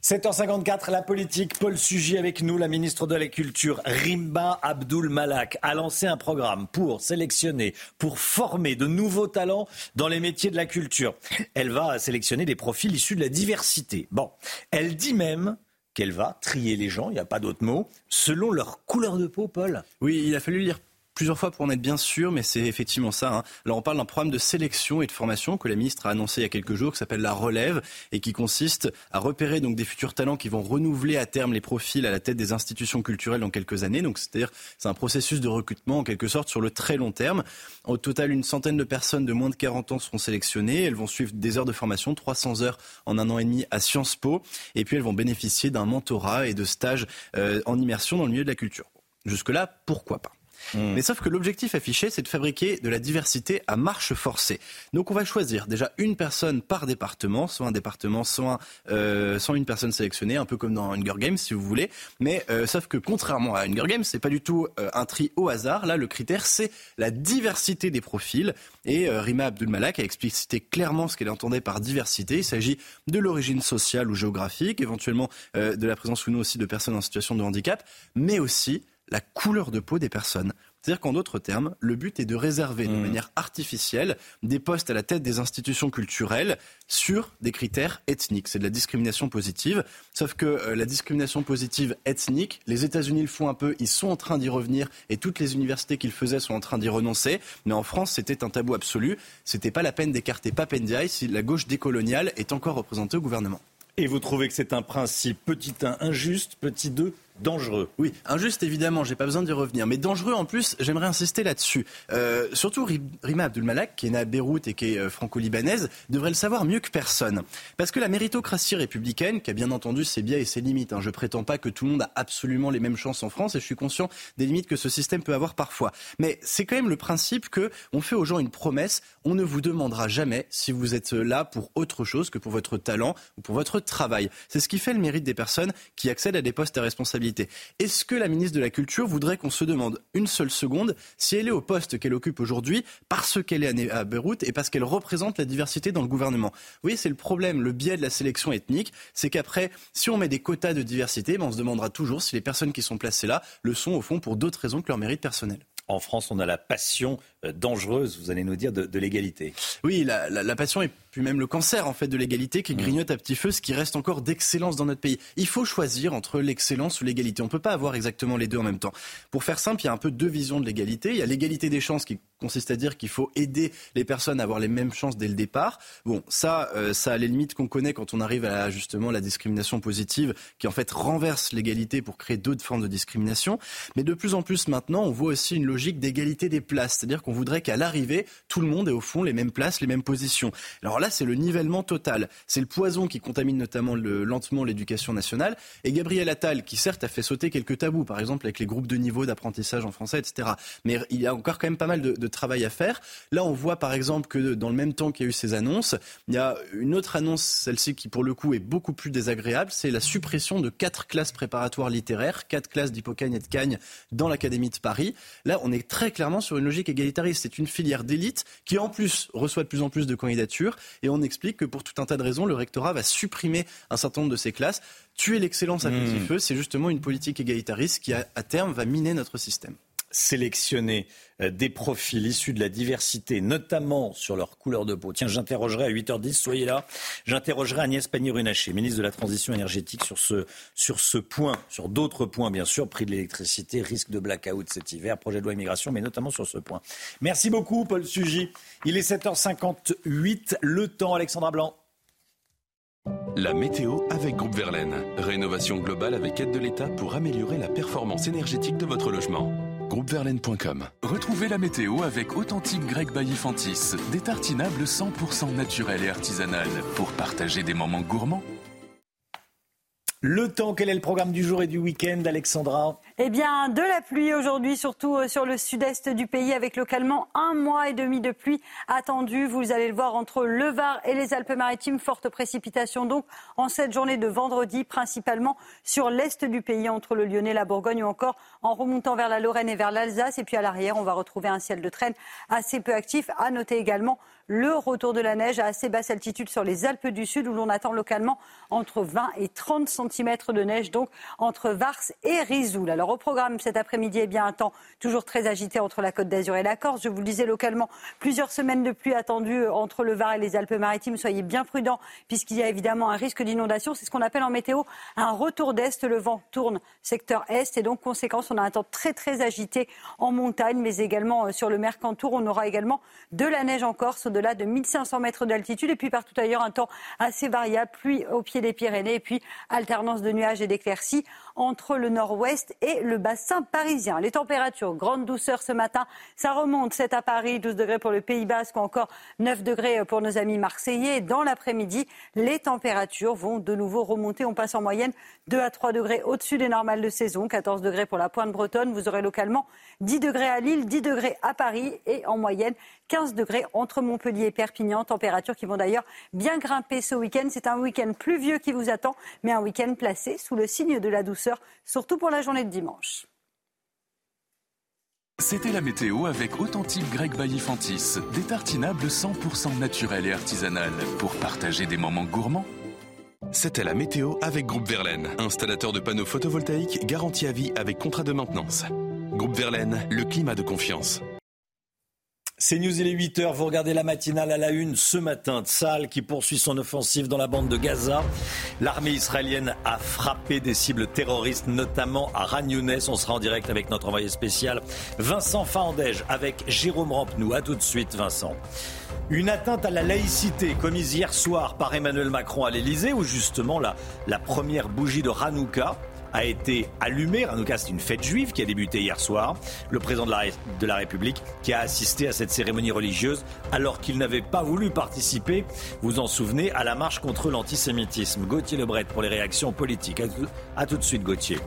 « 7h54, la politique. Paul Sugy avec nous, la ministre de la Culture, Rimba Abdul Malak, a lancé un programme pour sélectionner, pour former de nouveaux talents dans les métiers de la culture. Elle va sélectionner des profils issus de la diversité. Bon, elle dit même qu'elle va trier les gens, il n'y a pas d'autre mot, selon leur couleur de peau, Paul. Oui, il a fallu lire plusieurs fois pour en être bien sûr, mais c'est effectivement ça. Hein. Alors on parle d'un programme de sélection et de formation que la ministre a annoncé il y a quelques jours, qui s'appelle la relève et qui consiste à repérer donc des futurs talents qui vont renouveler à terme les profils à la tête des institutions culturelles dans quelques années. Donc c'est-à-dire c'est un processus de recrutement en quelque sorte sur le très long terme. Au total, une centaine de personnes de moins de 40 ans seront sélectionnées. Elles vont suivre des heures de formation, 300 heures en un an et demi à Sciences Po, et puis elles vont bénéficier d'un mentorat et de stages euh, en immersion dans le milieu de la culture. Jusque-là, pourquoi pas? Hmm. Mais sauf que l'objectif affiché, c'est de fabriquer de la diversité à marche forcée. Donc on va choisir déjà une personne par département, soit un département, soit, euh, une personne sélectionnée, un peu comme dans Hunger Games si vous voulez. Mais euh, sauf que contrairement à Hunger Games, c'est pas du tout euh, un tri au hasard. Là, le critère, c'est la diversité des profils. Et Rima Abdulmalak a explicité clairement ce qu'elle entendait par diversité. Il s'agit de l'origine sociale ou géographique, éventuellement de la présence ou non aussi de personnes en situation de handicap, mais aussi la couleur de peau des personnes. C'est-à-dire qu'en d'autres termes, le but est de réserver de mmh. manière artificielle des postes à la tête des institutions culturelles sur des critères ethniques. C'est de la discrimination positive. Sauf que euh, la discrimination positive ethnique, les États-Unis le font un peu, ils sont en train d'y revenir et toutes les universités qu'ils faisaient sont en train d'y renoncer. Mais en France, c'était un tabou absolu. C'était pas la peine d'écarter Papendiaï si la gauche décoloniale est encore représentée au gouvernement. Et vous trouvez que c'est un principe petit 1 injuste, petit 2 dangereux. Oui, injuste évidemment, j'ai pas besoin d'y revenir, mais dangereux en plus, j'aimerais insister là-dessus. Euh, surtout Rima Abdulmalak, qui est née à Beyrouth et qui est euh, franco-libanaise, devrait le savoir mieux que personne. Parce que la méritocratie républicaine, qui a bien entendu ses biais et ses limites, hein, je prétends pas que tout le monde a absolument les mêmes chances en France et je suis conscient des limites que ce système peut avoir parfois. Mais c'est quand même le principe que on fait aux gens une promesse, on ne vous demandera jamais si vous êtes là pour autre chose que pour votre talent ou pour votre travail. C'est ce qui fait le mérite des personnes qui accèdent à des postes à responsabilité est-ce que la ministre de la Culture voudrait qu'on se demande une seule seconde si elle est au poste qu'elle occupe aujourd'hui parce qu'elle est à Beyrouth et parce qu'elle représente la diversité dans le gouvernement? Vous voyez, c'est le problème, le biais de la sélection ethnique, c'est qu'après, si on met des quotas de diversité, ben on se demandera toujours si les personnes qui sont placées là le sont au fond pour d'autres raisons que leur mérite personnel. En France, on a la passion euh, dangereuse, vous allez nous dire, de, l'égalité. Oui, la, passion et puis même le cancer en fait de l'égalité qui mmh. grignote à petit feu ce qui reste encore d'excellence dans notre pays. Il faut choisir entre l'excellence ou l'égalité. On ne peut pas avoir exactement les deux en même temps. Pour faire simple, il y a un peu deux visions de l'égalité. Il y a l'égalité des chances qui consiste à dire qu'il faut aider les personnes à avoir les mêmes chances dès le départ. Bon, ça, euh, ça a les limites qu'on connaît quand on arrive à justement la discrimination positive, qui en fait renverse l'égalité pour créer d'autres formes de discrimination. Mais de plus en plus maintenant, on voit aussi une logique d'égalité des places, c'est-à-dire qu'on voudrait qu'à l'arrivée, tout le monde ait au fond les mêmes places, les mêmes positions. Alors là, c'est le nivellement total. C'est le poison qui contamine notamment le, lentement l'éducation nationale. Et Gabriel Attal, qui certes a fait sauter quelques tabous, par exemple avec les groupes de niveau d'apprentissage en français, etc. Mais il y a encore quand même pas mal de travail à faire. Là, on voit par exemple que dans le même temps qu'il y a eu ces annonces, il y a une autre annonce, celle-ci qui pour le coup est beaucoup plus désagréable, c'est la suppression de quatre classes préparatoires littéraires, quatre classes d'Hippocagne et de Cagne dans l'Académie de Paris. Là, on est très clairement sur une logique égalitariste. C'est une filière d'élite qui en plus reçoit de plus en plus de candidatures et on explique que pour tout un tas de raisons, le rectorat va supprimer un certain nombre de ces classes. Tuer l'excellence à petit mmh. feu, c'est justement une politique égalitariste qui, à terme, va miner notre système sélectionner euh, des profils issus de la diversité, notamment sur leur couleur de peau. Tiens, j'interrogerai à 8h10, soyez là, j'interrogerai Agnès Pannier-Runacher, ministre de la Transition énergétique, sur ce, sur ce point, sur d'autres points, bien sûr, prix de l'électricité, risque de blackout cet hiver, projet de loi immigration, mais notamment sur ce point. Merci beaucoup, Paul Sugy. Il est 7h58, le temps, Alexandra Blanc. La météo avec Groupe Verlaine. Rénovation globale avec aide de l'État pour améliorer la performance énergétique de votre logement groupeverlaine.com. Retrouvez la météo avec Authentique Grec Bailly-Fantis, des tartinables 100% naturels et artisanales pour partager des moments gourmands. Le temps, quel est le programme du jour et du week-end, Alexandra Eh bien, de la pluie aujourd'hui, surtout euh, sur le sud-est du pays, avec localement un mois et demi de pluie attendu. Vous allez le voir entre le Var et les Alpes-Maritimes, forte précipitation donc en cette journée de vendredi, principalement sur l'est du pays, entre le Lyonnais, la Bourgogne ou encore en remontant vers la Lorraine et vers l'Alsace. Et puis à l'arrière, on va retrouver un ciel de traîne assez peu actif. À noter également le retour de la neige à assez basse altitude sur les Alpes du Sud où l'on attend localement entre 20 et 30 cm de neige, donc entre Vars et Rizoul. Alors au programme cet après-midi, eh bien un temps toujours très agité entre la Côte d'Azur et la Corse. Je vous le disais localement, plusieurs semaines de pluie attendues entre le Var et les Alpes-Maritimes. Soyez bien prudents puisqu'il y a évidemment un risque d'inondation. C'est ce qu'on appelle en météo un retour d'est. Le vent tourne secteur est et donc conséquence, on a un temps très très agité en montagne, mais également euh, sur le Mercantour. On aura également de la neige en Corse, au-delà de 1500 mètres d'altitude. Et puis partout ailleurs, un temps assez variable, pluie au pied des Pyrénées et puis alternance de nuages et d'éclaircies entre le nord-ouest et le bassin parisien. Les températures, grande douceur ce matin, ça remonte 7 à Paris, 12 degrés pour le Pays Basque, ou encore 9 degrés pour nos amis marseillais. Dans l'après-midi, les températures vont de nouveau remonter. On passe en moyenne 2 à 3 degrés au-dessus des normales de saison, 14 degrés pour la pointe bretonne. Vous aurez localement 10 degrés à Lille, 10 degrés à Paris et en moyenne 15 degrés entre Montpellier et Perpignan. Températures qui vont d'ailleurs bien grimper ce week-end. C'est un week-end pluvieux qui vous attend, mais un week-end placé sous le signe de la douceur, surtout pour la journée de dimanche. C'était la météo avec Authentique Grec Bailly-Fantis, des tartinables 100% naturels et artisanales pour partager des moments gourmands. C'était la météo avec Groupe Verlaine, installateur de panneaux photovoltaïques garantie à vie avec contrat de maintenance. Groupe Verlaine, le climat de confiance. C'est News, il est 8h, vous regardez la matinale à la une ce matin. Tsal qui poursuit son offensive dans la bande de Gaza. L'armée israélienne a frappé des cibles terroristes, notamment à Ran On sera en direct avec notre envoyé spécial Vincent Fandège avec Jérôme Rampenou. A tout de suite Vincent. Une atteinte à la laïcité commise hier soir par Emmanuel Macron à l'Elysée où justement la, la première bougie de Hanouka a été allumé. Hanouka, c'est une fête juive qui a débuté hier soir. Le président de la, République qui a assisté à cette cérémonie religieuse alors qu'il n'avait pas voulu participer, vous en souvenez, à la marche contre l'antisémitisme. Gauthier Lebret pour les réactions politiques. A tout, de suite, Gauthier.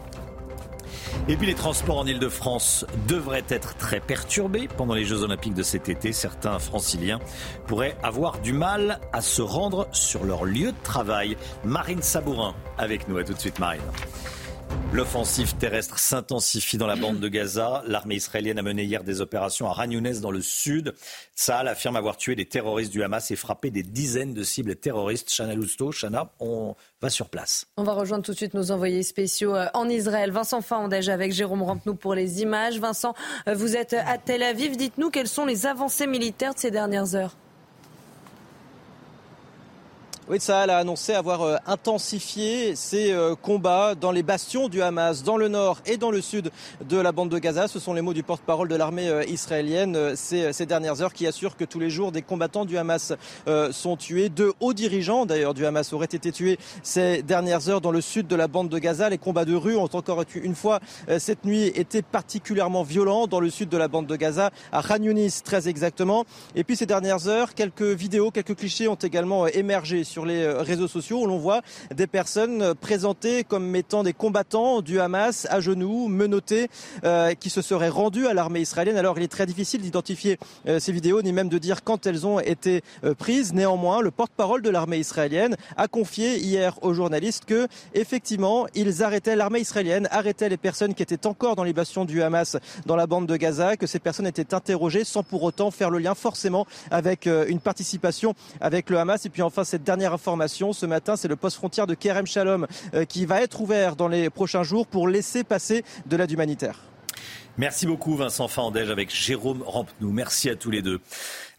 Et puis les transports en Ile-de-France devraient être très perturbés pendant les Jeux Olympiques de cet été. Certains franciliens pourraient avoir du mal à se rendre sur leur lieu de travail. Marine Sabourin avec nous. À tout de suite, Marine. L'offensive terrestre s'intensifie dans la bande de Gaza. L'armée israélienne a mené hier des opérations à Ragnounès dans le sud. Tsahal affirme avoir tué des terroristes du Hamas et frappé des dizaines de cibles terroristes. Chana Lousteau, Chana, on va sur place. On va rejoindre tout de suite nos envoyés spéciaux euh, en Israël. Vincent Fandège avec Jérôme Rampenou pour les images. Vincent, euh, vous êtes à Tel Aviv. Dites-nous quelles sont les avancées militaires de ces dernières heures. Oui, Tsahal a annoncé avoir euh, intensifié ses euh, combats dans les bastions du Hamas, dans le nord et dans le sud de la bande de Gaza. Ce sont les mots du porte-parole de l'armée euh, israélienne ces, dernières heures qui assure que tous les jours des combattants du Hamas sont tués. Deux hauts dirigeants d'ailleurs du Hamas auraient été tués ces dernières heures dans le sud de la bande de Gaza. Les combats de rue ont encore une fois cette nuit été particulièrement violents dans le sud de la bande de Gaza, à Khan Yunis très exactement. Et puis ces dernières heures, quelques vidéos, quelques clichés ont également émergé sur les euh, réseaux sociaux où l'on voit des personnes présentées comme étant des combattants du Hamas à genoux, menottés, euh, qui se seraient rendus à l'armée israélienne. Alors il est très difficile d'identifier euh, ces vidéos ni même de dire quand elles ont été euh, prises. Néanmoins, le porte-parole de l'armée israélienne a confié hier aux journalistes que effectivement ils arrêtaient l'armée israélienne arrêtait les personnes qui étaient encore dans les bastions du Hamas dans la bande de Gaza, que ces personnes étaient interrogées sans pour autant faire le lien forcément avec une participation avec le Hamas. Et puis enfin cette dernière information ce matin, c'est le poste frontière de Kerem Shalom euh, qui va être ouvert dans les prochains jours pour laisser passer de l'aide humanitaire. Merci beaucoup Vincent Fandège avec Jérôme Rampenou. Merci à tous les deux.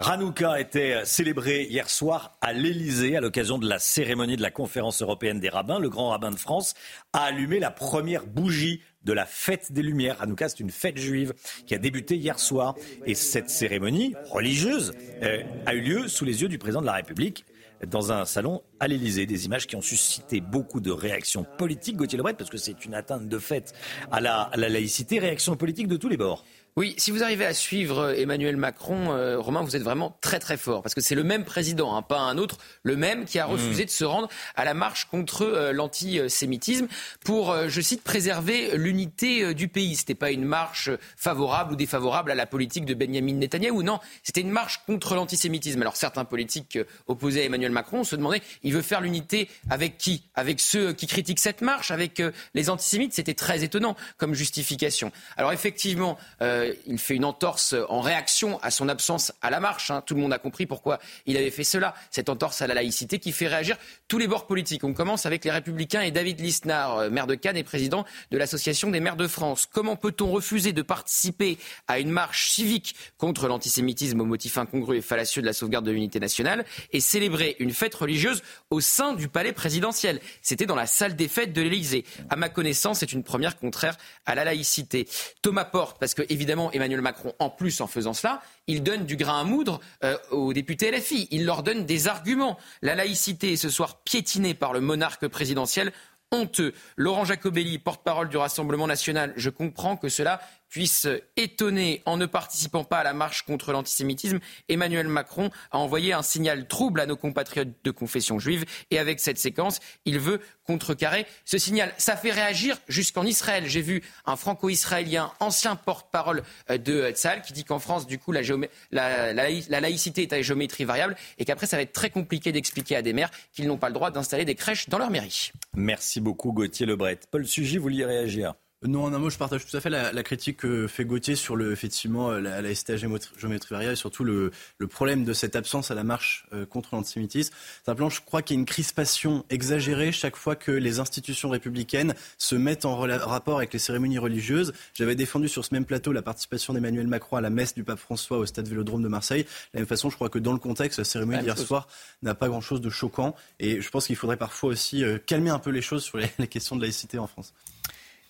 Ranouka était célébré hier soir à l'Elysée à l'occasion de la cérémonie de la conférence européenne des rabbins. Le grand rabbin de France a allumé la première bougie de la fête des Lumières. Hanouka, c'est une fête juive qui a débuté hier soir. Et cette cérémonie religieuse euh, a eu lieu sous les yeux du président de la République dans un salon à l'Elysée. Des images qui ont suscité beaucoup de réactions politiques, Gauthier Lebret, parce que c'est une atteinte de fait à la, à la laïcité, réactions politiques de tous les bords. Oui, si vous arrivez à suivre euh, Emmanuel Macron, euh, Romain, vous êtes vraiment très très fort. Parce que c'est le même président, hein, pas un autre, le même qui a refusé mmh. de se rendre à la marche contre euh, l'antisémitisme pour, je cite, préserver l'unité du pays. C'était pas une marche favorable ou défavorable à la politique de Benjamin Netanyahu, non. C'était une marche contre l'antisémitisme. Alors certains politiques opposés à Emmanuel Macron se demandaient, il veut faire l'unité avec qui? Avec ceux qui critiquent cette marche, avec les antisémites? C'était très étonnant comme justification. Alors effectivement, euh, il fait une entorse en réaction à son absence à la marche. Hein. Tout le monde a compris pourquoi il avait fait cela. Cette entorse à la laïcité qui fait réagir tous les bords politiques. On commence avec les Républicains et David Lisnard, euh, maire de Cannes et président de l'Association des maires de France. Comment peut-on refuser de participer à une marche civique contre l'antisémitisme au motif incongru et fallacieux de la sauvegarde de l'unité nationale et célébrer une fête religieuse au sein du palais présidentiel? C'était dans la salle des fêtes de l'Élysée. À ma connaissance, c'est une première contraire à la laïcité. Thomas Porte, parce que évidemment Emmanuel Macron, en plus en faisant cela, il donne du grain à moudre euh, aux députés LFI. Il leur donne des arguments. La laïcité est ce soir piétinée par le monarque présidentiel honteux. Laurent Jacobelli, porte-parole du Rassemblement national, je comprends que cela puisse étonner en ne participant pas à la marche contre l'antisémitisme. Emmanuel Macron a envoyé un signal trouble à nos compatriotes de confession juive et avec cette séquence, il veut contrecarrer ce signal. Ça fait réagir jusqu'en Israël. J'ai vu un franco-israélien, ancien porte-parole euh, de Tzal, qui dit qu'en France, du coup, la, la, la, laïcité est à géométrie variable et qu'après, ça va être très compliqué d'expliquer à des maires qu'ils n'ont pas le droit d'installer des crèches dans leur mairie. Merci beaucoup, Gauthier Lebret. Paul vous vouliez réagir? Non, non, moi je partage tout à fait la, critique que fait Gauthier sur le, effectivement la, la STA géométrie variable et surtout le, le, problème de cette absence à la marche euh, contre l'antisémitisme. Simplement, je crois qu'il y a une crispation exagérée chaque fois que les institutions républicaines se mettent en rapport avec les cérémonies religieuses. J'avais défendu sur ce même plateau la participation d'Emmanuel Macron à la messe du pape François au stade Vélodrome de Marseille. De la même façon, je crois que dans le contexte, la cérémonie d'hier soir n'a pas grand-chose de choquant et je pense qu'il faudrait parfois aussi euh, calmer un peu les choses sur les, [LAUGHS] les questions de laïcité en France.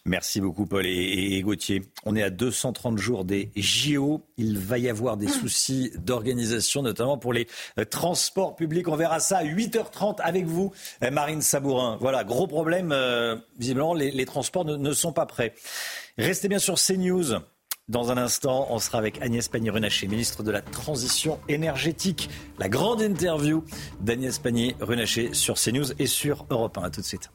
Merci beaucoup Paul et, Gauthier. On est à 230 jours des JO. Il va y avoir des soucis d'organisation, notamment pour les euh, transports publics. On verra ça à 8h30 avec vous, euh, Marine Sabourin. Voilà, gros problème. Euh, visiblement, les, transports ne, sont pas prêts. Restez bien sur CNews. Dans un instant, on sera avec Agnès Pannier-Runacher, ministre de la Transition énergétique. La grande interview d'Agnès Pannier-Runacher sur CNews et sur Europe 1. A tout de suite.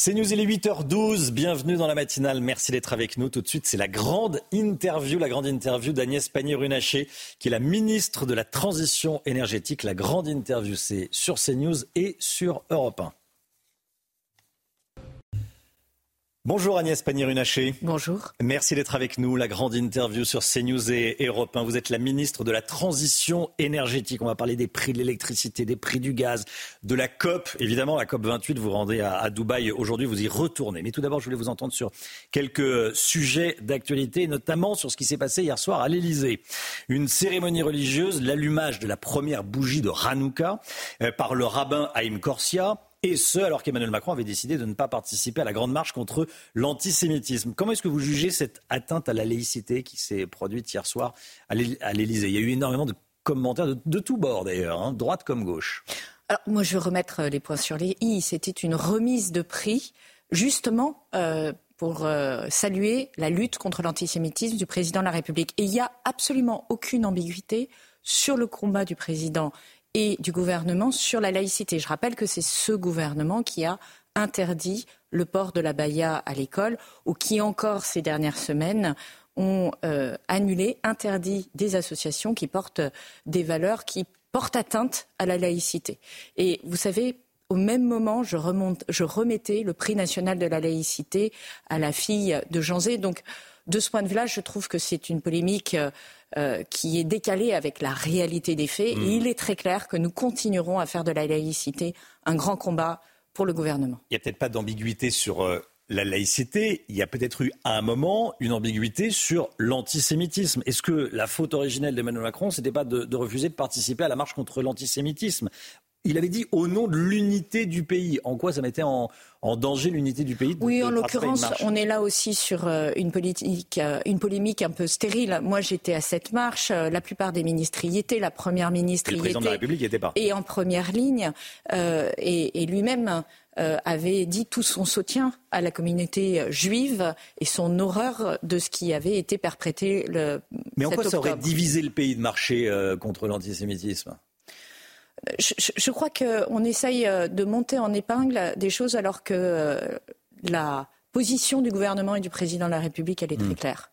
C'est News, il est 8h12. Bienvenue dans la matinale. Merci d'être avec nous. Tout de suite, c'est la grande interview, la grande interview d'Agnès Pannier-Runacher, qui est la ministre de la Transition énergétique. La grande interview, c'est sur CNews et sur Europe 1. Bonjour Agnès Pannier-Runacher. Bonjour. Merci d'être avec nous. La grande interview sur CNews et Europe 1. Vous êtes la ministre de la Transition énergétique. On va parler des prix de l'électricité, des prix du gaz, de la COP. Évidemment, la COP 28, vous rendez à, à Dubaï aujourd'hui, vous y retournez. Mais tout d'abord, je voulais vous entendre sur quelques sujets d'actualité, notamment sur ce qui s'est passé hier soir à l'Elysée. Une cérémonie religieuse, l'allumage de la première bougie de Hanouka euh, par le rabbin Haïm Korsia et ce, alors qu'Emmanuel Macron avait décidé de ne pas participer à la grande marche contre l'antisémitisme. Comment est-ce que vous jugez cette atteinte à la laïcité qui s'est produite hier soir à l'Élysée? Il y a eu énormément de commentaires de, tous bords d'ailleurs, hein, droite comme gauche. Alors moi je veux remettre les points sur les i. C'était une remise de prix justement euh, pour euh, saluer la lutte contre l'antisémitisme du président de la République. Et il n'y a absolument aucune ambiguïté sur le combat du président et du gouvernement sur la laïcité. Je rappelle que c'est ce gouvernement qui a interdit le port de la baya à l'école ou qui encore ces dernières semaines ont euh, annulé, interdit des associations qui portent des valeurs qui portent atteinte à la laïcité. Et vous savez, au même moment, je remettais le prix national de la laïcité à la fille de Jean Zé. Donc, de ce point de vue-là, je trouve que c'est une polémique euh, euh, qui est décalée avec la réalité des faits. Mmh. Et il est très clair que nous continuerons à faire de la laïcité un grand combat pour le gouvernement. Il n'y a peut-être pas d'ambiguïté sur euh, la laïcité. Il y a peut-être eu à un moment une ambiguïté sur l'antisémitisme. Est-ce que la faute originelle d'Emmanuel Macron, c'était pas de, de refuser de participer à la marche contre l'antisémitisme? Il avait dit au nom de l'unité du pays. En quoi ça mettait en, en danger l'unité du pays de- Oui, en l'occurrence, on est là aussi sur euh, une, politique, euh, une polémique un peu stérile. Moi, j'étais à cette marche. euh, La plupart des ministres y étaient. La première ministre Et le y président de était. la République n'y était pas. Et en première ligne. euh, et, et lui-même avait dit tout son soutien à la communauté juive et son horreur de ce qui avait été perprété le Mais en 7 quoi ça aurait divisé le pays de marcher euh, contre l'antisémitisme? Je, crois qu'on essaye euh, de monter en épingle des choses alors que euh, la position du gouvernement et du président de la République, elle est très claire.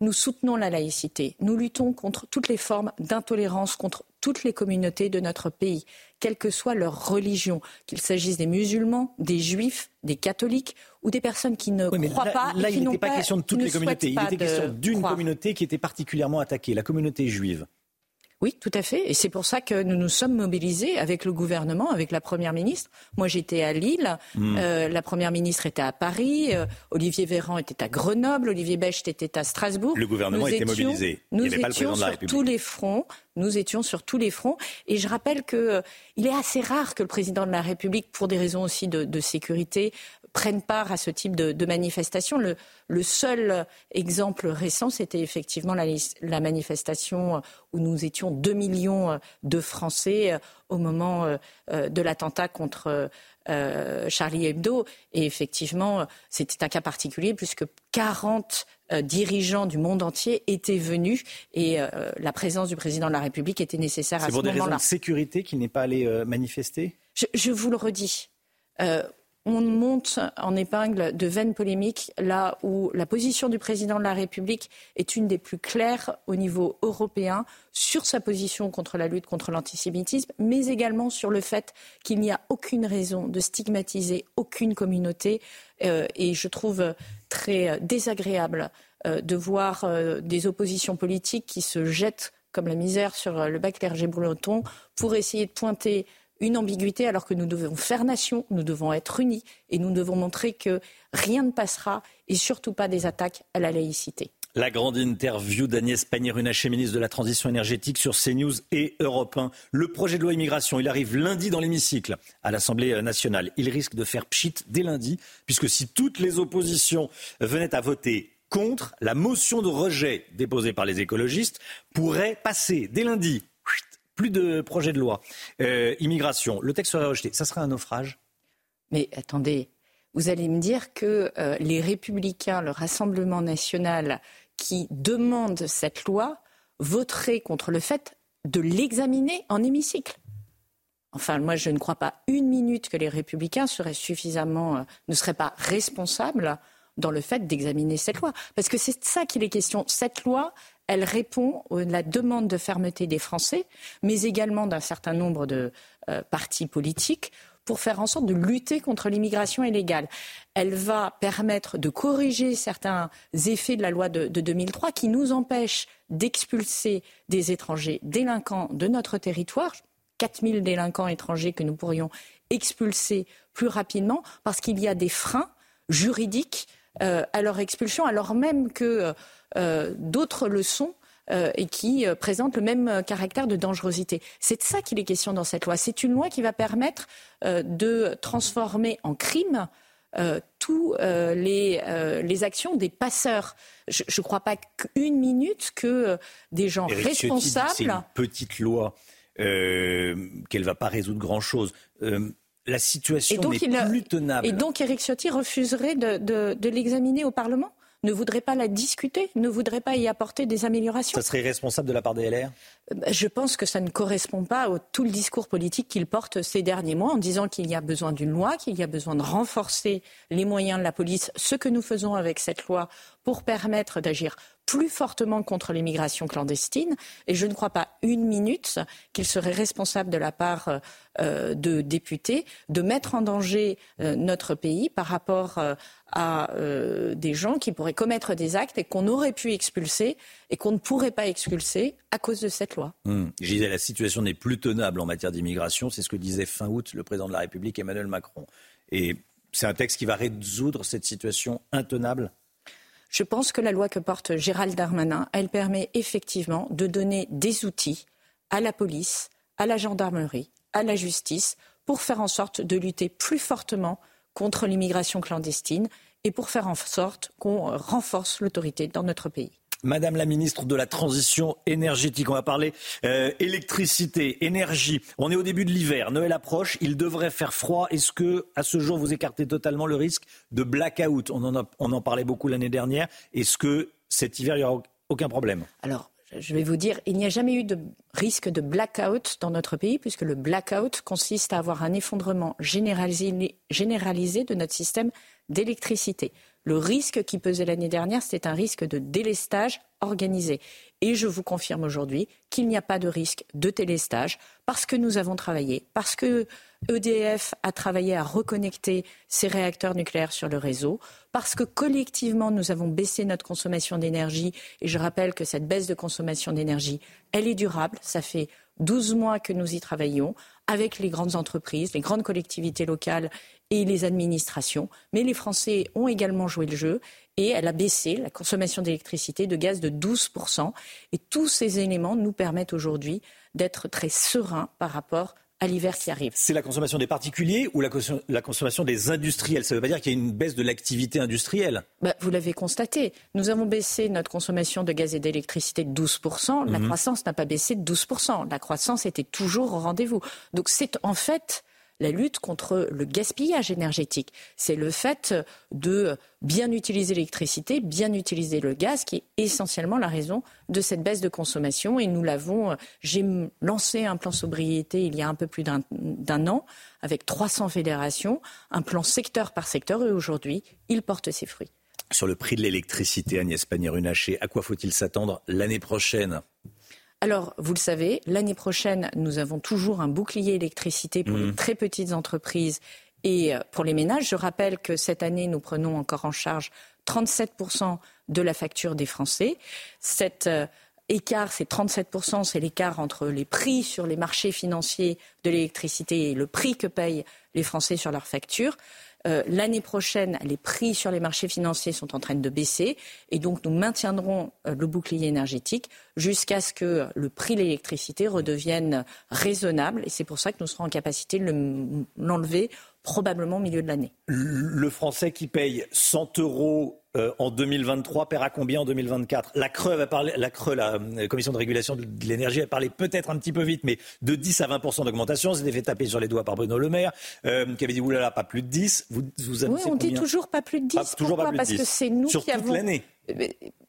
Nous soutenons la laïcité. Nous luttons contre toutes les formes d'intolérance, contre toutes les communautés de notre pays, quelle que soit leur religion, qu'il s'agisse des musulmans, des juifs, des catholiques ou des personnes qui ne Oui, croient là, pas là, et qui il n'était pas, question de toutes les communautés. Il était question d'une communauté qui était particulièrement attaquée, la communauté juive. Oui, tout à fait. Et c'est pour ça que nous nous sommes mobilisés avec le gouvernement, avec la Première ministre. Moi, j'étais à Lille. Mm. Euh, la Première ministre était à Paris. euh, Olivier Véran était à Grenoble. Olivier Becht était à Strasbourg. Le gouvernement Nous était étions- mobilisé. Il Nous avait pas le étions président de la sur République. tous les fronts. Nous étions sur tous les fronts. Et je rappelle que euh, il est assez rare que le président de la République, pour des raisons aussi de, de sécurité, prenne part à ce type de, de manifestation. Le, le seul exemple récent, c'était effectivement la, la manifestation où nous étions 2 millions de Français euh, au moment euh, euh, de l'attentat contre euh, Charlie Hebdo. Et effectivement, euh, c'était un cas particulier puisque 40 euh, dirigeants du monde entier étaient venus et euh, la présence du président de la République était nécessaire à C'est ce pour des raisons moment-là. de sécurité qu'il n'est pas allé euh, manifester? Je, je vous le redis. euh, on monte en épingle de vaines polémiques là où la position du président de la République est une des plus claires au niveau européen sur sa position contre la lutte contre l'antisémitisme, mais également sur le fait qu'il n'y a aucune raison de stigmatiser aucune communauté. Euh, et je trouve très désagréable euh, de voir euh, des oppositions politiques qui se jettent comme la misère sur le bac clergé breton pour essayer de pointer une ambiguïté alors que nous devons faire nation, nous devons être unis et nous devons montrer que rien ne passera et surtout pas des attaques à la laïcité. La grande interview d'Agnès Pannier-Runacher, ministre de la Transition énergétique sur CNews et Europe 1. Le projet de loi immigration, il arrive lundi dans l'hémicycle à l'Assemblée nationale. Il risque de faire pchit dès lundi, puisque si toutes les oppositions venaient à voter contre, la motion de rejet déposée par les écologistes pourrait passer dès lundi. Plus de projet de loi. Euh, immigration, le texte serait rejeté. Ça serait un naufrage Mais attendez, vous allez me dire que euh, les républicains, le Rassemblement national qui demandent cette loi, voteraient contre le fait de l'examiner en hémicycle. Enfin, moi, je ne crois pas une minute que les républicains seraient suffisamment, euh, ne seraient pas responsables dans le fait d'examiner cette loi. Parce que c'est ça qu'il est question. Cette loi, elle répond à la demande de fermeté des Français, mais également d'un certain nombre de euh, partis politiques pour faire en sorte de lutter contre l'immigration illégale. Elle va permettre de corriger certains effets de la loi de, de 2003 qui nous empêchent d'expulser des étrangers délinquants de notre territoire. 4000 délinquants étrangers que nous pourrions expulser plus rapidement parce qu'il y a des freins juridiques à leur expulsion, alors même que euh, d'autres le sont. Euh, et qui présentent le même caractère de dangerosité. C'est de ça qu'il est question dans cette loi. C'est une loi qui va permettre de transformer en crime euh, toutes les, les, actions des passeurs. Je ne crois pas qu'une minute que des gens responsables. C'est une petite loi qu'elle ne va pas résoudre grand-chose la situation n'est plus tenable. Et donc Éric Ciotti refuserait de, l'examiner au Parlement? Ne voudrait pas la discuter, ne voudrait pas y apporter des améliorations? Ça serait responsable de la part des LR euh, Je pense que ça ne correspond pas à tout le discours politique qu'il porte ces derniers mois en disant qu'il y a besoin d'une loi, qu'il y a besoin de renforcer les moyens de la police, ce que nous faisons avec cette loi pour permettre d'agir plus fortement contre l'immigration clandestine. Et je ne crois pas une minute qu'il serait responsable de la part euh, de députés de mettre en danger euh, notre pays par rapport euh, à des gens qui pourraient commettre des actes et qu'on aurait pu expulser et qu'on ne pourrait pas expulser à cause de cette loi. Je disais, la situation n'est plus tenable en matière d'immigration. C'est ce que disait fin août le président de la République, Emmanuel Macron. Et c'est un texte qui va résoudre cette situation intenable je pense que la loi que porte Gérald Darmanin, permet effectivement de donner des outils à la police, à la gendarmerie, à la justice, pour faire en sorte de lutter plus fortement contre l'immigration clandestine et pour faire en sorte qu'on renforce l'autorité dans notre pays. Madame la ministre de la Transition énergétique, on va parler euh, électricité, énergie. On est au début de l'hiver, Noël approche, il devrait faire froid. Est-ce que, à ce jour, vous écartez totalement le risque de blackout? On en, parlait beaucoup l'année dernière. Est-ce que cet hiver, il n'y aura aucun problème? Alors, je vais vous dire, il n'y a jamais eu de risque de blackout dans notre pays, puisque le blackout consiste à avoir un effondrement généralisé de notre système d'électricité. Le risque qui pesait l'année dernière, c'était un risque de délestage organisé. Et je vous confirme aujourd'hui qu'il n'y a pas de risque de délestage parce que nous avons travaillé, parce que EDF a travaillé à reconnecter ses réacteurs nucléaires sur le réseau, parce que collectivement nous avons baissé notre consommation d'énergie. Et je rappelle que cette baisse de consommation d'énergie, elle est durable. Ça fait 12 mois que nous y travaillons avec les grandes entreprises, les grandes collectivités locales et les administrations. Mais les Français ont également joué le jeu et elle a baissé la consommation d'électricité de gaz de 12%. Et tous ces éléments nous permettent aujourd'hui d'être très sereins par rapport à l'hiver qui arrive. C'est la consommation des particuliers ou la, consommation des industriels? Ça ne veut pas dire qu'il y a une baisse de l'activité industrielle bah, Vous l'avez constaté. Nous avons baissé notre consommation de gaz et d'électricité de 12%. La mhm. croissance n'a pas baissé de 12%. La croissance était toujours au rendez-vous. Donc c'est en fait la lutte contre le gaspillage énergétique. C'est le fait de bien utiliser l'électricité, bien utiliser le gaz, qui est essentiellement la raison de cette baisse de consommation. Et nous l'avons, j'ai lancé un plan sobriété il y a un peu plus d'un an, avec 300 fédérations, un plan secteur par secteur, et aujourd'hui, il porte ses fruits. Sur le prix de l'électricité, Agnès Pannier-Runacher, à quoi faut-il s'attendre l'année prochaine? Alors, vous le savez, l'année prochaine, nous avons toujours un bouclier électricité pour les mmh. très petites entreprises et euh, pour les ménages. Je rappelle que cette année, nous prenons encore en charge 37% de la facture des Français. Cet euh, écart, c'est 37%, c'est l'écart entre les prix sur les marchés financiers de l'électricité et le prix que payent les Français sur leurs factures. Euh, l'année prochaine, les prix sur les marchés financiers sont en train de baisser et donc nous maintiendrons euh, le bouclier énergétique jusqu'à ce que le prix de l'électricité redevienne raisonnable et c'est pour ça que nous serons en capacité de l'enlever probablement au milieu de l'année. Le Français qui paye 100 euros euh, en 2023 paiera combien en 2024 La Creux, a parlé, la Creux, la euh, Commission de régulation de l'énergie, a parlé peut-être un petit peu vite, mais de 10 à 20 d'augmentation. C'était fait taper sur les doigts par Bruno Le Maire, euh, qui avait dit oulala, pas plus de 10. Vous, vous oui, on dit toujours pas plus de 10. toujours pas plus Parce de 10. que c'est nous sur qui toute avons l'année.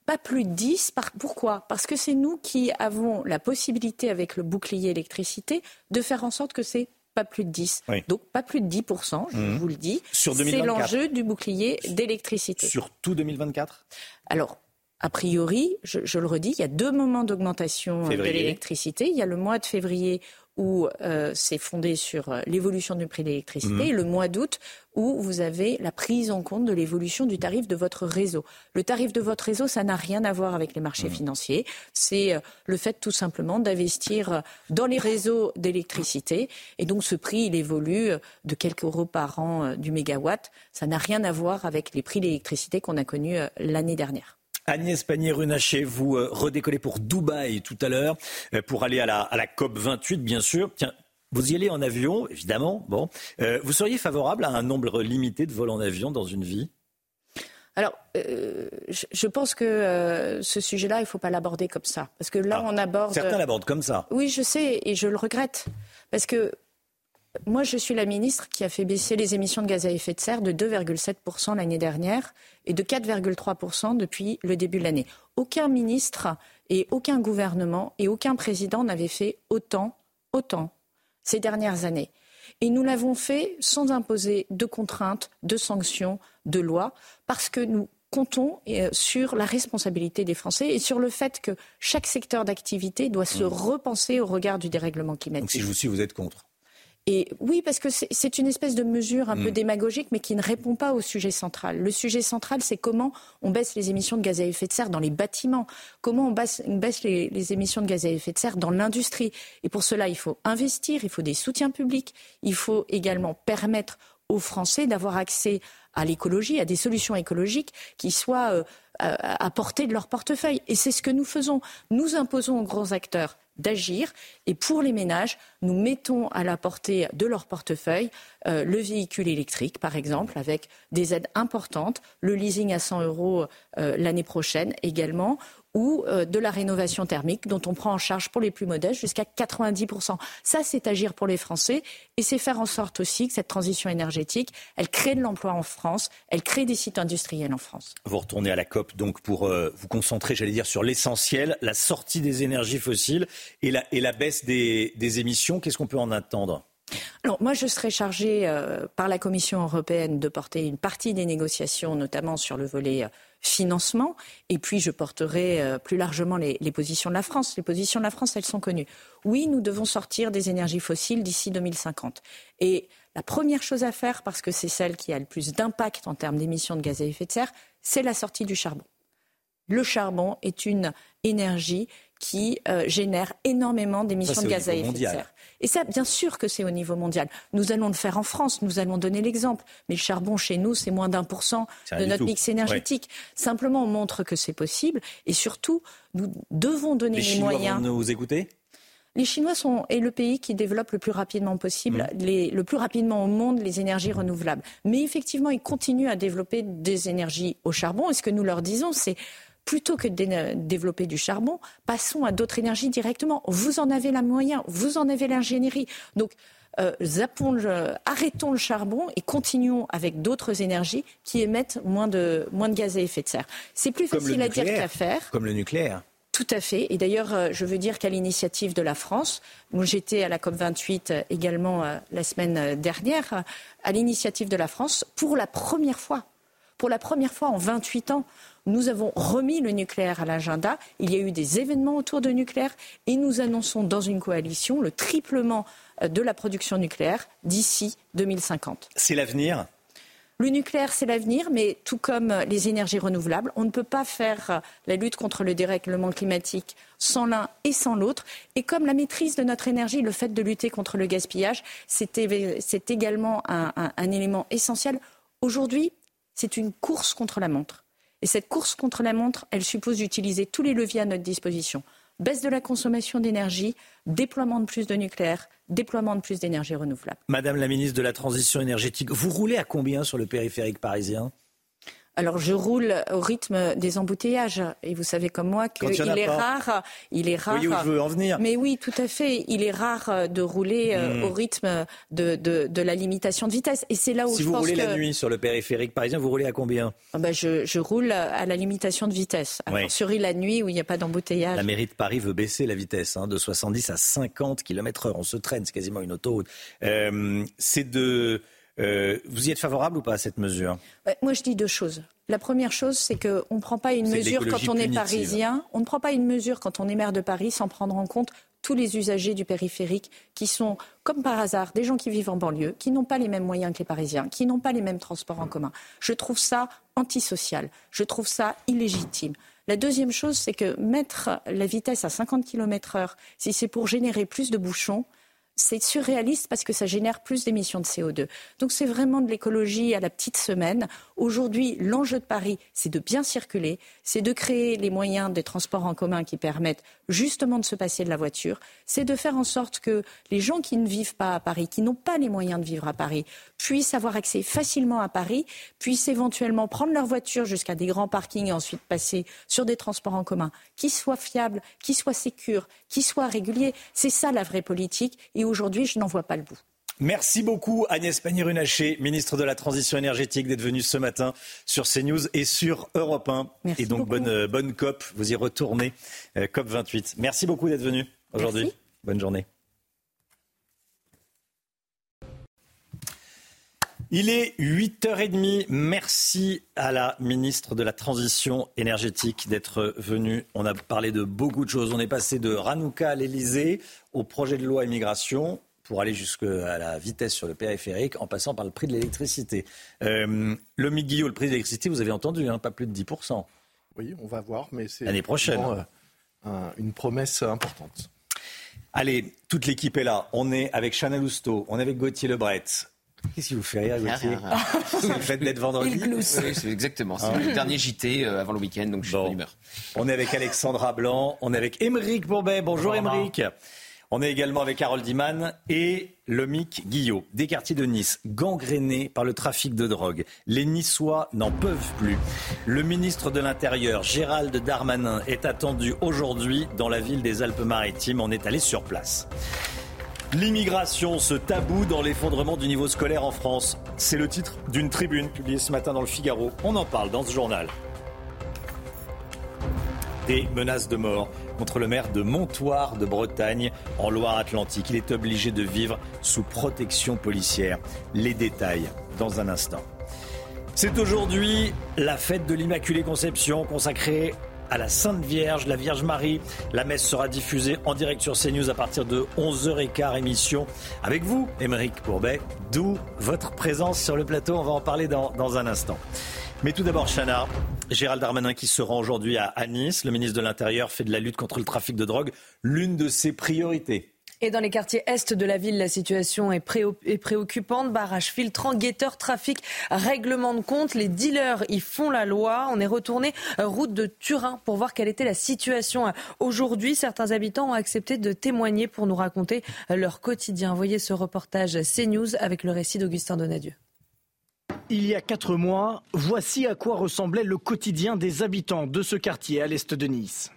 Pas plus de 10. Pourquoi? Parce que c'est nous qui avons la possibilité, avec le bouclier électricité, de faire en sorte que c'est pas plus de 10. Donc pas plus de 10%, je mmh. vous le dis. C'est l'enjeu du bouclier d'électricité. Sur tout 2024 Alors, a priori, je, le redis, il y a deux moments d'augmentation de l'électricité. Il y a le mois de février où euh, c'est fondé sur euh, l'évolution du prix de l'électricité, Mhm. et le mois d'août où vous avez la prise en compte de l'évolution du tarif de votre réseau. Le tarif de votre réseau, ça n'a rien à voir avec les marchés financiers. C'est euh, le fait tout simplement d'investir euh, dans les réseaux d'électricité. Et donc ce prix, il évolue de quelques euros par an du mégawatt. Ça n'a rien à voir avec les prix d'électricité qu'on a connus l'année dernière. Agnès Pannier-Runacher, vous euh, redécollez pour Dubaï tout à l'heure, euh, pour aller à la, à la COP 28, bien sûr. Tiens, vous y allez en avion, évidemment. Bon, Euh, vous seriez favorable à un nombre limité de vols en avion dans une vie? Alors, euh, je, je pense que euh, ce sujet-là, il ne faut pas l'aborder comme ça. Parce que là, on aborde. Certains l'abordent comme ça. Oui, je sais, et je le regrette. Parce que moi, je suis la ministre qui a fait baisser les émissions de gaz à effet de serre de 2,7% l'année dernière et de 4,3% depuis le début de l'année. Aucun ministre et aucun gouvernement et aucun président n'avait fait autant, autant ces dernières années. Et nous l'avons fait sans imposer de contraintes, de sanctions, de lois, parce que nous comptons euh, sur la responsabilité des Français et sur le fait que chaque secteur d'activité doit se repenser au regard du dérèglement climatique. Donc si je vous suis, vous êtes contre Et oui, parce que c'est- une espèce de mesure un peu Mm. démagogique, mais qui ne répond pas au sujet central. Le sujet central, c'est comment on baisse les émissions de gaz à effet de serre dans les bâtiments, comment on baisse, on baisse les, les émissions de gaz à effet de serre dans l'industrie. Et pour cela, il faut investir, il faut des soutiens publics, il faut également permettre aux Français d'avoir accès à l'écologie, à des solutions écologiques qui soient euh, à, à portée de leur portefeuille. Et c'est ce que nous faisons. Nous imposons aux grands acteurs d'agir. Et pour les ménages, nous mettons à la portée de leur portefeuille euh, le véhicule électrique, par exemple, avec des aides importantes, le leasing à 100 euros euh, l'année prochaine également, ou euh, de la rénovation thermique dont on prend en charge pour les plus modestes jusqu'à 90%. Ça, c'est agir pour les Français et c'est faire en sorte aussi que cette transition énergétique, elle crée de l'emploi en France, elle crée des sites industriels en France. Vous retournez à la COP donc pour euh, vous concentrer, j'allais dire, sur l'essentiel, la sortie des énergies fossiles et la, et la baisse des, des émissions. Qu'est-ce qu'on peut en attendre? Alors moi, je serai chargée euh, par la Commission européenne de porter une partie des négociations, notamment sur le volet euh, financement, et puis je porterai euh, plus largement les, les positions de la France. Les positions de la France, elles sont connues. Oui, nous devons sortir des énergies fossiles d'ici 2050. Et la première chose à faire, parce que c'est celle qui a le plus d'impact en termes d'émissions de gaz à effet de serre, c'est la sortie du charbon. Le charbon est une énergie qui euh, génère énormément d'émissions de gaz à effet mondial. de serre. Et ça, bien sûr que c'est au niveau mondial. Nous allons le faire en France, nous allons donner l'exemple. Mais le charbon chez nous, c'est moins d'un pour cent de notre mix énergétique. Simplement, on montre que c'est possible. Et surtout, nous devons donner Les les, Chinois moyens. vont nous écouter? Les Chinois sont est le pays qui développe le plus rapidement possible, Mmh. les- le plus rapidement au monde, les énergies renouvelables. Mais effectivement, ils continuent à développer des énergies au charbon. Et ce que nous leur disons, c'est plutôt que de dé- développer du charbon, passons à d'autres énergies directement. Vous en avez la moyen, vous en avez l'ingénierie. Donc, euh, zappons le- arrêtons le charbon et continuons avec d'autres énergies qui émettent moins de, moins de gaz à effet de serre. C'est plus Comme facile à dire qu'à faire. Comme le nucléaire. Tout à fait. Et d'ailleurs, euh, je veux dire qu'à l'initiative de la France, moi j'étais à la COP28 euh, également la semaine dernière, à l'initiative de la France, pour la première fois, pour la première fois en 28 ans, nous avons remis le nucléaire à l'agenda. Il y a eu des événements autour de nucléaire et nous annonçons dans une coalition le triplement euh, de la production nucléaire d'ici 2050. C'est l'avenir? Le nucléaire, c'est l'avenir, mais tout comme euh, les énergies renouvelables, on ne peut pas faire euh, la lutte contre le dérèglement climatique sans l'un et sans l'autre. Et comme la maîtrise de notre énergie, le fait de lutter contre le gaspillage, c'est également un, un- un élément essentiel. Aujourd'hui, c'est une course contre la montre. Et cette course contre la montre, elle suppose d'utiliser tous les leviers à notre disposition. Baisse de la consommation d'énergie, déploiement de plus de nucléaire, déploiement de plus d'énergie renouvelable. Madame la ministre de la Transition énergétique, vous roulez à combien sur le périphérique parisien? Alors je roule au rythme des embouteillages et vous savez comme moi qu'il est pas. rare, il est rare. voyez où je veux en venir. Mais oui, tout à fait. Il est rare de rouler euh, Mm. au rythme de, de, de la limitation de vitesse. Et c'est là où Si je vous pense roulez que la nuit sur le périphérique parisien, vous roulez à combien? Ben, je, je roule à la limitation de vitesse. Oui. Alors, sur la nuit où il n'y a pas d'embouteillage. La mairie de Paris veut baisser la vitesse hein, de 70 à 50 km heure. On se traîne, c'est quasiment une autoroute. Euh, c'est de... euh, vous y êtes favorable ou pas à cette mesure? Ouais, Moi, je dis deux choses. La première chose, c'est qu'on ne prend pas une mesure quand on est parisien. On ne prend pas une mesure quand on est maire de Paris sans prendre en compte tous les usagers du périphérique qui sont, comme par hasard, des gens qui vivent en banlieue, qui n'ont pas les mêmes moyens que les Parisiens, qui n'ont pas les mêmes transports en commun. Je trouve ça antisocial. Je trouve ça illégitime. La deuxième chose, c'est que mettre la vitesse à 50 km heure, si c'est pour générer plus de bouchons, c'est surréaliste parce que ça génère plus d'émissions de CO2. Donc c'est vraiment de l'écologie à la petite semaine. Aujourd'hui, l'enjeu de Paris, c'est de bien circuler, c'est de créer les moyens des transports en commun qui permettent justement de se passer de la voiture, c'est de faire en sorte que les gens qui ne vivent pas à Paris, qui n'ont pas les moyens de vivre à Paris, puissent avoir accès facilement à Paris, puissent éventuellement prendre leur voiture jusqu'à des grands parkings et ensuite passer sur des transports en commun qui soient fiables, qui soient sécures, qui soient réguliers. C'est ça la vraie politique et aujourd'hui, je n'en vois pas le bout. Merci beaucoup Agnès Pannier-Runacher, ministre de la Transition énergétique, d'être venue ce matin sur CNews et sur Europe 1. Merci et donc bonne, euh, bonne COP, vous y retournez, euh, COP 28. Merci beaucoup d'être venu aujourd'hui. Bonne journée. Il est 8h30. Merci à la ministre de la Transition énergétique d'être venue. On a parlé de beaucoup de choses. On est passé de Ranouka à l'Elysée au projet de loi immigration pour aller jusqu'à la vitesse sur le périphérique en passant par le prix de l'électricité. Euh, le Guillot, le prix de l'électricité, vous avez entendu, hein, pas plus de 10%. Oui, on va voir, mais c'est L'année prochaine. vraiment, euh, un- une promesse importante. Allez, toute l'équipe est là. On est avec Chanel Lousteau, on est avec Gauthier Lebret. Qu'est-ce qui vous fait rire, Gauthier Rien, rien. C'est le fait d'être vendredi Oui, c'est exactement. C'est Ah. le dernier JT euh, avant le week-end, donc je suis de bonne humeur. On est avec Alexandra Blanc, on est avec Émeric Bourbet. Bonjour, Bonjour, Émeric. On est également avec Harold Iman et Lomic Guillot, des quartiers de Nice, gangrénés par le trafic de drogue. Les Niçois n'en peuvent plus. Le ministre de l'Intérieur, Gérald Darmanin, est attendu aujourd'hui dans la ville des Alpes-Maritimes. On est allé sur place. L'immigration, ce tabou dans l'effondrement du niveau scolaire en France. C'est le titre d'une tribune publiée ce matin dans le Figaro. On en parle dans ce journal. Des menaces de mort contre le maire de Montoire de Bretagne en Loire-Atlantique. Il est obligé de vivre sous protection policière. Les détails dans un instant. C'est aujourd'hui la fête de l'Immaculée Conception consacrée à la Sainte Vierge, la Vierge Marie. La messe sera diffusée en direct sur CNews à partir de 11h15 émission avec vous, Émeric Courbet, d'où votre présence sur le plateau. On va en parler dans, dans un instant. Mais tout d'abord, Chana, Gérald Darmanin qui se rend aujourd'hui à, Nice. Le ministre de l'Intérieur fait de la lutte contre le trafic de drogue l'une de ses priorités. Et dans les quartiers est de la ville, la situation est, est préoccupante. Barrages filtrants, guetteurs, trafic, règlement de compte. Les dealers y font la loi. On est retourné euh, route de Turin pour voir quelle était la situation euh, aujourd'hui. Certains habitants ont accepté de témoigner pour nous raconter euh, leur quotidien. Voyez ce reportage CNews avec le récit d'Augustin Donadieu. Il y a quatre mois, voici à quoi ressemblait le quotidien des habitants de ce quartier à l'est de Nice.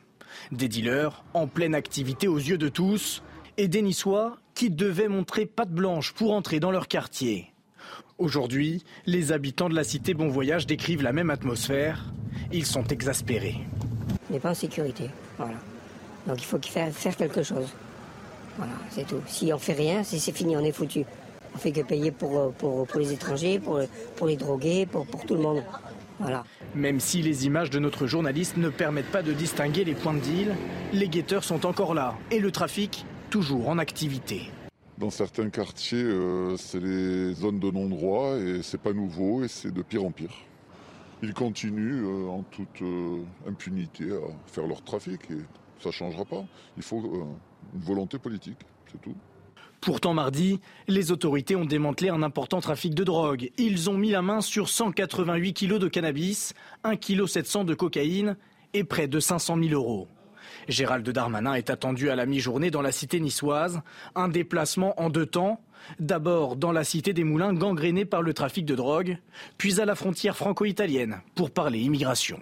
Des dealers en pleine activité aux yeux de tous et des Niçois qui devaient montrer patte blanche pour entrer dans leur quartier. Aujourd'hui, les habitants de la cité Bon Voyage décrivent la même atmosphère. Ils sont exaspérés. On n'est pas en sécurité. Voilà. Donc il faut qu'il fa- faire quelque chose. Voilà, c'est tout. Si on fait rien, c'est c'est fini, on est foutu. On fait que payer pour, euh, pour, pour les étrangers, pour, pour les drogués, pour, pour tout le monde. Voilà. Même si les images de notre journaliste ne permettent pas de distinguer les points de deal, les guetteurs sont encore là et le trafic toujours en activité. Dans certains quartiers, euh, c'est les zones de non-droit et c'est pas nouveau et c'est de pire en pire. Ils continuent euh, en toute euh, impunité à faire leur trafic et ça changera pas. Il faut euh, une volonté politique, c'est tout. Pourtant, mardi, les autorités ont démantelé un important trafic de drogue. Ils ont mis la main sur 188 kilos de cannabis, 1,7 kg de cocaïne et près de 500 000 euros. Gérald Darmanin est attendu à la mi-journée dans la cité niçoise. Un déplacement en deux temps. D'abord dans la cité des Moulins gangrénée par le trafic de drogue, puis à la frontière franco-italienne pour parler immigration.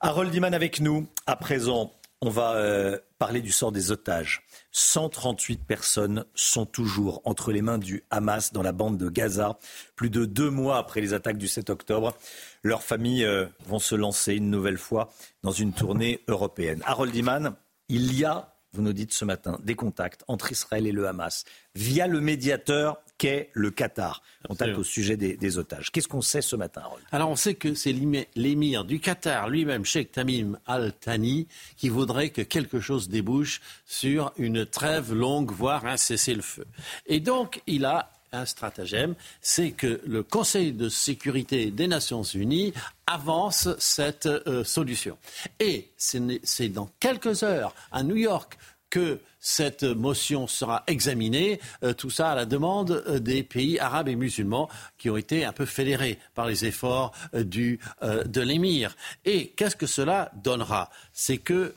Harold avec nous. À présent, on va euh, parler du sort des otages. 138 personnes sont toujours entre les mains du Hamas dans la bande de Gaza. Plus de deux mois après les attaques du 7 octobre, leurs familles euh, vont se lancer une nouvelle fois dans une tournée européenne. Harold Iman, il y a vous nous dites ce matin, des contacts entre Israël et le Hamas via le médiateur qu'est le Qatar. Contact au sujet des, otages. Qu'est-ce qu'on sait ce matin, Alors on sait que c'est l'émir du Qatar lui-même, Sheikh Tamim Al-Thani, qui voudrait que quelque chose débouche sur une trêve longue, voire un cessez-le-feu. Et donc il a un stratagème, c'est que le Conseil de sécurité des Nations Unies avance cette euh, solution. Et c'est dans quelques heures à New York que cette motion sera examinée, euh, tout ça à la demande euh, des pays arabes et musulmans qui ont été un peu fédérés par les efforts de l'émir. Et qu'est-ce que cela donnera? C'est que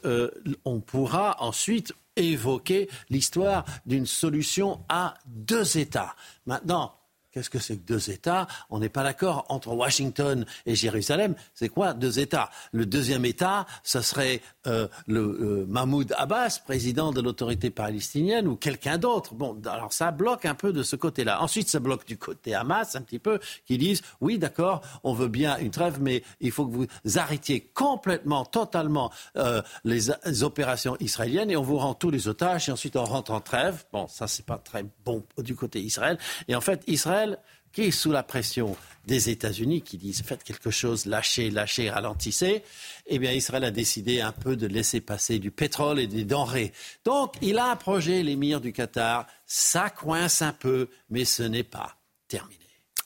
on pourra ensuite évoquer l'histoire d'une solution à deux États. Maintenant, Qu'est-ce que c'est que deux États? On n'est pas d'accord entre Washington et Jérusalem. C'est quoi deux États? Le deuxième État, ce serait euh, le euh, Mahmoud Abbas, président de l'autorité palestinienne, ou quelqu'un d'autre. Bon, alors ça bloque un peu de ce côté-là. Ensuite, ça bloque du côté Hamas un petit peu, qui disent oui, d'accord, on veut bien une trêve, mais il faut que vous arrêtiez complètement, totalement euh, les, les, opérations israéliennes et on vous rend tous les otages et ensuite on rentre en trêve. Bon, ça c'est pas très bon du côté Israël. Et en fait, Israël qui est sous la pression des États-Unis, qui disent faites quelque chose, lâchez, lâchez, ralentissez, eh bien Israël a décidé un peu de laisser passer du pétrole et des denrées. Donc il a un projet, l'émir du Qatar, ça coince un peu, mais ce n'est pas terminé.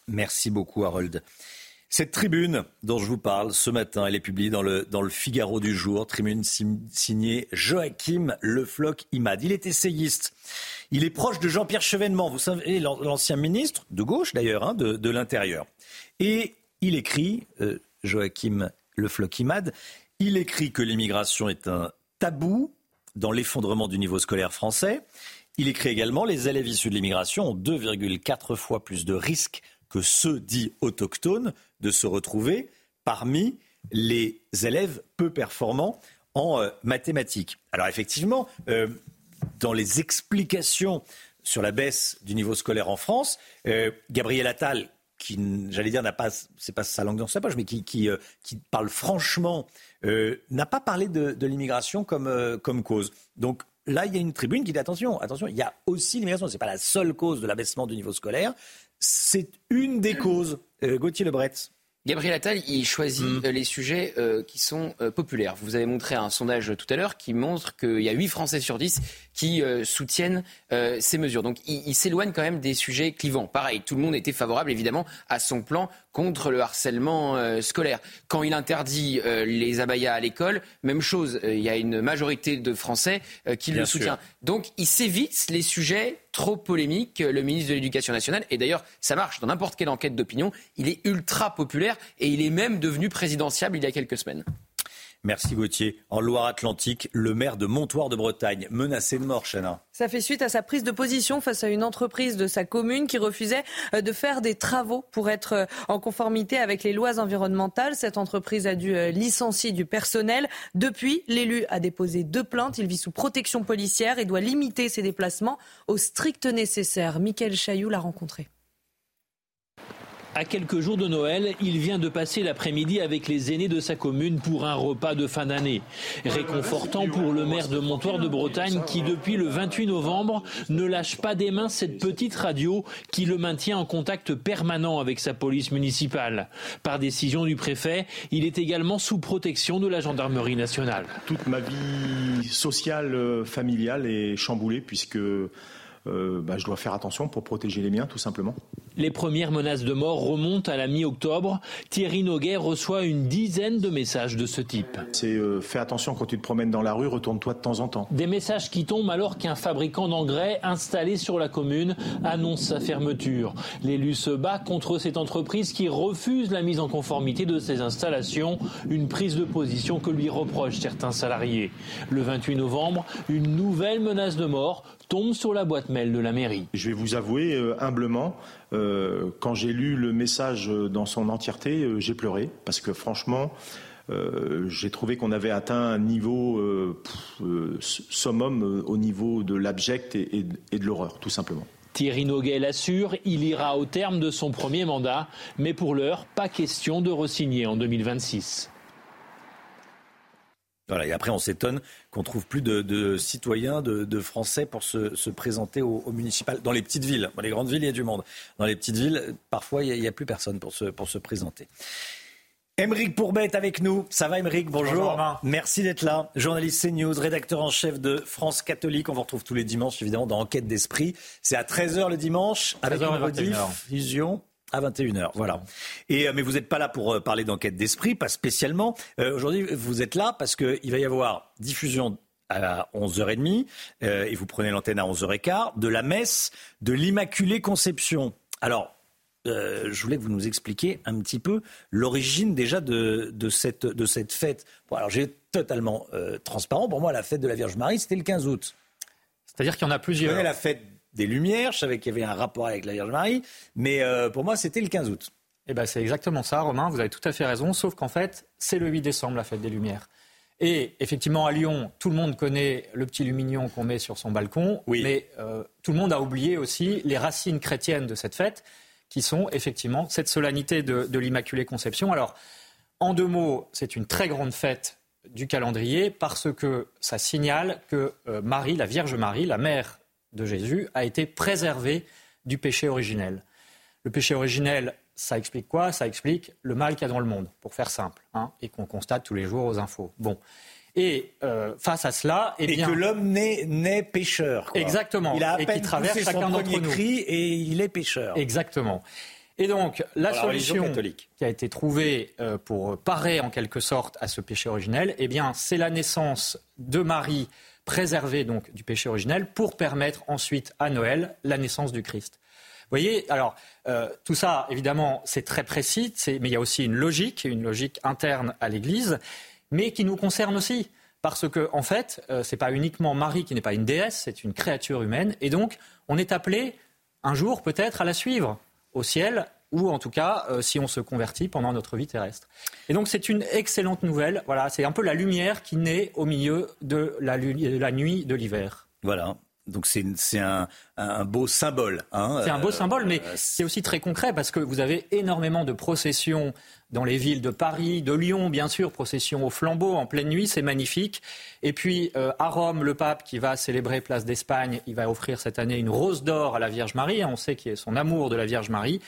Merci beaucoup Harold. Cette tribune dont je vous parle ce matin, elle est publiée dans le, dans le Figaro du jour, tribune signée Joachim Le Floch Imad. Il est essayiste. Il est proche de Jean-Pierre Chevènement, vous savez, l'ancien ministre, de gauche d'ailleurs, hein, de, l'Intérieur. Et il écrit, euh, Joachim Le Floch Imad, il écrit que l'immigration est un tabou dans l'effondrement du niveau scolaire français. Il écrit également les élèves issus de l'immigration ont 2,4 fois plus de risques que ceux dits autochtones de se retrouver parmi les élèves peu performants en euh, mathématiques. Alors effectivement, euh, dans les explications sur la baisse du niveau scolaire en France, euh, Gabriel Attal, qui, j'allais dire, n'a pas, c'est pas sa langue dans sa poche, mais qui, parle franchement, n'a pas parlé de, de l'immigration comme, comme cause. Donc là, il y a une tribune qui dit attention, attention, il y a aussi l'immigration. Ce n'est pas la seule cause de l'abaissement du niveau scolaire c'est une des causes. Euh, Gauthier Lebret. Gabriel Attal, il choisit mm. euh, les sujets euh, qui sont populaires. Vous avez montré un sondage tout à l'heure qui montre qu'il y a 8 Français sur 10 qui soutiennent ces mesures. Donc il s'éloigne quand même des sujets clivants. Pareil, tout le monde était favorable évidemment à son plan contre le harcèlement euh, scolaire. Quand il interdit euh, les abayas à l'école, même chose, euh, il y a une majorité de Français qui le soutient. Donc il s'évite les sujets trop polémiques, le ministre de l'Éducation nationale. Et d'ailleurs, ça marche dans n'importe quelle enquête d'opinion. Il est ultra populaire et il est même devenu présidentiable il y a quelques semaines. Merci Gauthier. En Loire-Atlantique, le maire de Montoire de Bretagne, menacé de mort, Chana. Ça fait suite à sa prise de position face à une entreprise de sa commune qui refusait euh, de faire des travaux pour être euh, en conformité avec les lois environnementales. Cette entreprise a dû euh, licencier du personnel. Depuis, l'élu a déposé deux plaintes. Il vit sous protection policière et doit limiter ses déplacements au strict nécessaire. Michael Chailloux l'a rencontré. À quelques jours de Noël, il vient de passer l'après-midi avec les aînés de sa commune pour un repas de fin d'année. Réconfortant pour le maire de Montoire de Bretagne qui, depuis le 28 novembre, ne lâche pas des mains cette petite radio qui le maintient en contact permanent avec sa police municipale. Par décision du préfet, il est également sous protection de la gendarmerie nationale. Toute ma vie sociale, euh, familiale est chamboulée puisque euh, bah, je dois faire attention pour protéger les miens, tout simplement. Les premières menaces de mort remontent à la mi-octobre. Thierry Noguet reçoit une dizaine de messages de ce type. C'est euh, fais attention quand tu te promènes dans la rue, retourne-toi de temps en temps. Des messages qui tombent alors qu'un fabricant d'engrais installé sur la commune annonce sa fermeture. L'élu se bat contre cette entreprise qui refuse la mise en conformité de ses installations, une prise de position que lui reprochent certains salariés. Le 28 novembre, une nouvelle menace de mort tombe sur la boîte mail de la mairie. Je vais vous avouer euh, humblement, euh, quand j'ai lu le message dans son entièreté, euh, j'ai pleuré parce que franchement, j'ai trouvé qu'on avait atteint un niveau summum au niveau de l'abject et, et, de l'horreur, tout simplement. Thierry Noguet l'assure, il ira au terme de son premier mandat, mais pour l'heure, pas question de re-signer en 2026. Voilà, et après, on s'étonne qu'on trouve plus de, citoyens, de, Français pour se, présenter au, municipal. Dans les petites villes, dans les grandes villes, il y a du monde. Dans les petites villes, parfois, il n'y a, plus personne pour se, pour se présenter. Émeric Pourbet est avec nous. Ça va, Émeric? Bonjour. Merci d'être là. Journaliste CNews, rédacteur en chef de France Catholique. On vous retrouve tous les dimanches, évidemment, dans Enquête d'Esprit. C'est à 13h le dimanche, avec une rediffusion à 21h, voilà. Et, euh, mais vous n'êtes pas là pour euh, parler d'enquête d'esprit, pas spécialement. Euh, aujourd'hui, vous êtes là parce qu'il va y avoir diffusion à 11h30, et vous prenez l'antenne à 11h15, de la messe de l'Immaculée Conception. Alors, je voulais que vous nous expliquiez un petit peu l'origine déjà de, de, cette, de cette fête. Bon, alors, j'ai totalement transparent. Pour moi, la fête de la Vierge Marie, c'était le 15 août. C'est-à-dire qu'il y en a plusieurs. Vous la fête des Lumières. Je savais qu'il y avait un rapport avec la Vierge Marie, mais euh, pour moi, c'était le 15 août. Eh ben, c'est exactement ça, Romain. Vous avez tout à fait raison, sauf qu'en fait, c'est le 8 décembre, la fête des Lumières. Et effectivement, à Lyon, tout le monde connaît le petit lumignon qu'on met sur son balcon, oui. mais euh, tout le monde a oublié aussi les racines chrétiennes de cette fête, qui sont effectivement cette solennité de, l'Immaculée Conception. Alors, en deux mots, c'est une très grande fête du calendrier parce que ça signale que euh, Marie, la Vierge Marie, la mère de Jésus a été préservé du péché originel. Le péché originel, ça explique quoi? Ça explique le mal qu'il y a dans le monde, pour faire simple, hein, et qu'on constate tous les jours aux infos. Bon. Et euh, face à cela, eh bien, et que l'homme naît, pécheur. Exactement. Il a à et qui traverse chacun d'entre nous. et il est pécheur. Exactement. Et donc, la solution qui a été trouvée euh, pour parer en quelque sorte à ce péché originel, eh bien, c'est la naissance de Marie préserver donc du péché originel pour permettre ensuite à Noël la naissance du Christ. Vous voyez, alors euh, tout ça, évidemment, c'est très précis, mais il y a aussi une logique, une logique interne à l'Église, mais qui nous concerne aussi. Parce que, en fait, euh, ce n'est pas uniquement Marie qui n'est pas une déesse, c'est une créature humaine. Et donc, on est appelé un jour peut-être à la suivre au ciel ou en tout cas euh, si on se convertit pendant notre vie terrestre. Et donc c'est une excellente nouvelle. Voilà, c'est un peu la lumière qui naît au milieu de la, de la nuit de l'hiver. Voilà. Donc c'est un, un, beau symbole. Hein, c'est un beau symbole, mais euh, c'est aussi très concret parce que vous avez énormément de processions dans les villes de Paris, de Lyon, bien sûr, procession au flambeau en pleine nuit, c'est magnifique. Et puis euh, à Rome, le pape qui va célébrer Place d'Espagne, il va offrir cette année une rose d'or à la Vierge Marie. On sait qu'il est son amour de la Vierge Marie.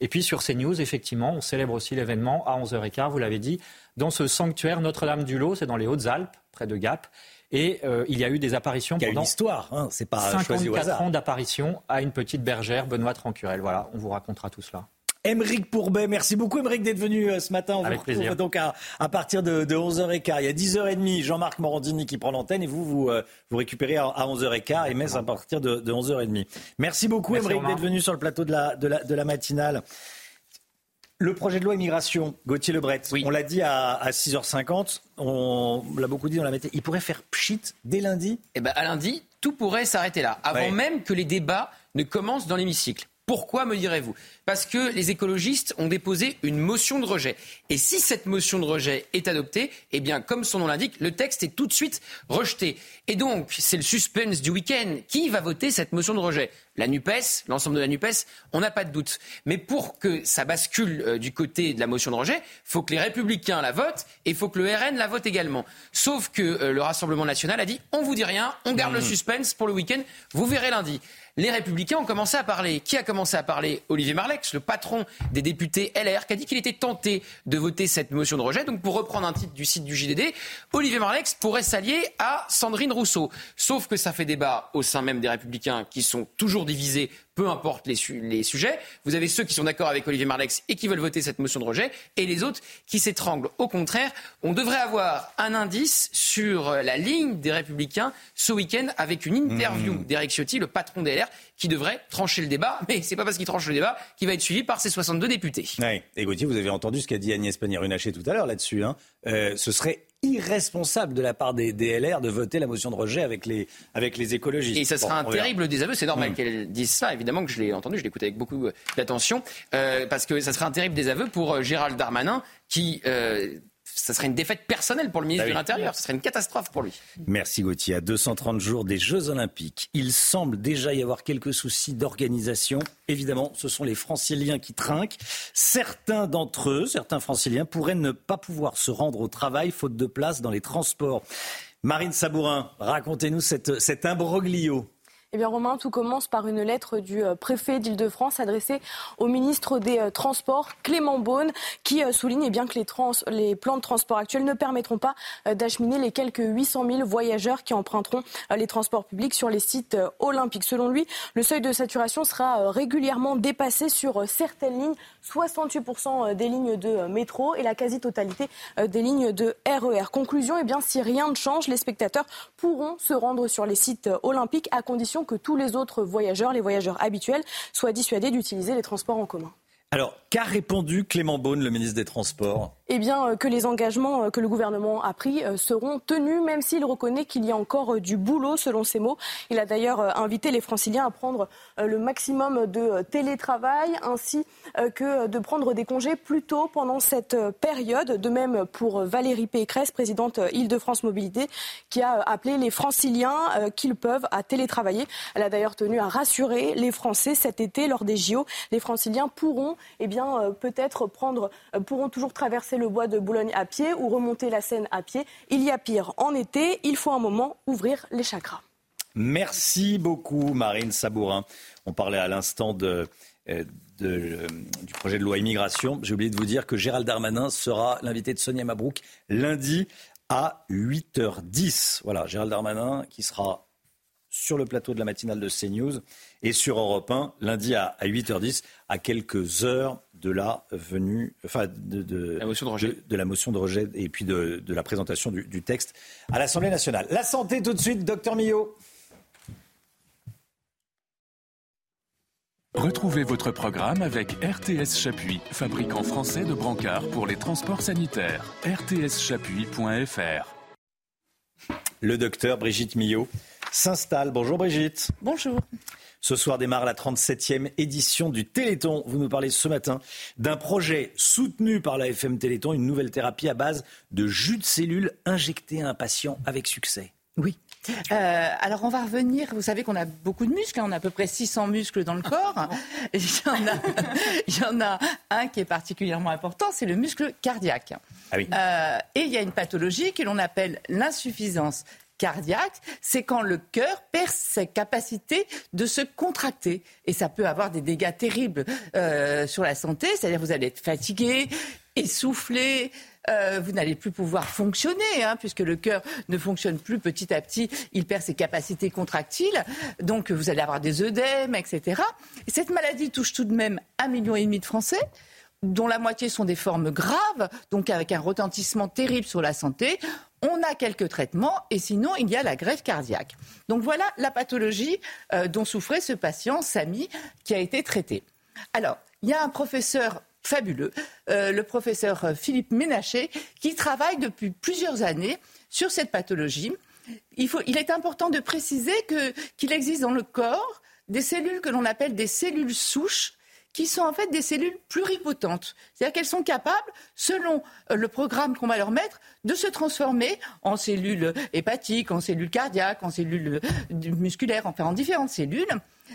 Et puis sur CNews, effectivement, on célèbre aussi l'événement à 11h15, vous l'avez dit, dans ce sanctuaire Notre-Dame-du-Lot, c'est dans les Hautes-Alpes, près de Gap. Et euh, il y a eu des apparitions il y a une histoire, hein, c'est pas 54 ans d'apparition à une petite bergère, Benoît Trancurel. Voilà, on vous racontera tout cela. Émeric Pourbet, merci beaucoup Émeric d'être venu euh, ce matin. On Avec vous retrouve donc à, partir de, 11h15. Il y a 10h30, Jean-Marc Morandini qui prend l'antenne et vous, vous, euh, vous récupérez à, 11h15 et Metz à partir de, 11h30. Merci beaucoup Émeric d'être venu sur le plateau de la, de la, de la matinale. Le projet de loi immigration, Gauthier Lebret, on l'a dit à, 6h50, on l'a beaucoup dit dans la matinée, il pourrait faire pchit dès lundi? Eh bien, à lundi, tout pourrait s'arrêter là, avant même que les débats ne commencent dans l'hémicycle. Pourquoi, me direz-vous? Parce que les écologistes ont déposé une motion de rejet. Et si cette motion de rejet est adoptée, eh bien, comme son nom l'indique, le texte est tout de suite rejeté. Et donc, c'est le suspense du week-end. Qui va voter cette motion de rejet? La NUPES, l'ensemble de la NUPES, on n'a pas de doute. Mais pour que ça bascule euh, du côté de la motion de rejet, il faut que les Républicains la votent et il faut que le RN la vote également. Sauf que euh, le Rassemblement national a dit on vous dit rien, on garde le mmh. suspense pour le week-end, vous verrez lundi les Républicains ont commencé à parler. Qui a commencé à parler? Olivier Marlex, le patron des députés LR, qui a dit qu'il était tenté de voter cette motion de rejet. Donc, pour reprendre un titre du site du JDD, Olivier Marlex pourrait s'allier à Sandrine Rousseau. Sauf que ça fait débat au sein même des Républicains qui sont toujours divisés peu importe les, sujets. Vous avez ceux qui sont d'accord avec Olivier Marlex et qui veulent voter cette motion de rejet, et les autres qui s'étranglent. Au contraire, on devrait avoir un indice sur la ligne des Républicains ce week-end avec une interview mmh. d'Éric Ciotti, le patron des LR, qui devrait trancher le débat. [LAUGHS] Mais c'est pas parce qu'il tranche le débat qu'il va être suivi par ses 62 députés. Ouais. Et Gauthier, vous avez entendu ce qu'a dit Agnès Pannier-Runacher tout à l'heure là-dessus. Hein. Euh, ce serait irresponsable de la part des DLR de voter la motion de rejet avec les, avec les écologistes. Et ça sera un terrible désaveu. C'est normal mm. qu'elle dise ça. Évidemment que je l'ai entendu, je l'écoute avec beaucoup euh, d'attention. Euh, parce que ça sera un terrible désaveu pour euh, Gérald Darmanin qui Ça serait une défaite personnelle pour le ministre Ah oui. de l'Intérieur. Ce serait une catastrophe pour lui. Merci Gauthier. À 230 jours des Jeux Olympiques, il semble déjà y avoir quelques soucis d'organisation. Évidemment, ce sont les franciliens qui trinquent. Certains d'entre eux, certains franciliens, pourraient ne pas pouvoir se rendre au travail faute de place dans les transports. Marine Sabourin, racontez-nous cette, cet imbroglio. Eh bien, Romain, tout commence par une lettre du euh, préfet d'Île-de-France adressée au ministre des euh, Transports, Clément Beaune, qui euh, souligne eh bien, que les, les plans de transport actuels ne permettront pas d'acheminer les quelques 800 000 voyageurs qui emprunteront les transports publics sur les sites olympiques. Selon lui, le seuil de saturation sera régulièrement dépassé sur certaines lignes, 68% des lignes de métro et la quasi-totalité des lignes de RER. Conclusion, eh bien, si rien ne change, les spectateurs pourront se rendre sur les sites olympiques à condition que tous les autres voyageurs, les voyageurs habituels, soient dissuadés d'utiliser les transports en commun. Alors, qu'a répondu Clément Beaune, le ministre des Transports? Eh bien, euh, que les engagements euh, que le gouvernement a pris euh, seront tenus, même s'il reconnaît qu'il y a encore du boulot, selon ses mots. Il a d'ailleurs invité les franciliens à prendre le maximum de télétravail, ainsi que de prendre des congés plus tôt pendant cette période. De même pour Valérie Pécresse, présidente Île-de-France Mobilité, qui a appelé les franciliens qu'ils peuvent à télétravailler. Elle a d'ailleurs tenu à rassurer les Français cet été lors des JO. Les franciliens pourront eh bien, euh, peut-être prendre, euh, pourront toujours traverser le bois de Boulogne à pied ou remonter la Seine à pied. Il y a pire. En été, il faut un moment ouvrir les chakras. Merci beaucoup, Marine Sabourin. On parlait à l'instant euh, du projet de loi immigration. J'ai oublié de vous dire que Gérald Darmanin sera l'invité de Sonia Mabrouk lundi à 8h10. Voilà, Gérald Darmanin qui sera sur le plateau de la matinale de CNews et sur Europe 1 lundi à, à 8h10, à quelques heures de la venue, enfin de, de- La motion de rejet. de- de la motion de rejet et puis de, de la présentation du, du texte à l'Assemblée nationale. La santé tout de suite, docteur Millot. Retrouvez votre programme avec RTS Chapuis, fabricant français de brancards pour les transports sanitaires. rtschapuis.fr Le docteur Brigitte Millot s'installe. Bonjour Brigitte. Bonjour. Ce soir démarre la 37e édition du Téléthon. Vous nous parlez ce matin d'un projet soutenu par la FM Téléthon, une nouvelle thérapie à base de jus de cellules injecté à un patient avec succès. Oui. Euh, alors on va revenir, vous savez qu'on a beaucoup de muscles, hein, on a à peu près 600 muscles dans le corps. [LAUGHS] Il y en a, il y en a un qui est particulièrement important, c'est le muscle cardiaque. Ah oui. Euh, et il y a une pathologie que l'on appelle l'insuffisance cardiaque, c'est quand le cœur perd sa capacité de se contracter. Et ça peut avoir des dégâts terribles euh, sur la santé, c'est-à-dire vous allez être fatigué, essoufflé, euh, vous n'allez plus pouvoir fonctionner, hein, puisque le cœur ne fonctionne plus petit à petit, il perd ses capacités contractiles, donc vous allez avoir des œdèmes, etc. Et cette maladie touche tout de même un million et demi de Français dont la moitié sont des formes graves, donc avec un retentissement terrible sur la santé. On a quelques traitements et sinon il y a la greffe cardiaque. Donc voilà la pathologie euh, dont souffrait ce patient, Samy, qui a été traité. Alors, il y a un professeur fabuleux, euh, le professeur Philippe Ménaché, qui travaille depuis plusieurs années sur cette pathologie. Il, est important de préciser qu'il existe dans le corps des cellules que l'on appelle des cellules souches qui sont en fait des cellules pluripotentes. C'est-à-dire qu'elles sont capables, selon euh, le programme qu'on va leur mettre, de se transformer en cellules hépatiques, en cellules cardiaques, en cellules euh, musculaires, enfin en différentes cellules.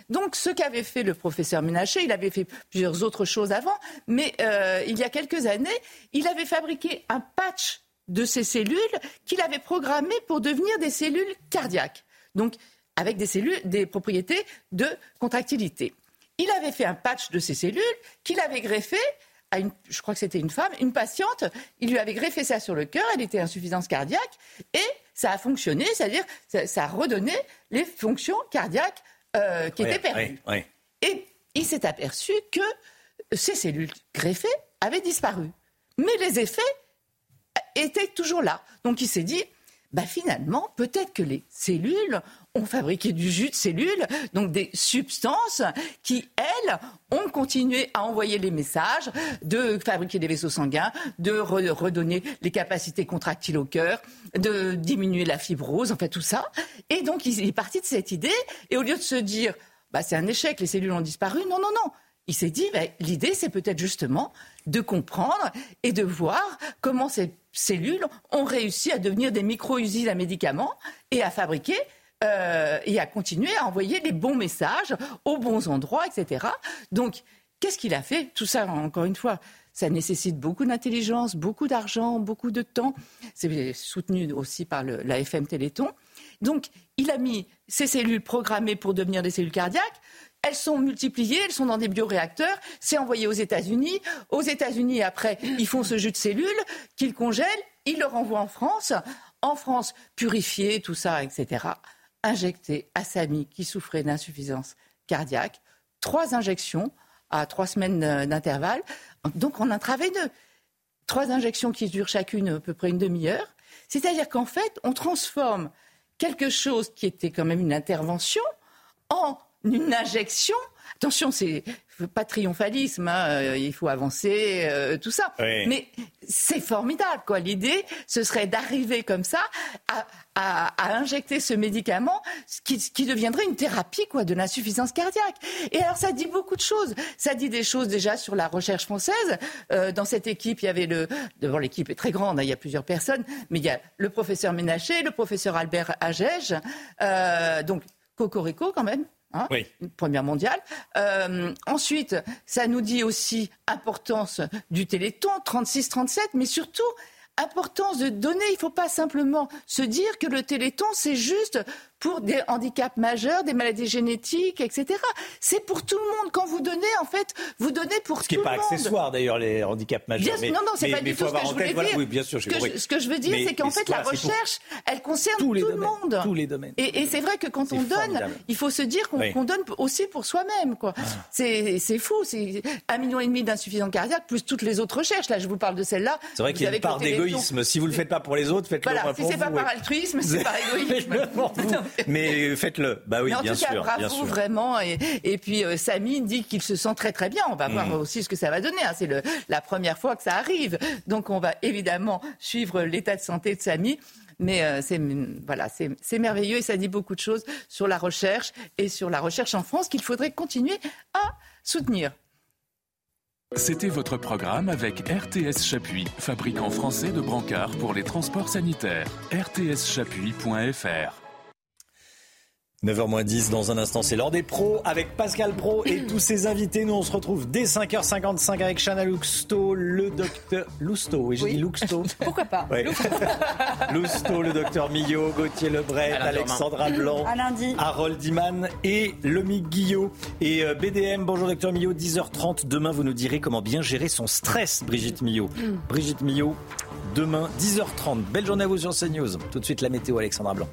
Donc ce qu'avait fait le professeur Ménaché, il avait fait plusieurs autres choses avant, mais euh, il y a quelques années, il avait fabriqué un patch de ces cellules qu'il avait programmées pour devenir des cellules cardiaques. Donc avec des cellules, des propriétés de contractilité. Il avait fait un patch de ces cellules qu'il avait greffé à une, je crois que c'était une femme, une patiente. Il lui avait greffé ça sur le cœur, elle était insuffisance cardiaque et ça a fonctionné, c'est-à-dire ça, ça a redonné les fonctions cardiaques euh, qui étaient perdues. Et il s'est aperçu que ces cellules greffées avaient disparu. Mais les effets étaient toujours là. Donc il s'est dit, bah finalement, peut-être que les cellules ont fabriqué du jus de cellules, donc des substances qui, elles, ont continué à envoyer les messages, de fabriquer des vaisseaux sanguins, de re- redonner les capacités contractiles au cœur, de diminuer la fibrose, enfin tout ça. Et donc il est parti de cette idée, et au lieu de se dire, bah, c'est un échec, les cellules ont disparu, non, non, non. il s'est dit, ben, l'idée, c'est peut-être justement de comprendre et de voir comment ces cellules ont réussi à devenir des micro-usines à médicaments et à fabriquer euh, et à continuer à envoyer les bons messages aux bons endroits, etc. Donc, qu'est-ce qu'il a fait? Tout ça, encore une fois, ça nécessite beaucoup d'intelligence, beaucoup d'argent, beaucoup de temps. C'est soutenu aussi par la FM Téléthon. Donc, il a mis ces cellules programmées pour devenir des cellules cardiaques. Elles sont multipliées, elles sont dans des bioréacteurs, c'est envoyé aux États-Unis. Aux États-Unis, après, ils font ce jus de cellules qu'ils congèlent, ils le renvoient en France. En France, purifié, tout ça, etc. Injecté à Samy qui souffrait d'insuffisance cardiaque. Trois injections à trois semaines d'intervalle. Donc on intraveineux. Trois injections qui durent chacune à peu près une demi-heure. C'est-à-dire qu'en fait, on transforme quelque chose qui était quand même une intervention en une injection. Attention, c'est pas triomphalisme, hein, euh, il faut avancer, euh, tout ça. Oui. Mais c'est formidable, quoi. L'idée, ce serait d'arriver comme ça à, à- à injecter ce médicament qui, qui deviendrait une thérapie, quoi, de l'insuffisance cardiaque. Et alors, ça dit beaucoup de choses. Ça dit des choses déjà sur la recherche française. Euh, dans cette équipe, il y avait le. D'abord, l'équipe est très grande, hein, il y a plusieurs personnes, mais il y a le professeur Ménaché, le professeur Albert Agege, euh, donc Cocorico quand même. Hein, Oui. première mondiale. Euh, ensuite, ça nous dit aussi importance du Téléthon, 36-37, mais surtout importance de donner. Il ne faut pas simplement se dire que le Téléthon, c'est juste pour des handicaps majeurs, des maladies génétiques, etc. C'est pour tout le monde. Quand vous donnez, en fait, vous donnez pour Ce qui tout n'est pas le monde. accessoire d'ailleurs, les handicaps majeurs. Bien- non, non, c'est pas mais du tout ce que je tête, voulais voilà, dire. Oui, bien sûr, Ce que, je, ce que je veux dire, c'est qu'en fait, la pour recherche, elle concerne tout domaines, le monde. tous les domaines. Et, et c'est vrai que quand on donne, formidable. il faut se dire qu'on Oui. donne aussi pour soi-même. quoi. Ah. C'est fou. C'est un million et demi d'insuffisance cardiaque, plus toutes les autres recherches. Là, je vous parle de celle-là. C'est vrai Vous qu'il y a une le part d'égoïsme. Si vous ne le faites pas pour les autres, faites-le Voilà, pas si pour c'est pas vous. par altruisme, c'est par égoïsme. [LAUGHS] Mais faites-le. Bah oui, Mais en bien tout cas, sûr. bravo bien sûr. vraiment. Et, et puis euh, Samy dit qu'il se sent très très bien. On va voir Mm. aussi ce que ça va donner. hein. C'est la première fois que ça arrive. Donc on va évidemment suivre l'état de santé de Samy. Mais euh, c'est voilà, c'est c'est merveilleux et ça dit beaucoup de choses sur la recherche et sur la recherche en France qu'il faudrait continuer à soutenir. C'était votre programme avec RTS Chapuis, fabricant français de brancards pour les transports sanitaires. rtschapuis.fr 9h10 dans un instant, c'est l'heure des pros avec Pascal Pro et [COUGHS] tous ses invités. Nous, on se retrouve dès 5h55 avec Chana Luxto, le docteur Lousteau. Oui, j'ai dit Luxto. [LAUGHS] Pourquoi pas? Ouais. Lousteau, [LAUGHS] le docteur Millot, Gauthier Lebret, Alexandra. Blanc, À lundi. Harold Iman et Lomique Guillot. Et euh, BDM, bonjour docteur Millot, 10h30. Demain, vous nous direz comment bien gérer son stress, Brigitte Millot. Brigitte Millot, demain, 10h30. Belle journée à vous sur CNews. Tout de suite, la météo, Alexandra Blanc.